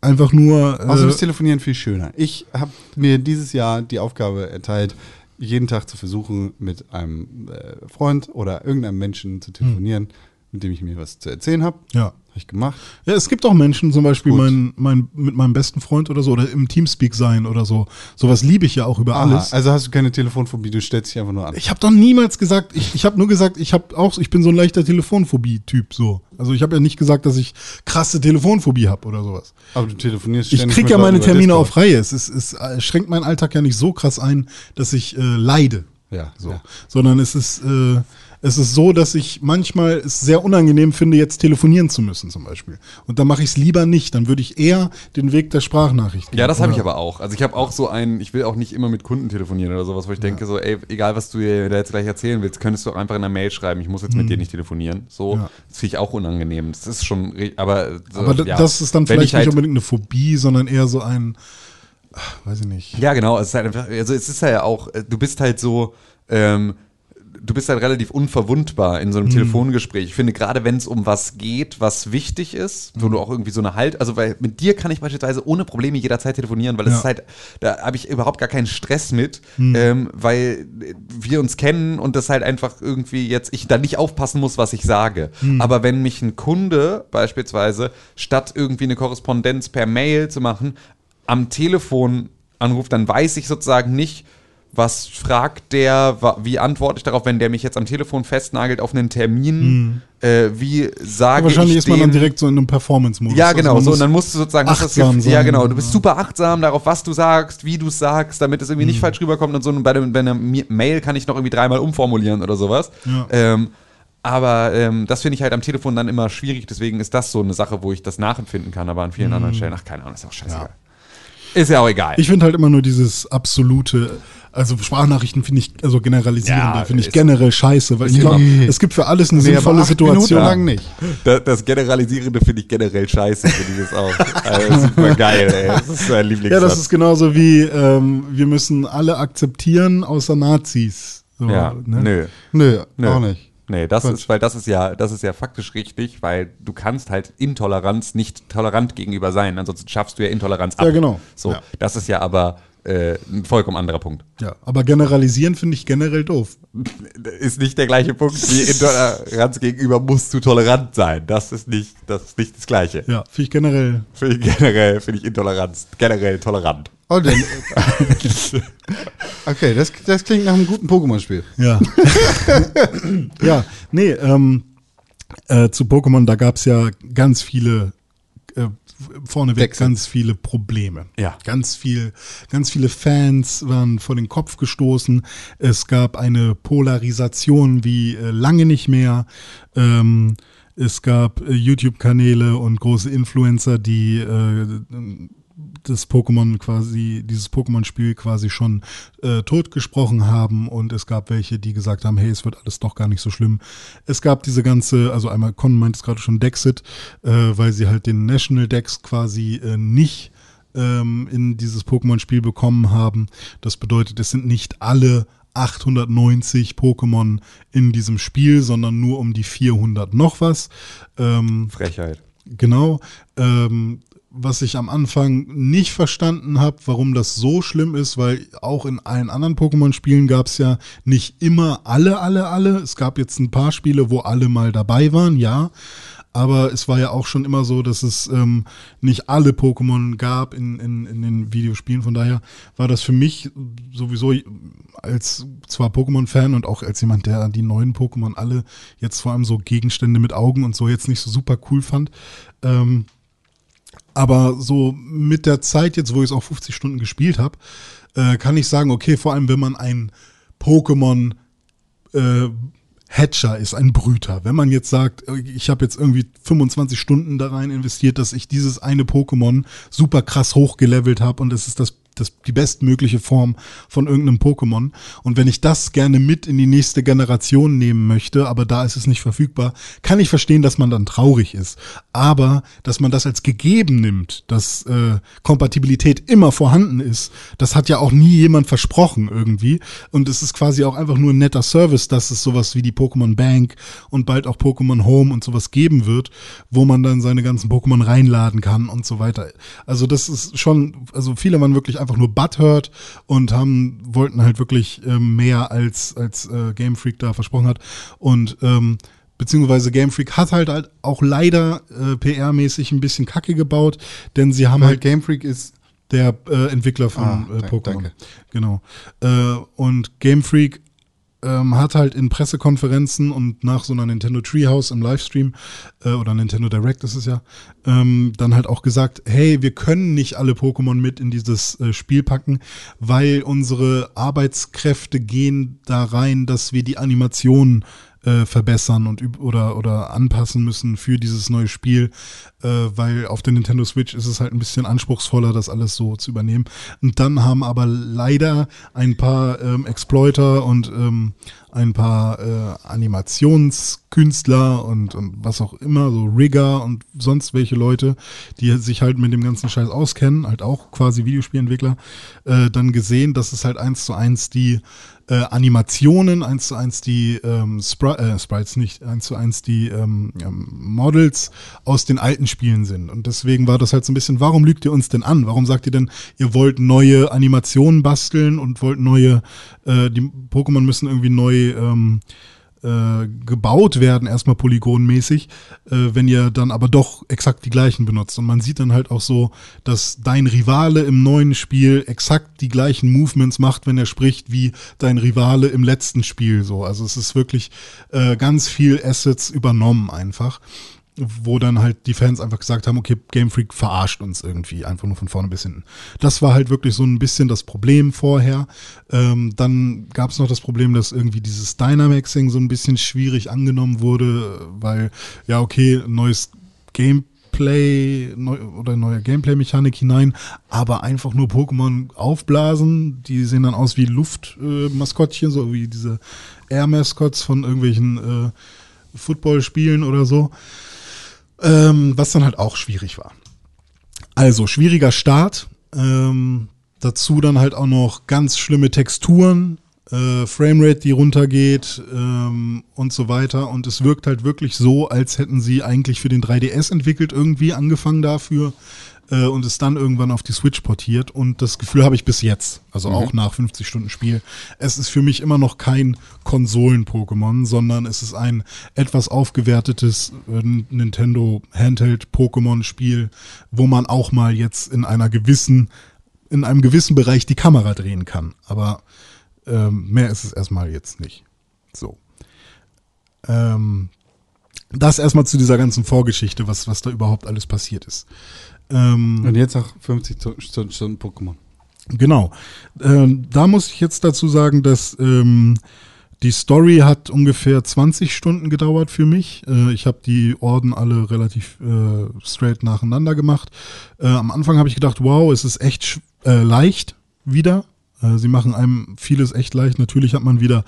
einfach nur. Außerdem Äh, ist Telefonieren viel schöner. Ich habe mir dieses Jahr die Aufgabe erteilt, jeden Tag zu versuchen, mit einem äh, Freund oder irgendeinem Menschen zu telefonieren, mit dem ich mir was zu erzählen habe. Ja. Habe ich gemacht. Ja, es gibt auch Menschen, zum Beispiel mein, mein, mit meinem besten Freund oder so, oder im Teamspeak sein oder so. Sowas liebe ich ja auch über Aha, alles. also hast du keine Telefonphobie, du stellst dich einfach nur an. Ich habe doch niemals gesagt, ich, ich habe nur gesagt, ich habe auch, ich bin so ein leichter Telefonphobie-Typ so. Also ich habe ja nicht gesagt, dass ich krasse Telefonphobie habe oder sowas. Aber du telefonierst Ich ständig krieg mit ja meine Termine auf Reihe. Es, ist, es äh, schränkt meinen Alltag ja nicht so krass ein, dass ich äh, leide. Ja, So. ja. Sondern es ist, äh, es ist so, dass ich manchmal es sehr unangenehm finde, jetzt telefonieren zu müssen, zum Beispiel. Und dann mache ich es lieber nicht. Dann würde ich eher den Weg der Sprachnachricht gehen. Ja, das habe ich aber auch. Also ich habe auch so einen, ich will auch nicht immer mit Kunden telefonieren oder sowas, wo ich denke so, ey, egal was du dir da jetzt gleich erzählen willst, könntest du auch einfach in einer Mail schreiben, ich muss jetzt mit dir nicht telefonieren. So. Ja. das finde ich auch unangenehm. Das ist schon, aber so, Aber ja. das ist dann vielleicht ich halt, nicht unbedingt eine Phobie, sondern eher so ein, ach, weiß ich nicht. Ja, genau, es ist halt einfach, also es ist ja auch, äh, du bist halt so, ähm, du bist halt relativ unverwundbar in so Mhm. einem Telefongespräch. Ich finde, gerade wenn es um was geht, was wichtig ist, wo Mhm. du auch irgendwie so eine Halt, also weil mit dir kann ich beispielsweise ohne Probleme jederzeit telefonieren, weil es Ja. ist halt, da habe ich überhaupt gar keinen Stress mit, Mhm. ähm, weil wir uns kennen und das halt einfach irgendwie jetzt, ich da nicht aufpassen muss, was ich sage. Mhm. Aber wenn mich ein Kunde beispielsweise, statt irgendwie eine Korrespondenz per Mail zu machen, am Telefon anruft, dann weiß ich sozusagen nicht, was fragt der, wie antworte ich darauf, wenn der mich jetzt am Telefon festnagelt auf einen Termin, äh, wie sage wahrscheinlich ich ist man dann direkt so in einem Performance-Modus. ja, Also genau, man so und dann musst du sozusagen hast das achtsam Gefühl- Ja, sein, genau, du bist ja. super achtsam darauf, was du sagst, wie du es sagst, damit es irgendwie Mhm. nicht falsch rüberkommt und so. Und bei, dem, bei einer Mail kann ich noch irgendwie dreimal umformulieren oder sowas. Ja. Ähm, aber ähm, das finde ich halt am Telefon dann immer schwierig, deswegen ist das so eine Sache, wo ich das nachempfinden kann, aber an vielen anderen Stellen, ach, keine Ahnung, ist auch scheißegal. Ist ja auch egal. Mhm. Ich finde halt immer nur dieses absolute, also Sprachnachrichten finde ich, also generalisierende, Ja, finde ich generell scheiße, weil ich glaube, es gibt für alles eine Nee, aber sinnvolle Situation. Minuten lang nicht. das, das Generalisierende finde ich generell scheiße, finde ich das auch. Also, super geil, ey. Das ist mein Lieblingssatz. Ja, das ist genauso wie, ähm, wir müssen alle akzeptieren, außer Nazis. So, ja, ne? nö. Nö, Nö. auch nicht. Nee, das Quatsch. ist, weil das ist ja, das ist ja faktisch richtig, weil du kannst halt Intoleranz nicht tolerant gegenüber sein, ansonsten schaffst du ja Intoleranz ab. Ja, genau. So, Ja. das ist ja aber äh, ein vollkommen anderer Punkt. Ja, aber generalisieren finde ich generell doof. Ist nicht der gleiche Punkt wie Intoleranz gegenüber musst du tolerant sein. Das ist nicht, das ist nicht das Gleiche. Ja, finde ich generell. Finde ich generell, finde ich Intoleranz generell tolerant. Oh, denn, okay, das, das klingt nach einem guten Pokémon-Spiel. Ja. ja, nee, ähm, äh, zu Pokémon, da gab es ja ganz viele, äh, vorneweg Wechsel. ganz viele Probleme. Ja. Ganz viel, ganz viele Fans waren vor den Kopf gestoßen. Es gab eine Polarisation wie äh, lange nicht mehr. Ähm, es gab äh, YouTube-Kanäle und große Influencer, die äh, das Pokémon quasi, dieses Pokémon-Spiel quasi schon äh, totgesprochen haben und es gab welche, die gesagt haben, hey, es wird alles doch gar nicht so schlimm. Es gab diese ganze, also einmal Con meint es gerade schon Dexit, äh, weil sie halt den National Dex quasi äh, nicht ähm, in dieses Pokémon-Spiel bekommen haben. Das bedeutet, es sind nicht alle 890 Pokémon in diesem Spiel, sondern nur um die 400 noch was. Ähm, Frechheit. Genau. Ähm, was ich am Anfang nicht verstanden habe, warum das so schlimm ist, weil auch in allen anderen Pokémon-Spielen gab es ja nicht immer alle, alle, alle. Es gab jetzt ein paar Spiele, wo alle mal dabei waren, ja. Aber es war ja auch schon immer so, dass es ähm, nicht alle Pokémon gab in, in, in den Videospielen. Von daher war das für mich sowieso als zwar Pokémon-Fan und auch als jemand, der die neuen Pokémon alle jetzt vor allem so Gegenstände mit Augen und so jetzt nicht so super cool fand. Ähm, aber so mit der Zeit jetzt, wo ich es auch 50 Stunden gespielt habe, äh, kann ich sagen, okay, vor allem wenn man ein Pokémon äh, Hatcher ist, ein Brüter. Wenn man jetzt sagt, äh, ich habe jetzt irgendwie 25 Stunden da rein investiert, dass ich dieses eine Pokémon super krass hochgelevelt habe und es ist das, das die bestmögliche Form von irgendeinem Pokémon. Und wenn ich das gerne mit in die nächste Generation nehmen möchte, aber da ist es nicht verfügbar, kann ich verstehen, dass man dann traurig ist. Aber dass man das als gegeben nimmt, dass äh, Kompatibilität immer vorhanden ist, das hat ja auch nie jemand versprochen irgendwie. Und es ist quasi auch einfach nur ein netter Service, dass es sowas wie die Pokémon Bank und bald auch Pokémon Home und sowas geben wird, wo man dann seine ganzen Pokémon reinladen kann und so weiter. Also das ist schon, also viele waren wirklich einfach nur butthurt und haben, wollten halt wirklich ähm, mehr als, als äh, Game Freak da versprochen hat. Und ähm, beziehungsweise Game Freak hat halt, halt auch leider äh, PR-mäßig ein bisschen Kacke gebaut, denn sie haben Weil halt Game Freak ist. der äh, Entwickler von Ah, äh, Pokémon. Genau. Äh, und Game Freak ähm, hat halt in Pressekonferenzen und nach so einer Nintendo Treehouse im Livestream äh, oder Nintendo Direct ist es ja, ähm, dann halt auch gesagt, hey, wir können nicht alle Pokémon mit in dieses äh, Spiel packen, weil unsere Arbeitskräfte gehen da rein, dass wir die Animationen äh, verbessern und oder oder anpassen müssen für dieses neue Spiel, äh, weil auf der Nintendo Switch ist es halt ein bisschen anspruchsvoller, das alles so zu übernehmen. Und dann haben aber leider ein paar ähm, Exploiter und ähm, ein paar äh, Animationskünstler und, und was auch immer, so Rigger und sonst welche Leute, die sich halt mit dem ganzen Scheiß auskennen, halt auch quasi Videospielentwickler, äh, dann gesehen, dass es halt eins zu eins die äh, Animationen, eins zu eins die ähm, Spri äh, Sprites nicht, eins zu eins die ähm, ähm, Models aus den alten Spielen sind. Und deswegen war das halt so ein bisschen, warum lügt ihr uns denn an? Warum sagt ihr denn, ihr wollt neue Animationen basteln und wollt neue, äh, die Pokémon müssen irgendwie neu ähm, äh, gebaut werden, erstmal polygonmäßig, äh, wenn ihr dann aber doch exakt die gleichen benutzt. Und man sieht dann halt auch so, dass dein Rivale im neuen Spiel exakt die gleichen Movements macht, wenn er spricht, wie dein Rivale im letzten Spiel. So, also es ist wirklich äh, ganz viel Assets übernommen einfach wo dann halt die Fans einfach gesagt haben, okay, Game Freak verarscht uns irgendwie, einfach nur von vorne bis hinten. Das war halt wirklich so ein bisschen das Problem vorher. Ähm, dann gab es noch das Problem, dass irgendwie dieses Dynamaxing so ein bisschen schwierig angenommen wurde, weil, ja, okay, neues Gameplay neu, oder neue Gameplay-Mechanik hinein, aber einfach nur Pokémon aufblasen, die sehen dann aus wie Luftmaskottchen, äh, so wie diese Air-Mascots von irgendwelchen äh, Footballspielen oder so ähm, was dann halt auch schwierig war. Also schwieriger Start, ähm, dazu dann halt auch noch ganz schlimme Texturen, äh, Framerate, die runtergeht ähm, und so weiter. Und es wirkt halt wirklich so, als hätten sie eigentlich für den 3DS entwickelt, irgendwie angefangen dafür äh, und es dann irgendwann auf die Switch portiert. Und das Gefühl habe ich bis jetzt, also auch nach 50 Stunden Spiel. Es ist für mich immer noch kein Konsolen-Pokémon, sondern es ist ein etwas aufgewertetes äh, Nintendo Handheld-Pokémon-Spiel, wo man auch mal jetzt in einer gewissen, in einem gewissen Bereich die Kamera drehen kann. Aber ähm, mehr ist es erstmal jetzt nicht. So. Ähm, das erstmal zu dieser ganzen Vorgeschichte, was, was da überhaupt alles passiert ist. Ähm, Und jetzt auch 50 Zu- Stunden, Stunden Pokémon. Genau. Ähm, da muss ich jetzt dazu sagen, dass ähm, die Story hat ungefähr 20 Stunden gedauert für mich. Äh, ich habe die Orden alle relativ äh, straight nacheinander gemacht. Äh, am Anfang habe ich gedacht, wow, es ist echt äh, leicht wieder. Äh, Sie machen einem vieles echt leicht. Natürlich hat man wieder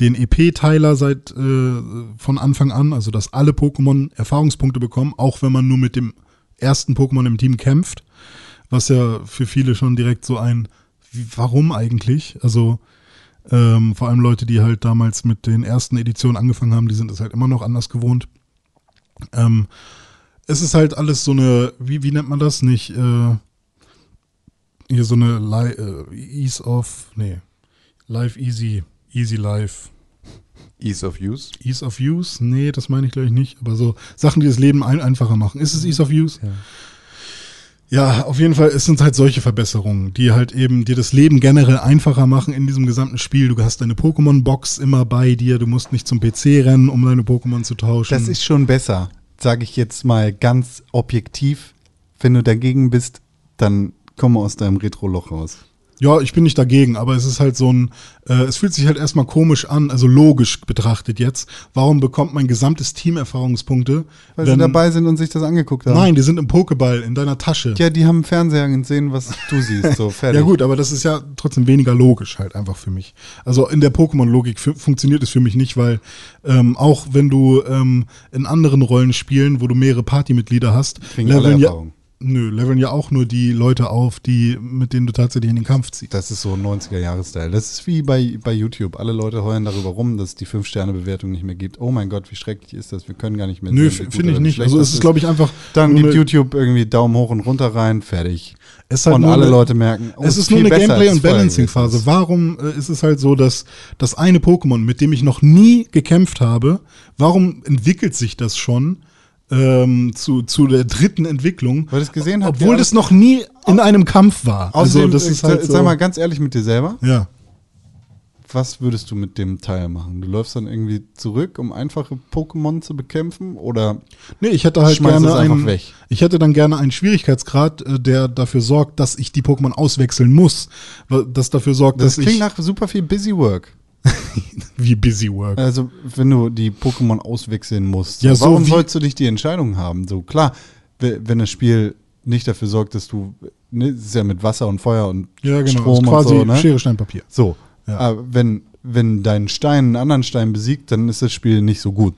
den EP-Teiler seit äh, von Anfang an, also dass alle Pokémon Erfahrungspunkte bekommen, auch wenn man nur mit dem ersten Pokémon im Team kämpft was ja für viele schon direkt so ein, warum eigentlich? Also ähm, vor allem Leute, die halt damals mit den ersten Editionen angefangen haben, die sind es halt immer noch anders gewohnt. Ähm, es ist halt alles so eine, wie, wie nennt man das? Nicht äh, hier so eine Li äh, Ease of, nee, Life Easy, Easy Life. Ease of Use. Ease of Use? Nee, das meine ich glaube ich nicht. Aber so Sachen, die das Leben ein einfacher machen. Ist es Ease of Use? Ja. Ja, auf jeden Fall, es sind halt solche Verbesserungen, die halt eben dir das Leben generell einfacher machen in diesem gesamten Spiel. Du hast deine Pokémon-Box immer bei dir, du musst nicht zum PC rennen, um deine Pokémon zu tauschen. Das ist schon besser, sage ich jetzt mal ganz objektiv. Wenn du dagegen bist, dann komm aus deinem Retro-Loch raus. Ja, ich bin nicht dagegen, aber es ist halt so ein, äh, es fühlt sich halt erstmal komisch an, also logisch betrachtet jetzt. Warum bekommt mein gesamtes Team Erfahrungspunkte? Weil sie dabei sind und sich das angeguckt haben. Nein, die sind im Pokéball, in deiner Tasche. Ja, die haben Fernseher gesehen, was du siehst. So, fertig. Ja gut, aber das ist ja trotzdem weniger logisch halt einfach für mich. Also in der Pokémon-Logik fu- funktioniert es für mich nicht, weil ähm, auch wenn du ähm, in anderen Rollenspielen, wo du mehrere Partymitglieder hast, leveln ja. Nö, leveln ja auch nur die Leute auf, die, mit denen du tatsächlich in den Kampf ziehst. Das ist so 90er-Jahre-Style. Das ist wie bei, bei YouTube. Alle Leute heulen darüber rum, dass es die 5-Sterne-Bewertung nicht mehr gibt. Oh mein Gott, wie schrecklich ist das? Wir können gar nicht mehr Nö, finde ich nicht. Also es ist, glaube ich, einfach. Dann gibt YouTube irgendwie Daumen hoch und runter rein, fertig. Es ist halt und alle eine- Leute merken, oh, es ist viel nur eine Gameplay- und Balancing-Phase. ist. Warum äh, ist es halt so, dass das eine Pokémon, mit dem ich noch nie gekämpft habe, warum entwickelt sich das schon ähm, zu, zu der dritten Entwicklung? Weil das gesehen hat, Obwohl das noch nie in einem Kampf war. Außerdem, also das ist äh, halt so, sag mal ganz ehrlich mit dir selber, ja. was würdest du mit dem Teil machen? Du läufst dann irgendwie zurück, um einfache Pokémon zu bekämpfen oder Nee, ich hätte halt gerne es einfach einen, weg. ich hätte dann gerne einen Schwierigkeitsgrad, äh, der dafür sorgt, dass ich die Pokémon auswechseln muss. Das dafür sorgt, das dass klingt ich, nach super viel Busy Work. wie Busy Work. Also, wenn du die Pokémon auswechseln musst, Ja, so, warum sollst du nicht die Entscheidung haben? So klar, we- wenn das Spiel nicht dafür sorgt, dass du, ne, es ist ja mit Wasser und Feuer und ja, genau. Strom ist quasi und so, ne? Schere, Stein, Papier. So, Ja. aber wenn, wenn dein Stein einen anderen Stein besiegt, dann ist das Spiel nicht so gut.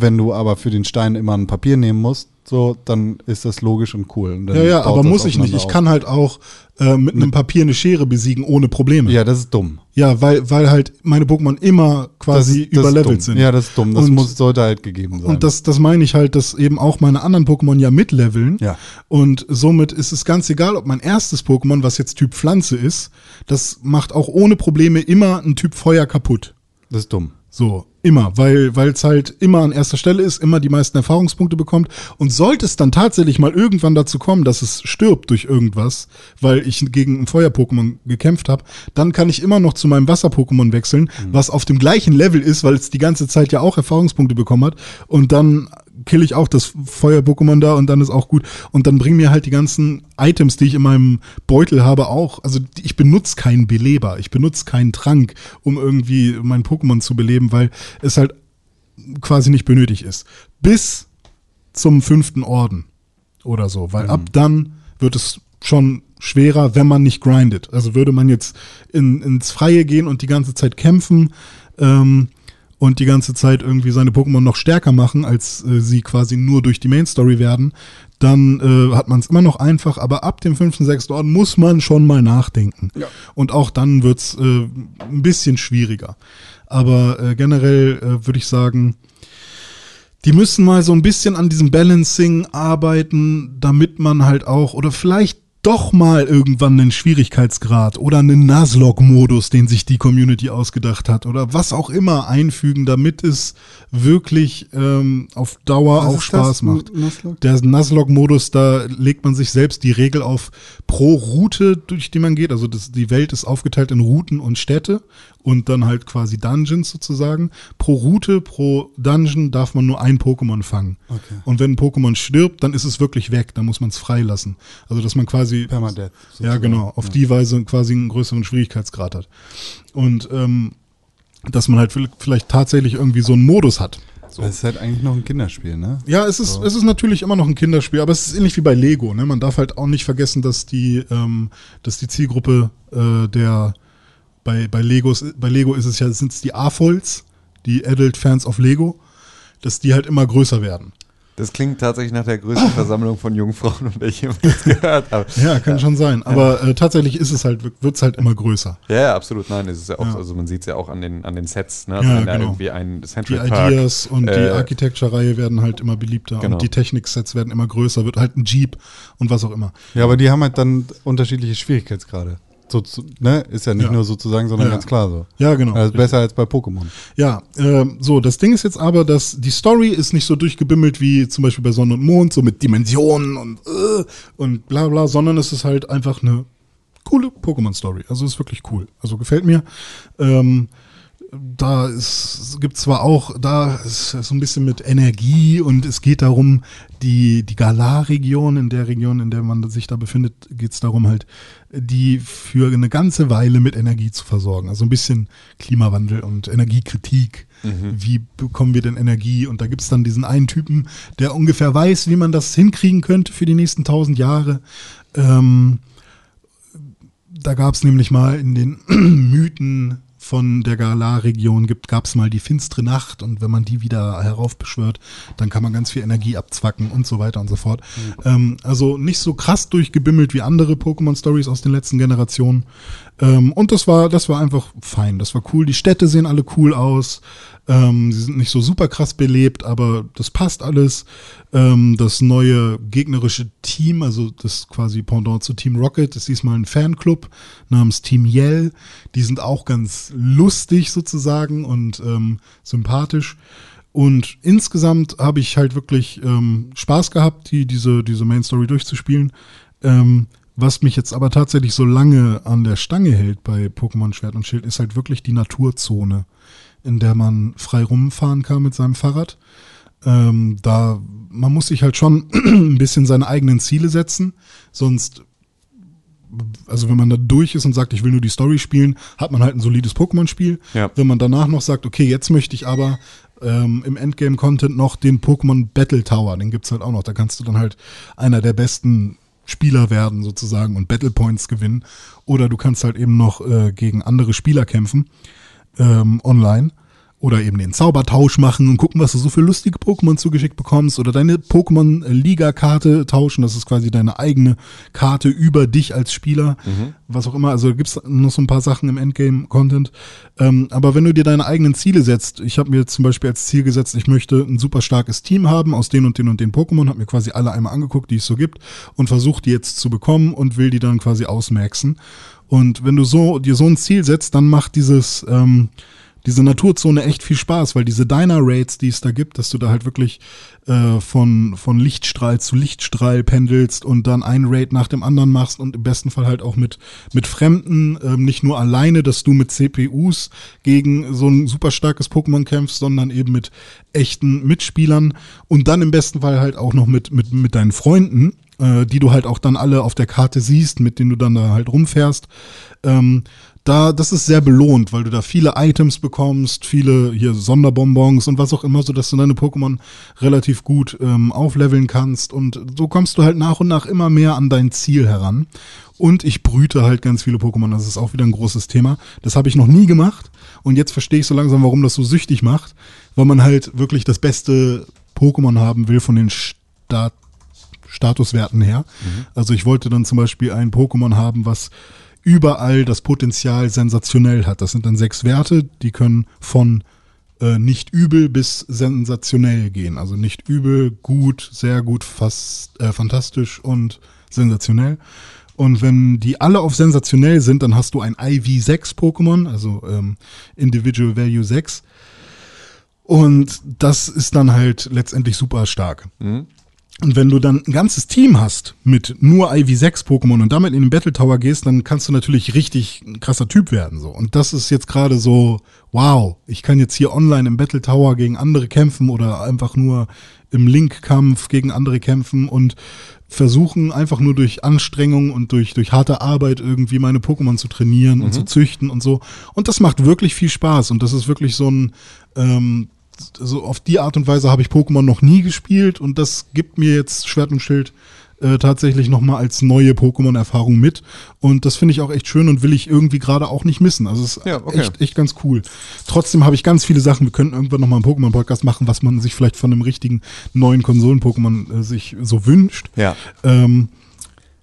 Wenn du aber für den Stein immer ein Papier nehmen musst, so, dann ist das logisch und cool. Und Ja, ja, aber muss ich nicht. Ich auf. kann halt auch äh, mit einem Papier eine Schere besiegen ohne Probleme. Ja, das ist dumm. Ja, weil, weil halt meine Pokémon immer quasi das, das überlevelt sind. Ja, das ist dumm. Das Und- muss, sollte halt gegeben sein. Und das, das meine ich halt, dass eben auch meine anderen Pokémon ja mitleveln. Ja. Und somit ist es ganz egal, ob mein erstes Pokémon, was jetzt Typ Pflanze ist, das macht auch ohne Probleme immer einen Typ Feuer kaputt. das ist dumm. So, immer, weil weil es halt immer an erster Stelle ist, immer die meisten Erfahrungspunkte bekommt. Und sollte es dann tatsächlich mal irgendwann dazu kommen, dass es stirbt durch irgendwas, weil ich gegen ein Feuer-Pokémon gekämpft habe, dann kann ich immer noch zu meinem Wasser-Pokémon wechseln, was auf dem gleichen Level ist, weil es die ganze Zeit ja auch Erfahrungspunkte bekommen hat. Und dann kill ich auch das Feuer-Pokémon da und dann ist auch gut. Und dann bringen mir halt die ganzen Items, die ich in meinem Beutel habe, auch. Also ich benutze keinen Beleber, ich benutze keinen Trank, um irgendwie mein Pokémon zu beleben, weil es halt quasi nicht benötigt ist. Bis zum fünften Orden oder so, weil ab dann wird es schon schwerer, wenn man nicht grindet. Also würde man jetzt in, ins Freie gehen und die ganze Zeit kämpfen ähm, und die ganze Zeit irgendwie seine Pokémon noch stärker machen, als äh, sie quasi nur durch die Main Story werden, dann äh, hat man es immer noch einfach, aber ab dem fünften, sechsten Orden muss man schon mal nachdenken. Und auch dann wird's äh, ein bisschen schwieriger. Aber äh, generell äh, würde ich sagen, die müssen mal so ein bisschen an diesem Balancing arbeiten, damit man halt auch, oder vielleicht doch mal irgendwann einen Schwierigkeitsgrad oder einen Nuzlocke-Modus, den sich die Community ausgedacht hat, oder was auch immer einfügen, damit es wirklich ähm, auf Dauer Was auch Spaß das? macht. Nuzlocke? Der Nuzlocke-Modus, da legt man sich selbst die Regel auf pro Route, durch die man geht. Also das, die Welt ist aufgeteilt in Routen und Städte und dann halt quasi Dungeons sozusagen. Pro Route, pro Dungeon darf man nur ein Pokémon fangen. Okay. Und wenn ein Pokémon stirbt, dann ist es wirklich weg. Dann muss man es freilassen. Also dass man quasi Permadeath. ja, genau. Auf die Weise quasi einen größeren Schwierigkeitsgrad hat. Und ähm, dass man halt vielleicht tatsächlich irgendwie so einen Modus hat. So. Das ist halt eigentlich noch ein Kinderspiel, ne? Ja, es ist, es ist natürlich immer noch ein Kinderspiel, aber es ist ähnlich wie bei Lego. Ne? Man darf halt auch nicht vergessen, dass die, ähm, dass die Zielgruppe äh, der bei, bei, Legos, bei Lego ist es ja, sind es die AFOLs, die Adult Fans of Lego, dass die halt immer größer werden. Das klingt tatsächlich nach der größten Versammlung von Jungfrauen, von der ich jemals gehört habe. Ja, kann schon sein. Aber äh, tatsächlich ist es halt, wird es halt immer größer. Ja, ja, absolut. Nein, es ist ja auch, Ja. also man sieht es ja auch an den, an den Sets, ne? Also Ja, wenn da genau. irgendwie ein Die Central Park. Ideas und die äh, Architecture-Reihe werden halt immer beliebter Genau. und die Technik-Sets werden immer größer, wird halt ein Jeep und was auch immer. Ja, aber die haben halt dann unterschiedliche Schwierigkeitsgrade. So, ne? Ist ja nicht Ja. nur sozusagen, sondern Ja. ganz klar so. Ja, genau. Also besser als bei Pokémon. Ja, ähm, so, das Ding ist jetzt aber, dass die Story ist nicht so durchgebimmelt wie zum Beispiel bei Sonne und Mond, so mit Dimensionen und, äh, und bla bla, sondern es ist halt einfach eine coole Pokémon-Story. Also ist wirklich cool. Also gefällt mir. Ähm, da ist, es gibt zwar auch, da ist so ein bisschen mit Energie und es geht darum, die, die Galar-Region, in der Region, in der man sich da befindet, geht es darum halt, die für eine ganze Weile mit Energie zu versorgen. Also ein bisschen Klimawandel und Energiekritik. Wie bekommen wir denn Energie? Und da gibt es dann diesen einen Typen, der ungefähr weiß, wie man das hinkriegen könnte für die nächsten tausend Jahre. Ähm, da gab es nämlich mal in den Mythen von der Galar-Region gibt, gab es mal die finstere Nacht und wenn man die wieder heraufbeschwört, dann kann man ganz viel Energie abzwacken und so weiter und so fort. Ähm, also nicht so krass durchgebimmelt wie andere Pokémon-Stories aus den letzten Generationen. Ähm, und das war, das war einfach fein. Das war cool. Die Städte sehen alle cool aus. Ähm, sie sind nicht so super krass belebt, aber das passt alles. Ähm, das neue gegnerische Team, also das quasi Pendant zu Team Rocket, ist diesmal ein Fanclub namens Team Yell. Die sind auch ganz lustig sozusagen und ähm, sympathisch. Und insgesamt habe ich halt wirklich ähm, Spaß gehabt, die, diese, diese Main Story durchzuspielen. Ähm, was mich jetzt aber tatsächlich so lange an der Stange hält bei Pokémon Schwert und Schild, ist halt wirklich die Naturzone, in der man frei rumfahren kann mit seinem Fahrrad. Ähm, da, man muss sich halt schon ein bisschen seine eigenen Ziele setzen, sonst, also wenn man da durch ist und sagt, ich will nur die Story spielen, hat man halt ein solides Pokémon-Spiel. Ja. Wenn man danach noch sagt, okay, jetzt möchte ich aber ähm, im Endgame-Content noch den Pokémon Battle Tower, den gibt's halt auch noch. Da kannst du dann halt einer der besten Spieler werden sozusagen und Battle Points gewinnen. Oder du kannst halt eben noch äh, gegen andere Spieler kämpfen ähm, online. Oder eben den Zaubertausch machen und gucken, was du so für lustige Pokémon zugeschickt bekommst. Oder deine Pokémon-Liga-Karte tauschen. Das ist quasi deine eigene Karte über dich als Spieler. Was auch immer. Also gibt's noch so ein paar Sachen im Endgame-Content. Ähm, aber wenn du dir deine eigenen Ziele setzt, ich habe mir zum Beispiel als Ziel gesetzt, ich möchte ein super starkes Team haben aus den und den und den Pokémon, habe mir quasi alle einmal angeguckt, die es so gibt und versuche die jetzt zu bekommen und will die dann quasi ausmaxen. Und wenn du so dir so ein Ziel setzt, dann macht dieses ähm, diese Naturzone echt viel Spaß, weil diese Diner-Raids, die es da gibt, dass du da halt wirklich äh, von, von Lichtstrahl zu Lichtstrahl pendelst und dann ein Raid nach dem anderen machst und im besten Fall halt auch mit, mit Fremden, ähm, nicht nur alleine, dass du mit CPUs gegen so ein super starkes Pokémon kämpfst, sondern eben mit echten Mitspielern und dann im besten Fall halt auch noch mit, mit, mit deinen Freunden, äh, die du halt auch dann alle auf der Karte siehst, mit denen du dann da halt rumfährst. Ähm, da, das ist sehr belohnt, weil du da viele Items bekommst, viele hier Sonderbonbons und was auch immer, so dass du deine Pokémon relativ gut ähm, aufleveln kannst und so kommst du halt nach und nach immer mehr an dein Ziel heran. Und ich brüte halt ganz viele Pokémon, das ist auch wieder ein großes Thema. Das habe ich noch nie gemacht und jetzt verstehe ich so langsam, warum das so süchtig macht, weil man halt wirklich das beste Pokémon haben will von den Stat Statuswerten her. Also ich wollte dann zum Beispiel ein Pokémon haben, was überall das Potenzial sensationell hat. Das sind dann sechs Werte, die können von äh, nicht übel bis sensationell gehen. Also nicht übel, gut, sehr gut, fast äh, fantastisch und sensationell. Und wenn die alle auf sensationell sind, dann hast du ein IV6 Pokémon, also ähm, Individual Value 6. Und das ist dann halt letztendlich super stark. Und wenn du dann ein ganzes Team hast mit nur IV6 Pokémon und damit in den Battle Tower gehst, dann kannst du natürlich richtig ein krasser Typ werden, so. Und das ist jetzt gerade so, wow, ich kann jetzt hier online im Battle Tower gegen andere kämpfen oder einfach nur im Link-Kampf gegen andere kämpfen und versuchen einfach nur durch Anstrengung und durch, durch harte Arbeit irgendwie meine Pokémon zu trainieren und zu züchten und so. Und das macht wirklich viel Spaß und das ist wirklich so ein, ähm, so auf die Art und Weise habe ich Pokémon noch nie gespielt und das gibt mir jetzt Schwert und Schild äh, tatsächlich nochmal als neue Pokémon-Erfahrung mit. Und das finde ich auch echt schön und will ich irgendwie gerade auch nicht missen. Also es ist Ja, okay. echt, echt ganz cool. Trotzdem habe ich ganz viele Sachen. Wir könnten irgendwann nochmal einen Pokémon-Podcast machen, was man sich vielleicht von einem richtigen neuen Konsolen-Pokémon äh, sich so wünscht. Ja. Ähm,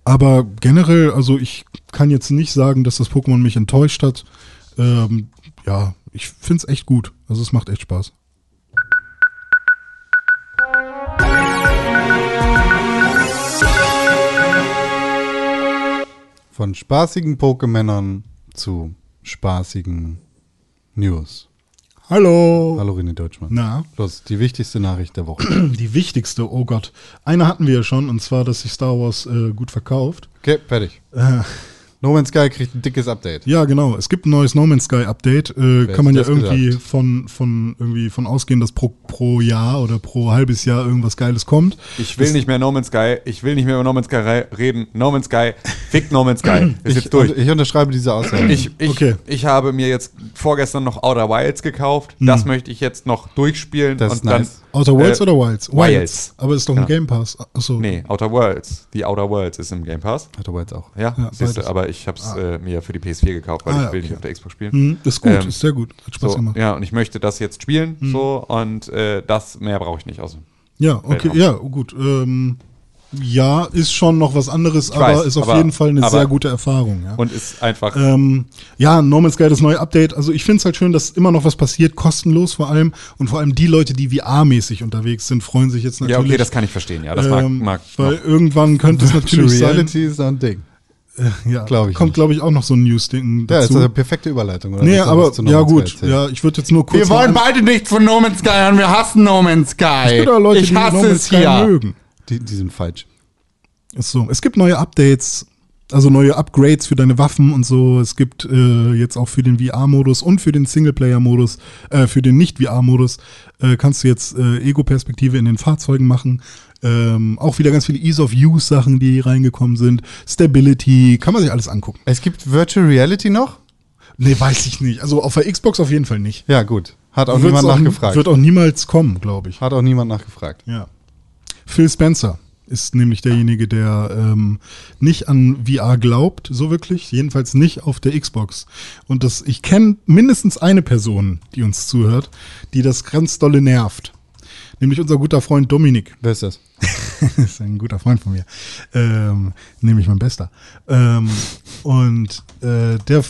aber generell, also ich kann jetzt nicht sagen, dass das Pokémon mich enttäuscht hat. Ähm, ja, ich finde es echt gut. Also es macht echt Spaß. Von spaßigen Pokémonern zu spaßigen News. Hallo. Hallo René Deutschmann. Na, Los, die wichtigste Nachricht der Woche. die wichtigste, oh Gott. Eine hatten wir ja schon, und zwar, dass sich Star Wars äh, gut verkauft. Okay, fertig. Äh, No Man's Sky kriegt ein dickes Update. ja, genau. Es gibt ein neues No Man's Sky Update. Äh, kann man ja das irgendwie von, von, irgendwie von ausgehen, dass pro, pro Jahr oder pro halbes Jahr irgendwas Geiles kommt. Ich will nicht mehr No Man's Sky, ich will nicht mehr über No Man's Sky reden. No Man's Sky, Fick No Man's Sky. Ist Ich, jetzt durch. ich unterschreibe diese Aussage. Ich, ich, Okay. ich habe mir jetzt vorgestern noch Outer Wilds gekauft. Das möchte ich jetzt noch durchspielen. Das ist und dann, nice. Outer Worlds Äh, oder Wilds? Wilds. Aber ist doch ein Ja. Game Pass. Achso. Nee, Outer Worlds. Die Outer Worlds ist im Game Pass. Aber jetzt auch. Ja, Ja, siehst du, beides. Aber ich habe es äh, mir für die PS4 gekauft, weil Ah, ich ja, will okay. nicht auf der Xbox spielen. Mhm, ist gut, Ähm, ist sehr gut. Hat Spaß So, gemacht. ja, und ich möchte das jetzt spielen, so, und äh, das mehr brauche ich nicht aus. Ja, okay, Weltraum. ja, gut. Ähm, ja, ist schon noch was anderes, Ich aber weiß, ist auf aber- jeden Fall eine sehr gute Erfahrung. Ja. Und ist einfach. Ähm, ja, No Man's Sky, das neue Update. Also ich finde es halt schön, dass immer noch was passiert, kostenlos vor allem. Und vor allem die Leute, die VR-mäßig unterwegs sind, freuen sich jetzt natürlich. ja, okay, das kann ich verstehen, ja. Das mag, ähm, mag weil noch. irgendwann könnte es natürlich sein. Reality ist ein Ding. Ja, glaub ich Kommt, glaube ich, auch noch so ein News-Ding Ja, ist dazu. eine perfekte Überleitung, oder? nee, aber No ja gut. Ja, ich würde jetzt nur kurz. Wir wollen beide nichts von No Man's Sky und wir hassen No Man's Sky. Es gibt auch Leute, ich die No hasse Man's es Sky hier. mögen. Die, die sind falsch. Ist so. Es gibt neue Updates, also neue Upgrades für deine Waffen und so. Es gibt äh, jetzt auch für den VR-Modus und für den Singleplayer-Modus, äh, für den Nicht-VR-Modus, äh, kannst du jetzt äh, Ego-Perspektive in den Fahrzeugen machen. Ähm, auch wieder ganz viele Ease-of-Use-Sachen, die reingekommen sind. Stability, kann man sich alles angucken. Es gibt Virtual Reality noch? Nee, weiß ich nicht. Also auf der Xbox auf jeden Fall nicht. Ja, gut. Hat auch Wird's niemand nachgefragt. Wird auch niemals kommen, glaube ich. Hat auch niemand nachgefragt. Ja. Phil Spencer ist nämlich derjenige, der ähm, nicht an VR glaubt, so wirklich, jedenfalls nicht auf der Xbox. Und das, ich kenne mindestens eine Person, die uns zuhört, die das ganz dolle nervt. Nämlich unser guter Freund Dominik. Wer ist das? ist ein guter Freund von mir. Ähm, nämlich mein Bester. Ähm, und äh, der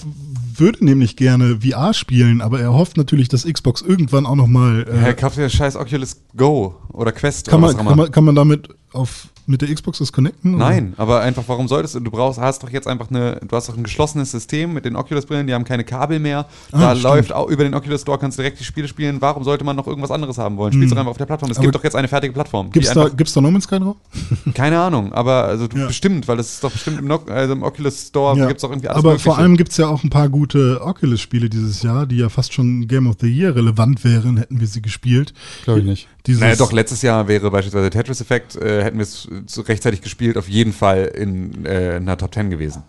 würde nämlich gerne VR spielen, aber er hofft natürlich, dass Xbox irgendwann auch nochmal. Äh, Herr, kauft dir scheiß Oculus Go oder Quest kann, oder man, was kann, man, kann man damit auf, mit der Xbox das connecten? oder? Nein, aber einfach, warum solltest du? Du brauchst, hast doch jetzt einfach eine, du hast doch ein geschlossenes System mit den Oculus-Brillen, die haben keine Kabel mehr. Ah, da stimmt. läuft auch über den Oculus Store, kannst du direkt die Spiele spielen. Warum sollte man noch irgendwas anderes haben wollen? Spielst doch einfach auf der Plattform. Es Aber gibt doch jetzt eine fertige Plattform. die Gibt's da, gibt's da No Man's Sky drauf? keine Ahnung, aber also Ja. bestimmt, weil das ist doch bestimmt im, Noc- also im Oculus Store Ja. gibt's doch irgendwie alles Aber Mögliche. vor allem gibt's ja auch ein paar gute Oculus-Spiele dieses Jahr, die ja fast schon Game of the Year relevant wären, hätten wir sie gespielt. Glaube ich nicht. Dieses, Naja, doch, letztes Jahr wäre beispielsweise Tetris Effect, äh, hätten wir es zu- rechtzeitig gespielt, auf jeden Fall in, äh, in einer Top 10 gewesen.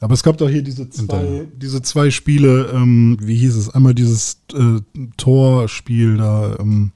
Aber es gab doch hier diese zwei, diese zwei Spiele, ähm, wie hieß es? Einmal dieses äh, Tor-Spiel da, ähm,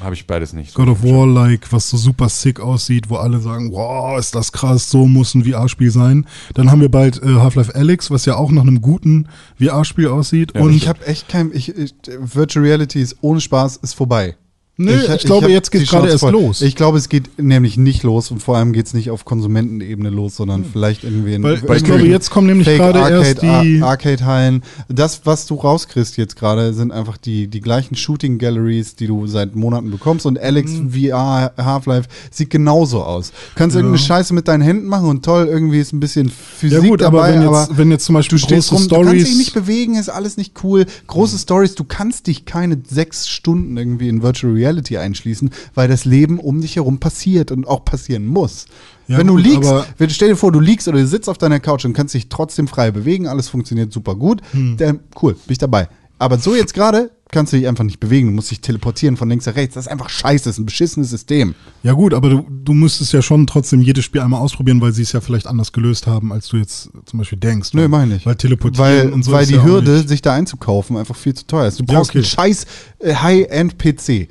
Habe ich beides nicht. God of War-like, was so super sick aussieht, wo alle sagen, wow, ist das krass, so muss ein VR-Spiel sein. Dann haben wir bald äh, Half-Life Alyx, was ja auch nach einem guten VR-Spiel aussieht. Ja, und Ich habe echt kein. Ich, ich, Virtual Reality ist ohne Spaß ist vorbei. Nee, ich glaube, hab jetzt geht's die gerade erst voll. los. Ich glaube, es geht nämlich nicht los und vor allem geht es nicht auf Konsumentenebene los, sondern vielleicht irgendwie in Hm. Weil ich glaube, jetzt kommen nämlich gerade Arcade, erst die- Ar- Arcade-Hallen. Das, was du rauskriegst jetzt gerade, sind einfach die, die gleichen Shooting-Galleries, die du seit Monaten bekommst. Und Alex Hm. VR Half-Life sieht genauso aus. Kannst irgendeine Scheiße mit deinen Händen machen und toll, irgendwie ist ein bisschen Physik ja gut, dabei, aber wenn aber jetzt, wenn jetzt zum Beispiel Du stehst rum, du kannst dich nicht bewegen, ist alles nicht cool. Große Stories, du kannst dich keine sechs Stunden irgendwie in Virtual Reality einschließen, weil das Leben um dich herum passiert und auch passieren muss. Ja, wenn du gut, liegst, wenn, stell dir vor, du liegst oder du sitzt auf deiner Couch und kannst dich trotzdem frei bewegen, alles funktioniert super gut, Hm. dann cool, bin ich dabei. Aber so jetzt gerade kannst du dich einfach nicht bewegen, du musst dich teleportieren von links nach rechts. Das ist einfach scheiße, das ist ein beschissenes System. ja gut, aber du, du müsstest ja schon trotzdem jedes Spiel einmal ausprobieren, weil sie es ja vielleicht anders gelöst haben, als du jetzt zum Beispiel denkst. Nö, mach ich nicht. Weil teleportieren Weil, und so weil die ja Hürde, sich da einzukaufen, einfach viel zu teuer ist. Du Ja, brauchst okay. einen scheiß äh, High-End-PC.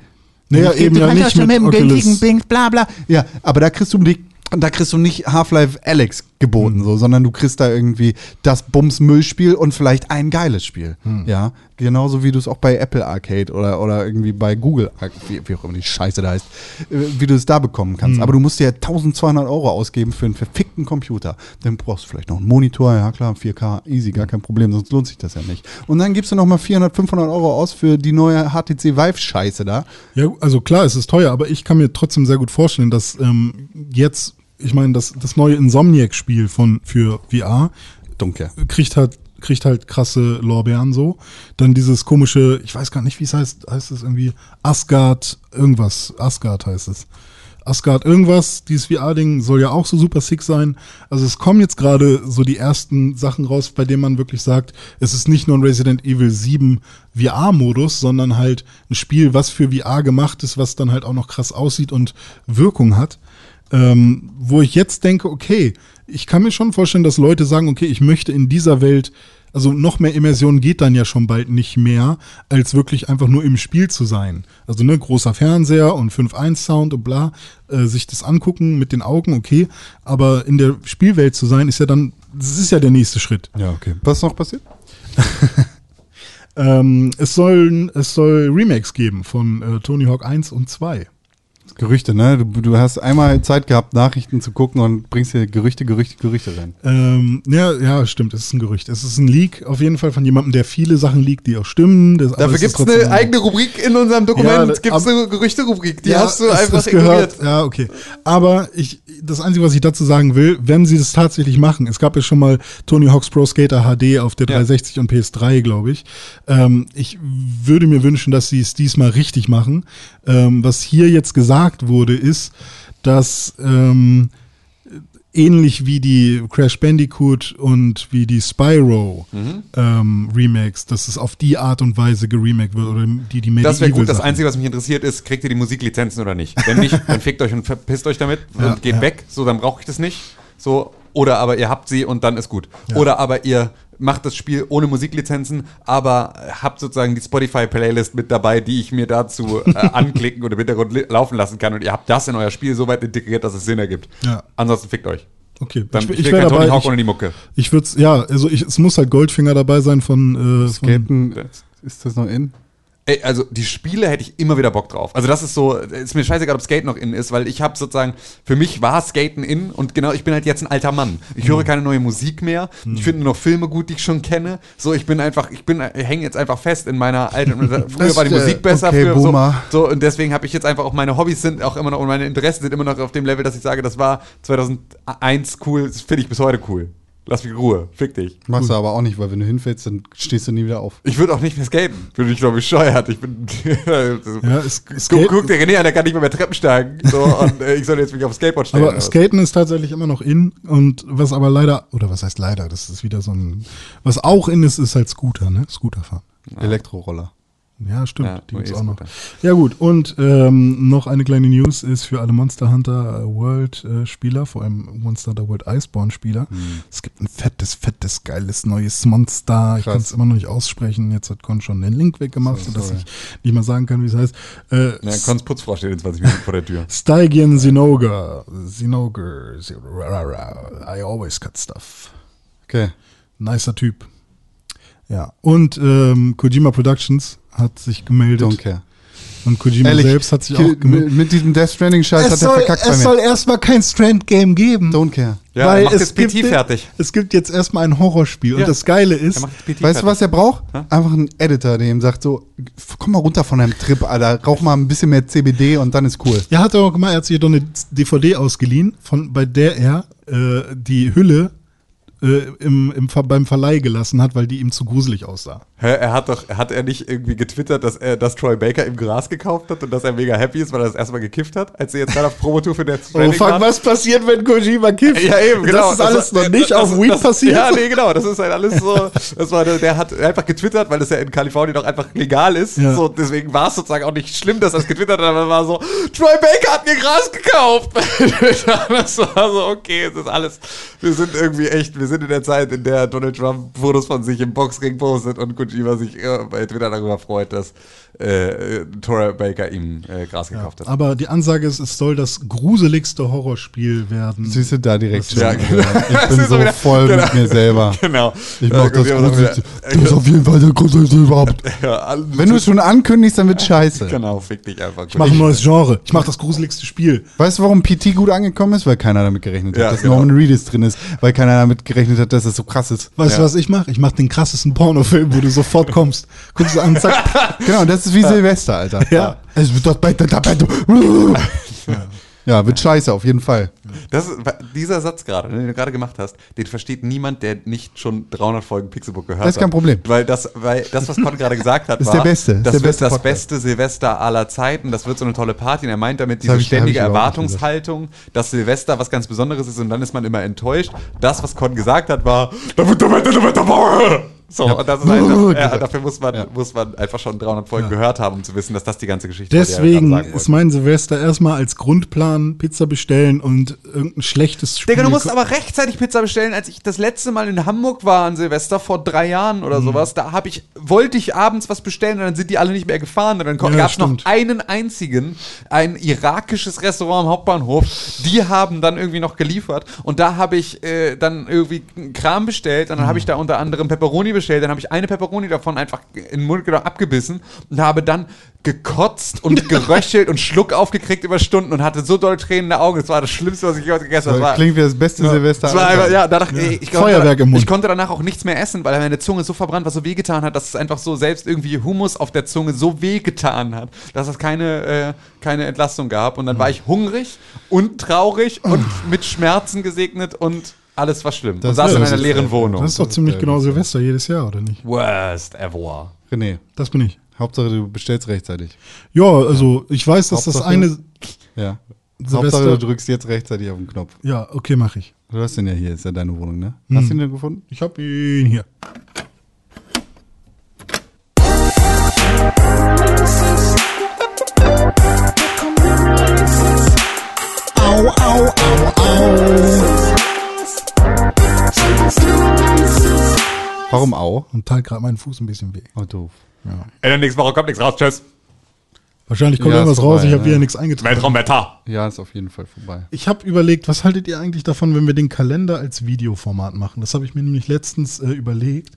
Naja, eben du ja nicht mit Oculus. Bing, bla bla. Ja, aber da kriegst du die, da kriegst du nicht Half-Life Alex Hm. geboten, so, sondern du kriegst da irgendwie das Bums-Müllspiel und vielleicht ein geiles Spiel. Hm. Ja, genauso wie du es auch bei Apple Arcade oder, oder irgendwie bei Google, wie, wie auch immer die Scheiße da heißt, äh, wie du es da bekommen Hm. kannst. Aber du musst dir 1200 Euro ausgeben für einen verfickten Computer. Dann brauchst du vielleicht noch einen Monitor, ja klar, 4K, easy, gar kein Problem, sonst lohnt sich das ja nicht. Und dann gibst du noch mal 400, 500 Euro aus für die neue HTC Vive-Scheiße da. Ja, also klar, es ist teuer, aber ich kann mir trotzdem sehr gut vorstellen, dass ähm, jetzt, ich meine, das, das neue Insomniac-Spiel von für VR Dunkel. kriegt halt kriegt halt krasse Lorbeeren so. Dann dieses komische, ich weiß gar nicht, wie es heißt, heißt es irgendwie Asgard irgendwas, Asgard heißt es. Asgard irgendwas, dieses VR-Ding soll ja auch so super sick sein. Also es kommen jetzt gerade so die ersten Sachen raus, bei denen man wirklich sagt, es ist nicht nur ein Resident Evil 7 VR-Modus, sondern halt ein Spiel, was für VR gemacht ist, was dann halt auch noch krass aussieht und Wirkung hat. Ähm, wo ich jetzt denke, okay, ich kann mir schon vorstellen, dass Leute sagen, okay, ich möchte in dieser Welt, also noch mehr Immersion geht dann ja schon bald nicht mehr, als wirklich einfach nur im Spiel zu sein. Also ne, großer Fernseher und 5.1 Sound und bla, äh, sich das angucken mit den Augen, okay, aber in der Spielwelt zu sein, ist ja dann, das ist ja der nächste Schritt. Ja, okay. Was noch passiert? Ähm, es, soll, es soll Remakes geben von äh, Tony Hawk 1 und 2. Gerüchte, ne? Du, du hast einmal Zeit gehabt, Nachrichten zu gucken und bringst hier Gerüchte, Gerüchte, Gerüchte rein. Ähm, ja, ja, stimmt, es ist ein Gerücht. Es ist ein Leak auf jeden Fall von jemandem, der viele Sachen leakt, die auch stimmen. Das, Dafür es gibt es eine eigene Rubrik in unserem Dokument. Ja, gibt es ab- eine Gerüchte-Rubrik. Die Ja, hast du einfach gehört. ignoriert. Ja, okay. Aber ich, das Einzige, was ich dazu sagen will, wenn sie das tatsächlich machen, es gab ja schon mal Tony Hawk's Pro Skater HD auf der Ja. 360 und PS3, glaube ich. Ähm, ich würde mir wünschen, dass sie es diesmal richtig machen. Ähm, was hier jetzt gesagt wurde, ist, dass ähm, ähnlich wie die Crash Bandicoot und wie die Spyro Mhm. ähm, Remakes, dass es auf die Art und Weise geremaked wird oder die die Das wäre gut. Das. Einzige, was mich interessiert, ist, kriegt ihr die Musiklizenzen oder nicht? Wenn nicht, dann fickt euch und verpisst euch damit Ja, und geht ja. weg. So, dann brauche ich das nicht. So, oder aber ihr habt sie und dann ist gut. Oder aber ihr macht das Spiel ohne Musiklizenzen, aber habt sozusagen die Spotify-Playlist mit dabei, die ich mir dazu äh, anklicken und im Hintergrund laufen lassen kann und ihr habt das in euer Spiel so weit integriert, dass es Sinn ergibt. Ja. Ansonsten fickt euch. Okay, Dann, ich, ich, ich will wäre kein Tony dabei. Hawk Ich, ohne die Mucke. ich würde ja, also ich, es muss halt Goldfinger dabei sein von, äh, von Skaten, ist das noch in? Ey, also die Spiele hätte ich immer wieder Bock drauf. Also das ist so, ist mir scheißegal, ob Skate noch in ist, weil ich habe sozusagen, für mich war Skaten in und genau, ich bin halt jetzt ein alter Mann. Ich höre keine neue Musik mehr. Ich finde nur noch Filme gut, die ich schon kenne. So, ich bin einfach, ich bin, hänge jetzt einfach fest in meiner alten, früher war die Das, äh, Musik besser, okay, früher Boomer. so, so und deswegen habe ich jetzt einfach auch meine Hobbys sind auch immer noch und meine Interessen sind immer noch auf dem Level, dass ich sage, das war 2001 cool, das finde ich bis heute cool. Lass mich in Ruhe, fick dich. Machst du aber auch nicht, weil wenn du hinfällst, dann stehst du nie wieder auf. Ich würde auch nicht mehr skaten. Bin ich, glaube ich, bescheuert. Ich bin. Ja, es, Guck, guck der René an, der kann nicht mehr, mehr Treppen steigen. So, und äh, ich soll jetzt mich aufs Skateboard stellen. aber? Skaten ist tatsächlich immer noch in und was aber leider, oder was heißt leider, das ist wieder so ein, was auch in ist, ist halt Scooter, ne? Scooter fahren. Elektroroller. Ja, stimmt, Ja, die gibt's auch noch. Ja gut, und ähm, noch eine kleine News ist für alle Monster Hunter äh, World äh, Spieler, vor allem Monster Hunter World Iceborne Spieler. Es gibt ein fettes, fettes, geiles neues Monster. Ich Krass. kann es immer noch nicht aussprechen. Jetzt hat Con schon den Link weggemacht, So, sodass sorry. ich nicht mal sagen kann, wie es heißt. Äh, Ja, Cons Putzfrau steht in 20 Minuten vor der Tür. Stygian Zinogre. Zinogre. I always cut stuff. Okay. Nicer Typ. Ja. Und ähm, Kojima Productions hat sich gemeldet. Don't care. Und Kojima Ehrlich, selbst hat sich auch gemeldet. mit, diesem Death Stranding-Scheiß hat Es er soll, verkackt bei es mir. soll erstmal kein Strand-Game geben. Don't care. Ja, weil er macht es das PT gibt, fertig. Es gibt jetzt erstmal ein Horrorspiel. Ja. Und das Geile ist, Er Weißt du, was fertig. er braucht? Hä? Einfach einen Editor, der ihm sagt so, komm mal runter von deinem Trip, Alter, rauch mal ein bisschen mehr CBD und dann ist cool. er hat auch gemacht, er hat sich doch eine DVD ausgeliehen, von, bei der er äh, die Hülle äh, im, im, beim Verleih gelassen hat, weil die ihm zu gruselig aussah. Hä, er hat doch, hat er nicht irgendwie getwittert, dass er, dass Troy Baker ihm Gras gekauft hat und dass er mega happy ist, weil er das erstmal gekifft hat, als er jetzt gerade auf Promotour für Death Stranding? Oh, was passiert, wenn Kojima kifft? Ja, eben, genau. Das ist alles war- noch nicht das- auf das- Weed das- passiert. Ja, nee, genau. Das ist halt alles so. Das war, der, der hat einfach getwittert, weil das ja in Kalifornien doch einfach legal ist. Ja. So, deswegen war es sozusagen auch nicht schlimm, dass er es getwittert hat, aber war so, Troy Baker hat mir Gras gekauft. das war so, okay, es ist alles. Wir sind irgendwie echt, wir sind in der Zeit, in der Donald Trump Fotos von sich im Boxring postet und Kojima sich äh, bei Twitter darüber freut, dass äh, Troy Baker ihm äh, Gras gekauft hat. Aber die Ansage ist, es soll das gruseligste Horrorspiel werden. Siehst du da direkt schon. Ja, genau. Ich Das bin so wieder- voll genau. mit mir selber. Genau. Ich mach das Kojima Gruseligste. wieder, Das ist auf jeden Fall der Gruseligste überhaupt. Ja, Wenn du es schon ankündigst, dann wird scheiße. Genau, fick dich einfach. Ich mache ein neues Genre. Ich mache das gruseligste Spiel. Weißt du, warum PT gut angekommen ist? Weil keiner damit gerechnet hat, Ja, dass genau. Norman Reedus drin ist. Weil keiner damit gerechnet hat, dass es so krass ist. Weißt Ja. du, was ich mache? Ich mache den krassesten Pornofilm, wo du sofort kommst. Guckst du an, zack. Genau, das ist wie Silvester, Alter. Ja. Es wird das Bett. Ja, wird scheiße, auf jeden Fall. Das dieser Satz gerade, den du gerade gemacht hast, den versteht niemand, der nicht schon 300 Folgen Pixelbook gehört hat. Das ist kein Problem. Weil das, weil das was Con gerade gesagt hat, ist war, der beste, das ist das der wird beste das Podcast. beste Silvester aller Zeiten. Das wird so eine tolle Party. Und er meint damit diese ich- ständige Erwartungshaltung, dass Silvester was ganz Besonderes ist und dann ist man immer enttäuscht. Das, was Con gesagt hat, war, da wird der Wetter, der Wetter, So, und das ist einfach, ja, dafür muss man, muss man einfach schon 300 Folgen gehört haben, um zu wissen, dass das die ganze Geschichte er Deswegen ist mein Silvester erstmal als Grundplan Pizza bestellen und irgendein schlechtes Spiel. Digga, du musst aber rechtzeitig Pizza bestellen. Als ich das letzte Mal in Hamburg war an Silvester vor drei Jahren oder sowas, da habe ich, wollte ich abends was bestellen und dann sind die alle nicht mehr gefahren. Und dann Ja, gab es noch einen einzigen, ein irakisches Restaurant am Hauptbahnhof. Die haben dann irgendwie noch geliefert. Und da habe ich äh, dann irgendwie einen Kram bestellt. Und dann habe ich da unter anderem Pepperoni bestellt. Dann habe ich eine Pepperoni davon einfach in den Mund genommen, abgebissen und habe dann gekotzt und geröchelt und Schluck aufgekriegt über Stunden und hatte so doll Tränen in den Augen. Das war das Schlimmste, was ich jemals gegessen habe. War- Klingt wie das beste Silvester. das war ja, danach, ey, ich, glaub, Feuerwerk im Mund. ich konnte danach auch nichts mehr essen, weil meine Zunge so verbrannt war, so wehgetan hat, dass es einfach so selbst irgendwie Humus auf der Zunge so wehgetan hat, dass es keine, äh, keine Entlastung gab. Und dann war ich hungrig und traurig und mit Schmerzen gesegnet und alles war schlimm. Das- und saß ja, in das einer leeren Wohnung. Das ist doch ziemlich genau Silvester jedes Jahr, oder nicht? Worst ever. René, Das bin ich. Hauptsache du bestellst rechtzeitig. Ja, also ich weiß, dass das Hauptsache- eine. Ja. Silvester- Hauptsache du drückst jetzt rechtzeitig auf den Knopf. Ja, okay, mache ich. Du hast den ja hier, ist ja deine Wohnung, ne? Hm. Hast du ihn denn gefunden? Ich habe ihn hier. Warum au? Und tat gerade meinen Fuß ein bisschen weh. Oh, doof. In der nächsten Woche kommt nichts raus. Tschüss. Wahrscheinlich kommt Ja, irgendwas ist raus, vorbei, ich habe ja. wieder nichts eingetragen. Weltraumwetter. Ja, ist auf jeden Fall vorbei. Ich habe überlegt, was haltet ihr eigentlich davon, wenn wir den Kalender als Videoformat machen? Das habe ich mir nämlich letztens äh, überlegt.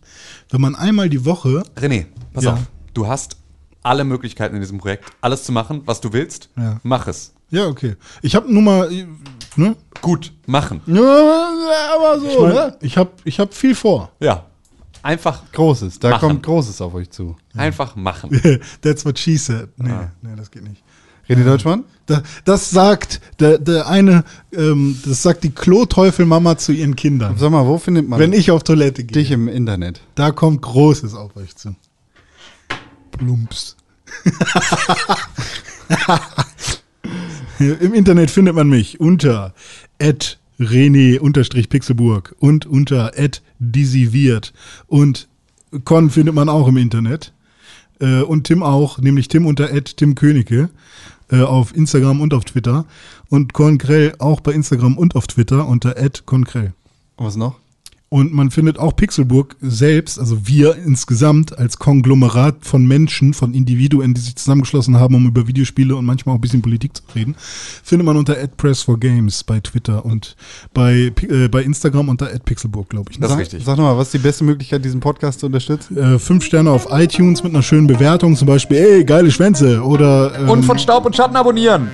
Wenn man einmal die Woche, René, pass Ja. auf. Du hast alle Möglichkeiten in diesem Projekt, alles zu machen, was du willst. Ja. Mach es. ja okay, ich habe nur mal, äh, ne? Gut, machen. Ja, aber so, ich mein, Ich habe ich hab viel vor. Ja. Einfach, Großes, da Machen. kommt Großes auf euch zu. einfach machen. That's what she said. Nee, nee, das geht nicht. René Deutschmann? Da, das sagt der, der eine, ähm, das sagt die Kloteufelmama zu ihren Kindern. Sag mal, wo findet man Wenn ich auf Toilette gehe, dich im Internet? da kommt Großes auf euch zu. Plumps. Im Internet findet man mich unter René-Pixelburg und unter disiviert. Und Con findet man auch im Internet. Äh, und Tim auch, nämlich Tim unter Tim Königke äh, auf Instagram und auf Twitter. Und Konkrell auch bei Instagram und auf Twitter unter Konkrell. Und was noch? Und man findet auch Pixelburg selbst, also wir insgesamt als Konglomerat von Menschen, von Individuen, die sich zusammengeschlossen haben, um über Videospiele und manchmal auch ein bisschen Politik zu reden, findet man unter @press4games bei Twitter und bei, äh, bei Instagram unter @pixelburg, glaube ich. Ne? Das ist sag, richtig. Sag nochmal, was ist die beste Möglichkeit, diesen Podcast zu unterstützen? Äh, fünf Sterne auf iTunes mit einer schönen Bewertung, zum Beispiel, ey, geile Schwänze oder ähm, Und von Staub und Schatten abonnieren.